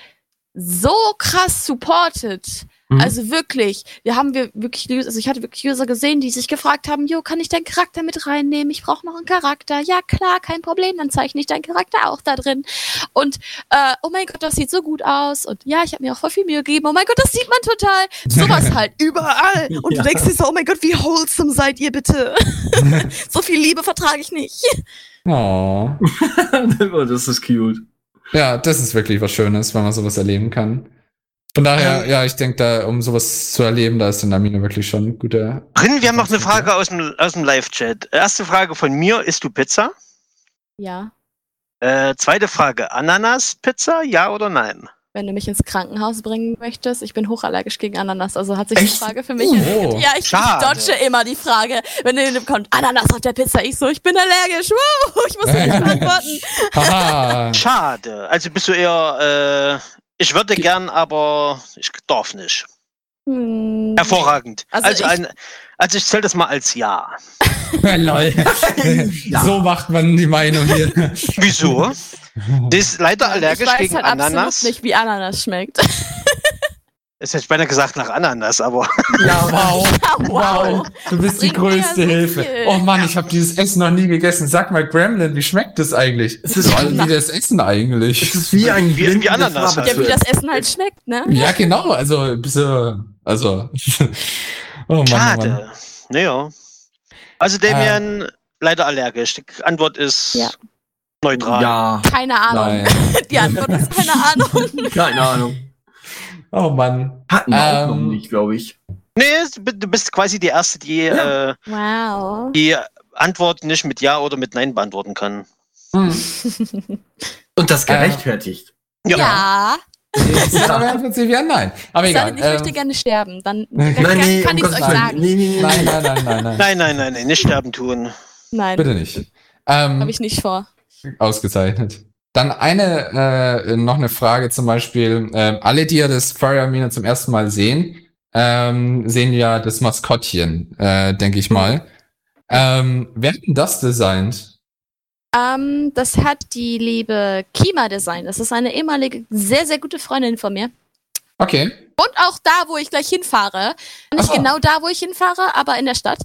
so krass supported. Mhm. Also wirklich, wir haben wir wirklich, also ich hatte wirklich User gesehen, die sich gefragt haben, jo, kann ich deinen Charakter mit reinnehmen? Ich brauche noch einen Charakter. Ja, klar, kein Problem, dann zeichne ich deinen Charakter auch da drin. Und äh, oh mein Gott, das sieht so gut aus. Und ja, ich habe mir auch voll viel Mühe gegeben. Oh mein Gott, das sieht man total. Sowas halt überall. Und Ja. du denkst dir so, oh mein Gott, wie wholesome seid ihr bitte? so viel Liebe vertrage ich nicht. Oh. das ist cute. Ja, das ist wirklich was Schönes, wenn man sowas erleben kann. Von daher, Ähm. ja, ich denke, da, um sowas zu erleben, da ist der Namino wirklich schon ein guter. Rin, wir haben noch eine Frage aus dem, aus dem Live-Chat. Erste Frage von mir, isst du Pizza? Ja, Äh, zweite Frage, Ananas-Pizza, ja oder nein? Wenn du mich ins Krankenhaus bringen möchtest, ich bin hochallergisch gegen Ananas, also hat sich Echt? die Frage für mich Oh. Ja, ich, ich dodge immer die Frage, wenn in kommt Ananas auf der Pizza. Ich so, ich bin allergisch. Wow, ich muss nicht beantworten. Haha. Schade. Also bist du eher, äh, ich würde gern, aber ich darf nicht. Hm, Hervorragend. Also Also, ich- ein, also ich zähle das mal als Ja. Lol. So macht man die Meinung hier. Wieso? Die ist leider ich allergisch weiß gegen halt Ananas. absolut nicht, wie Ananas schmeckt. Es hätte ich beinahe gesagt nach Ananas, aber Ja, wow. wow. Du bist die größte Hilfe. Oh Mann, ich habe dieses Essen noch nie gegessen. Sag mal, Gremlin, wie schmeckt das eigentlich? Es ist- wie das Essen eigentlich. Es ist wie ein Wie- wie Ananas halt. Ja, wie das Essen halt schmeckt, ne? Ja, genau. Also, so, also. Oh Mann, oh Mann. schade. Naja. Also Damian, leider allergisch. Die Antwort ist Ja. Neutral. Ja, Keine Ahnung. Nein. Die Antwort ist keine Ahnung. keine Ahnung. Oh Mann. Hatten wir auch noch Ähm, nicht, glaube ich. Nee, du bist quasi die Erste, die äh, Wow. die Antwort nicht mit Ja oder mit Nein beantworten kann. Hm. Und das Äh, gerechtfertigt. Ja. Das ist aber im Prinzip ja nein. Aber Ich, egal. ich möchte ähm, gerne sterben. Dann, Nein, kann, kann um ich es euch sagen. Nee, nee, nee, nein, nee. nein, nein, nein, nein. Nein, nein, nein, nein, nicht sterben tun. Nein, Bitte nicht. Ähm, habe ich nicht vor. Ausgezeichnet. Dann eine, äh, noch eine Frage zum Beispiel. Ähm, alle, die ja das Fire Arena zum ersten Mal sehen, ähm, sehen ja das Maskottchen, äh, denke ich mal. Ähm, wer hat denn das designt? Ähm, das hat die liebe Kima designt. Das ist eine ehemalige, sehr, sehr gute Freundin von mir. Okay. Und auch da, wo ich gleich hinfahre. Nicht so. genau da, wo ich hinfahre, aber in der Stadt.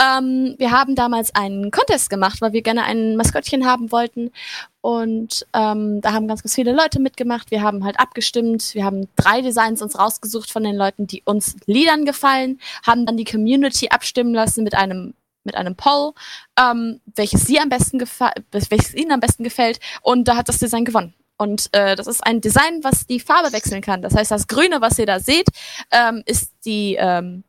Ähm, wir haben damals einen Contest gemacht, weil wir gerne ein Maskottchen haben wollten. Und ähm, da haben ganz, ganz viele Leute mitgemacht. Wir haben halt abgestimmt. Wir haben drei Designs uns rausgesucht von den Leuten, die uns Liedern gefallen, haben dann die Community abstimmen lassen mit einem mit einem Poll, ähm, welches sie am besten welches ihnen am besten gefällt. Und da hat das Design gewonnen. Und äh, das ist ein Design, was die Farbe wechseln kann. Das heißt, das Grüne, was ihr da seht, ähm, ist die ähm,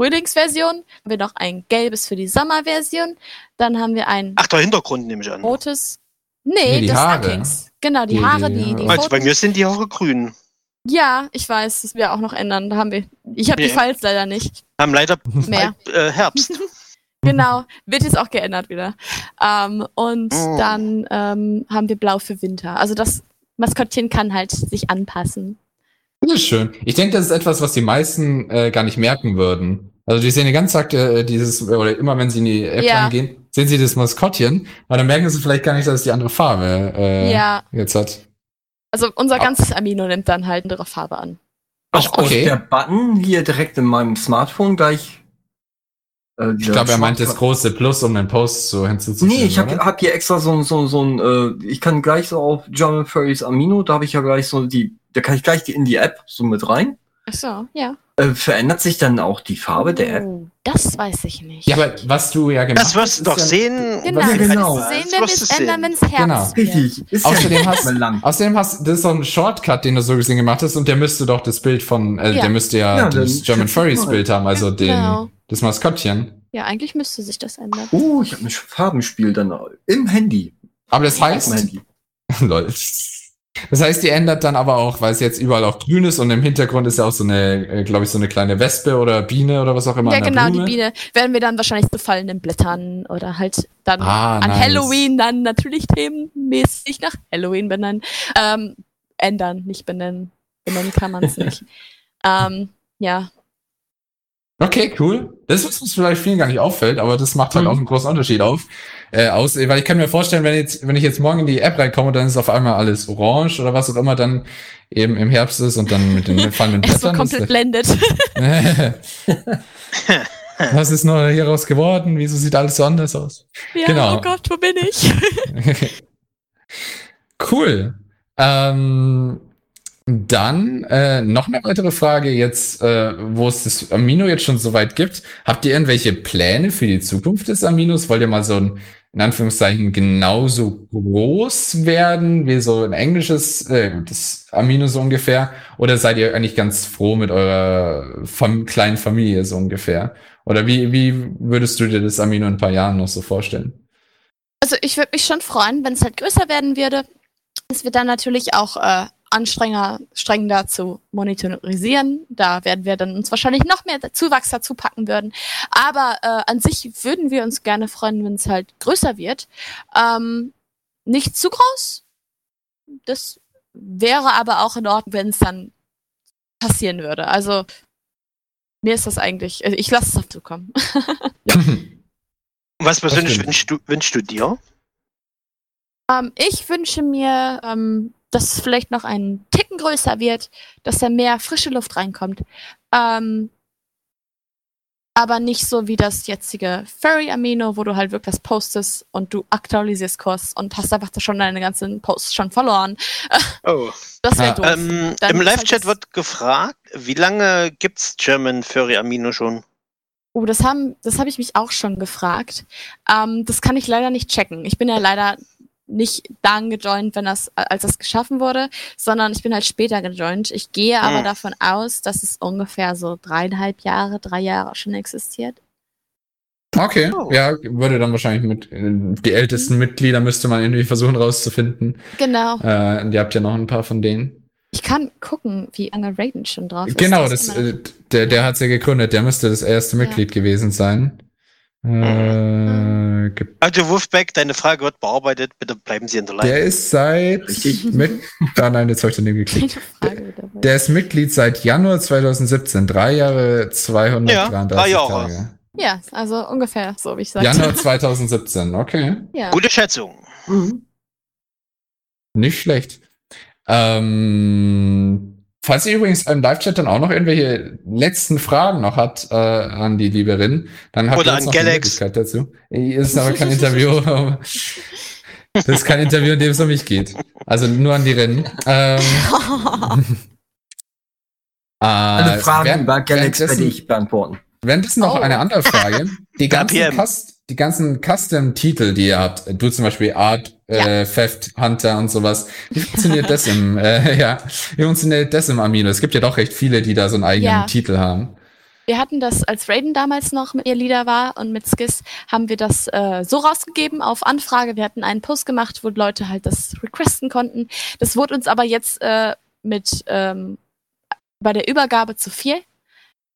Frühlingsversion. Haben wir noch ein gelbes für die Sommerversion. Dann haben wir ein Ach, der Hintergrund nehme ich an. rotes. Nee, Nee, die das Haare. Ducklings. Genau, die Die- Haare, die die, die Haare. Also bei mir sind die Haare grün. Ja, ich weiß, das wir auch noch ändern. Da haben wir. Ich habe die Nee. Files leider nicht Haben leider mehr. äh, Herbst. Genau, wird jetzt auch geändert wieder. Ähm, und Mm. dann ähm, haben wir Blau für Winter. Also das Maskottchen kann halt sich anpassen. Das ist schön. Ich denke, das ist etwas, was die meisten äh, gar nicht merken würden. Also die sehen die ganze Zeit äh, dieses, oder immer wenn sie in die App Ja. reingehen, sehen sie das Maskottchen, aber dann merken sie vielleicht gar nicht, dass es die andere Farbe äh, Ja. jetzt hat. Also unser ganzes Amino nimmt dann halt eine andere Farbe an. Auch okay. der Button hier direkt in meinem Smartphone gleich. Äh, Ich glaube, er meint das große Plus, um den Post so hinzuzufügen. Nee, ich habe hab hier extra so, so, so ein, äh, ich kann gleich so auf John Furry's Amino, da habe ich ja gleich so die, da kann ich gleich die, in die App so mit rein. Ach so, ja. Äh, verändert sich dann auch die Farbe der App? Oh, das weiß ich nicht. Ja, aber was du ja gemacht Das wirst du hast, doch ja- sehen. genau, Ja, das genau. sehen, Das wenn wir es sehen. ändern, wenn es Herbst Genau. Richtig. Ist Außerdem ja hast- lang. Außerdem hast das ist so ein Shortcut, den du so gesehen gemacht hast, und der müsste doch das Bild von, äh, Ja. der müsste ja, Ja, das German Furries Bild haben, also den, Genau. das Maskottchen. Ja, eigentlich müsste sich das ändern. Oh, ich habe ein Farbenspiel dann im Handy. Aber das heißt, Handy. lol. Das heißt, die ändert dann aber auch, weil es jetzt überall auch grün ist und im Hintergrund ist ja auch so eine, glaube ich, so eine kleine Wespe oder Biene oder was auch immer. Ja, genau, Blume. die Biene werden wir dann wahrscheinlich zu fallenden Blättern oder halt dann Ah, an nice. Halloween dann natürlich themenmäßig nach Halloween benennen. Ähm, ändern, nicht benennen. Benennen kann man es nicht. ähm, ja. Okay, cool. Das ist, was vielleicht vielen gar nicht auffällt, aber das macht halt Mhm. auch einen großen Unterschied auf. Äh, aus, weil ich kann mir vorstellen, wenn jetzt, wenn ich jetzt morgen in die App reinkomme, dann ist auf einmal alles orange oder was auch immer dann eben im Herbst ist und dann mit den fallenden Er Blättern. komplett blendet. was ist nur hieraus geworden? Wieso sieht alles so anders aus? ja, Genau. oh Gott, wo bin ich? cool. Ähm, dann äh, noch eine weitere Frage jetzt, äh, wo es das Amino jetzt schon so weit gibt. Habt ihr irgendwelche Pläne für die Zukunft des Aminos? Wollt ihr mal so ein, in Anführungszeichen, genauso groß werden wie so ein englisches, äh, das Amino so ungefähr? Oder seid ihr eigentlich ganz froh mit eurer Fam kleinen Familie so ungefähr? Oder wie, wie würdest du dir das Amino in ein paar Jahren noch so vorstellen? Also ich würde mich schon freuen, wenn es halt größer werden würde. Es wird dann natürlich auch äh, anstrengender, strengender zu monetarisieren. Da werden wir dann uns wahrscheinlich noch mehr Zuwachs dazu packen würden. Aber äh, an sich würden wir uns gerne freuen, wenn es halt größer wird. Ähm, nicht zu groß. Das wäre aber auch in Ordnung, wenn es dann passieren würde. Also mir ist das eigentlich, also ich lasse es dazu kommen. Was persönlich wünschst du, wünschst du dir? Ähm, ich wünsche mir, ähm, dass es vielleicht noch einen Ticken größer wird, dass da mehr frische Luft reinkommt. Ähm, aber nicht so wie das jetzige Furry Amino, wo du halt wirklich das postest und du aktualisierst Kurs und hast einfach da schon deine ganzen Posts schon verloren. Oh. Das wäre Ah, doof. Ähm, Im halt Live-Chat das- wird gefragt, wie lange gibt's German Furry Amino schon? Oh, das haben, das habe ich mich auch schon gefragt. Ähm, das kann ich leider nicht checken. Ich bin ja leider nicht dann gejoint, wenn das, als das geschaffen wurde, sondern ich bin halt später gejoint. Ich gehe aber Hm. davon aus, dass es ungefähr so dreieinhalb Jahre, drei Jahre schon existiert. Okay, Oh. ja, würde dann wahrscheinlich mit äh, die ältesten Mitglieder müsste man irgendwie versuchen rauszufinden. Genau. Äh, und ihr habt ja noch ein paar von denen. Ich kann gucken, wie lange Raiden schon drauf ist. genau, Das das, äh, der, der hat's ja gegründet, der müsste das erste Ja. Mitglied gewesen sein. Äh, gibt- Also Wolfbeck, deine Frage wird bearbeitet. Bitte bleiben Sie in der Leitung. der ist seit mit, ah, nein, jetzt habe ich daneben geklickt. Frage wieder. Der ist Mitglied seit Januar 2017, drei Jahre, 233 Ja, drei Jahre. Tage. ja, also ungefähr so, wie ich sagte. Januar 2017, okay. Ja. Gute Schätzung. Mhm. Nicht schlecht. Ähm, falls ihr übrigens im Live-Chat dann auch noch irgendwelche letzten Fragen noch hat äh, an die Lieberin, dann habt Oder ihr jetzt noch die Galax. Möglichkeit dazu. Ist aber kein Interview. das ist kein Interview, in dem es um mich geht. Also nur an die Rennen. Ähm, Alle äh, Fragen während- über Galaxy werde ich beantworten. Währenddessen noch Oh. eine andere Frage. Die ganzen, PM. Die ganzen Custom-Titel, die ihr habt, du zum Beispiel Art, äh, Theft, Hunter und sowas, wie funktioniert das im, äh, ja, wie funktioniert das im Amino? Es gibt ja doch recht viele, die da so einen eigenen Ja. Titel haben. Wir hatten das, als Raiden damals noch mit ihr Leader war und mit Skiss, haben wir das äh, so rausgegeben auf Anfrage. Wir hatten einen Post gemacht, wo Leute halt das requesten konnten. Das wurde uns aber jetzt äh, mit ähm, bei der Übergabe zu viel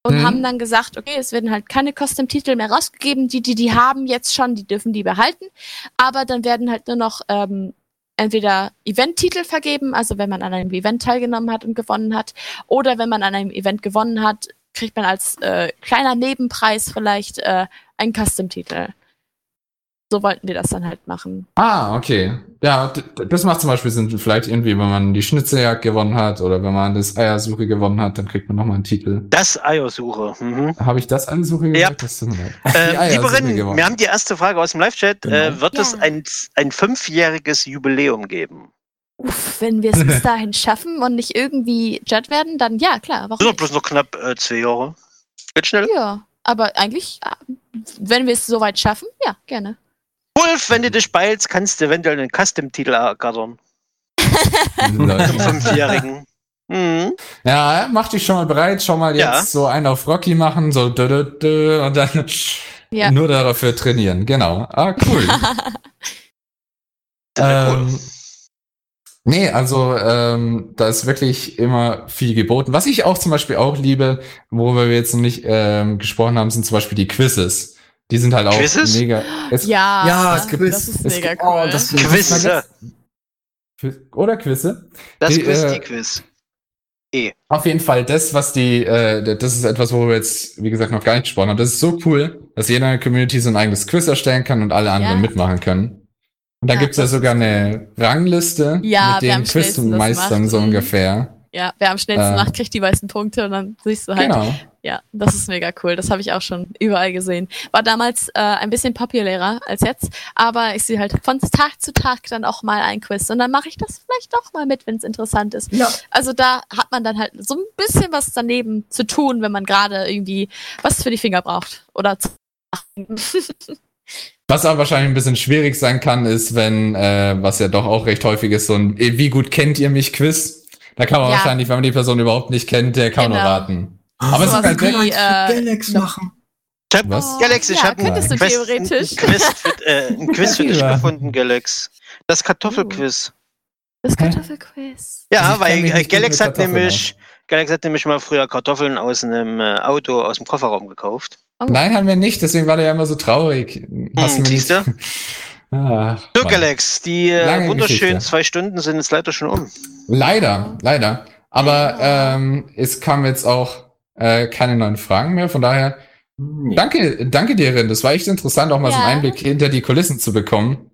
und Mhm. haben dann gesagt, okay, es werden halt keine Custom-Titel mehr rausgegeben. Die, die die haben jetzt schon, die dürfen die behalten. Aber dann werden halt nur noch ähm, entweder Event-Titel vergeben, also wenn man an einem Event teilgenommen hat und gewonnen hat, oder wenn man an einem Event gewonnen hat, kriegt man als äh, kleiner Nebenpreis vielleicht äh, einen Custom-Titel. So wollten wir das dann halt machen. Ah, okay. Ja, das macht zum Beispiel Sinn, vielleicht irgendwie, wenn man die Schnitzeljagd gewonnen hat oder wenn man das Eiersuche gewonnen hat, dann kriegt man nochmal einen Titel. Das Eiersuche. Mhm. Habe ich das Eiersuche Ja. gesagt? Das. Äh, Lieberin, gewonnen. wir haben die erste Frage aus dem Live-Chat. Genau. Äh, wird es Ja. ein, ein fünfjähriges Jubiläum geben? Uff, wenn wir es bis dahin schaffen und nicht irgendwie Judd werden, dann ja, klar. Warum sind bloß noch knapp äh, zwei Jahre. Geht schnell. Ja, aber eigentlich, äh, wenn wir es soweit schaffen, ja, gerne. Wolf, wenn du dich beilst, kannst du eventuell einen Custom-Titel ergattern. Zum. Fünfjährigen. Mhm. Ja, mach dich schon mal bereit, schon mal Ja. jetzt so einen auf Rocky machen, so dö, dö, dö, und dann Ja. nur dafür trainieren. Genau. Ah, cool. ähm, nee, also ähm, da ist wirklich immer viel geboten. Was ich auch zum Beispiel auch liebe, worüber wir jetzt noch nicht ähm, gesprochen haben, sind zum Beispiel die Quizzes. Die sind halt auch Quizzes? mega. Es, Ja, Ja, das, Quiz. das ist Es mega gibt- cool. Oh, das Quizze. Oder Quizze? Das die, Quiz, äh, die Quiz. Auf jeden Fall, das, was die, äh, das ist etwas, wo wir jetzt, wie gesagt, noch gar nicht gesprochen haben. Das ist so cool, dass jeder in der Community so ein eigenes Quiz erstellen kann und alle anderen Ja. mitmachen können. Und da Ja, gibt's ja das sogar eine Rangliste Ja, mit den Quizmeistern so Mhm. ungefähr. Ja, wer am schnellsten Äh, macht, kriegt die meisten Punkte und dann siehst du halt. Genau. Ja, das ist mega cool. Das habe ich auch schon überall gesehen. War damals äh, ein bisschen populärer als jetzt, aber ich sehe halt von Tag zu Tag dann auch mal ein Quiz und dann mache ich das vielleicht doch mal mit, wenn es interessant ist. Ja. Also da hat man dann halt so ein bisschen was daneben zu tun, wenn man gerade irgendwie was für die Finger braucht oder zu Was aber wahrscheinlich ein bisschen schwierig sein kann, ist, wenn, äh, was ja doch auch recht häufig ist, so ein Wie gut kennt ihr mich Quiz? Da kann man Ja. wahrscheinlich, wenn man die Person überhaupt nicht kennt, der kann nur Genau. raten. Aber es Sowas ist halt wie, äh, Galax machen. Ich hab, Was? Galax, ich Ja, habe du. Ein Quiz, für, äh, ein Quiz für dich Ja. gefunden, Galax. Das Kartoffelquiz. Das Kartoffelquiz. Ja, Also weil mich äh, Galax hat nämlich Galax hat nämlich mal früher Kartoffeln aus einem äh, Auto aus dem Kofferraum gekauft. Oh. Nein, haben wir nicht, deswegen war der ja immer so traurig. Hast du mir nicht. So, Mann. Galax, die äh, Lange wunderschönen Geschichte. zwei Stunden sind jetzt leider schon um. Leider, leider. Aber Ja. ähm, es kamen jetzt auch äh, keine neuen Fragen mehr. Von daher, Nee. danke, danke dir, Rin. Das war echt interessant, auch mal so einen Ja. Einblick hinter die Kulissen zu bekommen.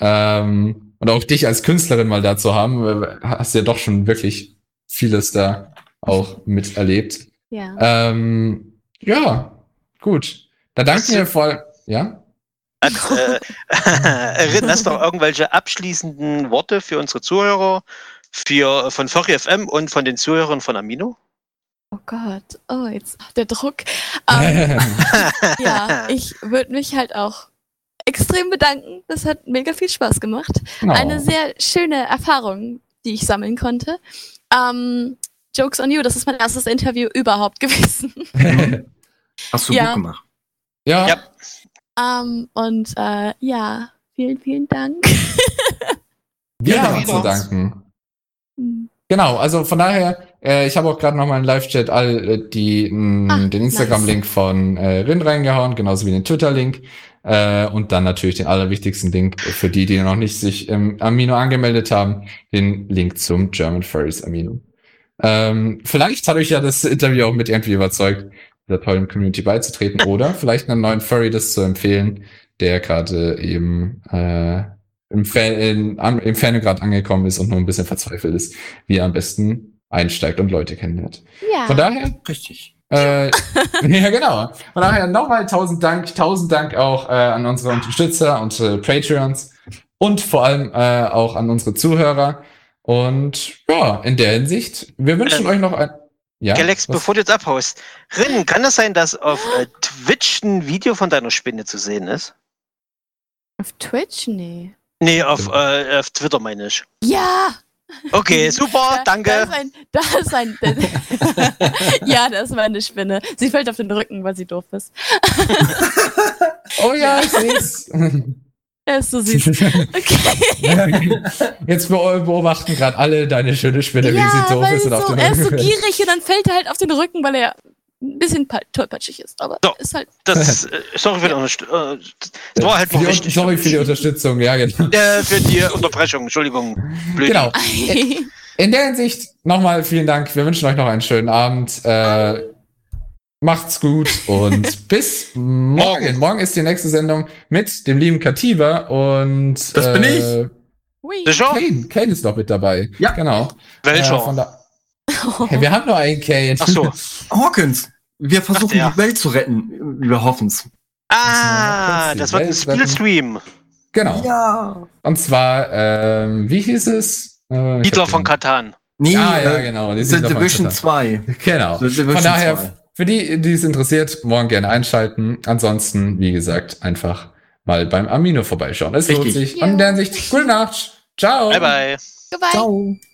Ähm, und auch dich als Künstlerin mal da zu haben. Äh, Hast ja doch schon wirklich vieles da auch miterlebt. Ja. Ähm, ja, gut. Da danken Was- wir voll. Ja? Hat, äh, Rin, hast du noch irgendwelche abschließenden Worte für unsere Zuhörer, für, von Furry FM und von den Zuhörern von Amino? Oh Gott. Oh, jetzt der Druck. Ähm, ja, ich würde mich halt auch extrem bedanken. Das hat mega viel Spaß gemacht. Genau. Eine sehr schöne Erfahrung, die ich sammeln konnte. Ähm, Jokes on you, das ist mein erstes Interview überhaupt gewesen. Hast du Ja. gut gemacht. ja, Ja. Ähm, und äh, ja, vielen, vielen Dank. wir Ja, haben zu danken. Hm. Genau, also von daher, äh, ich habe auch gerade noch mal in Live-Chat all äh, die, mh, Ah, den Instagram-Link von äh, Rin reingehauen, genauso wie den Twitter-Link. Äh, und dann natürlich den allerwichtigsten Link für die, die noch nicht sich im Amino angemeldet haben, den Link zum German Furries Amino. Ähm, vielleicht hat euch ja das Interview auch mit irgendwie überzeugt, der tollen Community beizutreten oder vielleicht einem neuen Furry das zu empfehlen, der gerade eben äh, im, Fan, in, im Fangrad angekommen ist und nur ein bisschen verzweifelt ist, wie er am besten einsteigt und Leute kennenlernt. Ja. Von daher, Richtig. äh, ja genau. Von daher nochmal tausend Dank, tausend Dank auch äh, an unsere Unterstützer und äh, Patreons und vor allem äh, auch an unsere Zuhörer. Und ja, in der Hinsicht, wir wünschen Ähm, euch noch ein. Ja, Galax, was- bevor du jetzt abhaust. Rin, kann das sein, dass auf äh, Twitch ein Video von deiner Spinne zu sehen ist? Auf Twitch? Nee. Nee, auf, äh, auf Twitter meine ich. Ja! Okay, super, Da- danke. Da ist ein. Da ist ein ja, das war eine Spinne. Sie fällt auf den Rücken, weil sie doof ist. Oh ja, ich seh's. Er ist so süß. Okay. Jetzt beo- beobachten gerade alle deine schöne Spinne, wie sie doof ist und so, auf den er ist so gierig und dann fällt er halt auf den Rücken, weil er ein bisschen pa- tollpatschig ist. Aber So. ist halt. Das, äh, sorry für die Unterstützung. Äh, war halt Für die-. Sorry für die Unterstützung, ja, genau. Äh, für die Unterbrechung, Entschuldigung. Blöd. Genau. In der Hinsicht nochmal vielen Dank. Wir wünschen euch noch einen schönen Abend. Äh, macht's gut und bis morgen. Morgen. Ist die nächste Sendung mit dem lieben Katiba und Das bin äh, Hui. Sicher? Kane. Kane ist noch mit dabei. Ja. Genau. Welcher? Äh, da hey, wir haben nur einen Kane. Ach so. Hawkins, wir versuchen ja. die Welt zu retten. Wir hoffen's. Ah, das wird ein. Spielstream. genau. Ja. Und zwar, ähm, wie hieß es? Äh, ich Hitler von Katan. Nee, Ja, ja, äh, genau. die The Division total- 2. Genau. The Division Von daher, 2. für die, die es interessiert, morgen gerne einschalten. Ansonsten, wie gesagt, einfach mal beim Amino vorbeischauen. Es lohnt sich. Ja. Und in der Hinsicht, gute Nacht. Ciao. Bye bye. Goodbye. Ciao.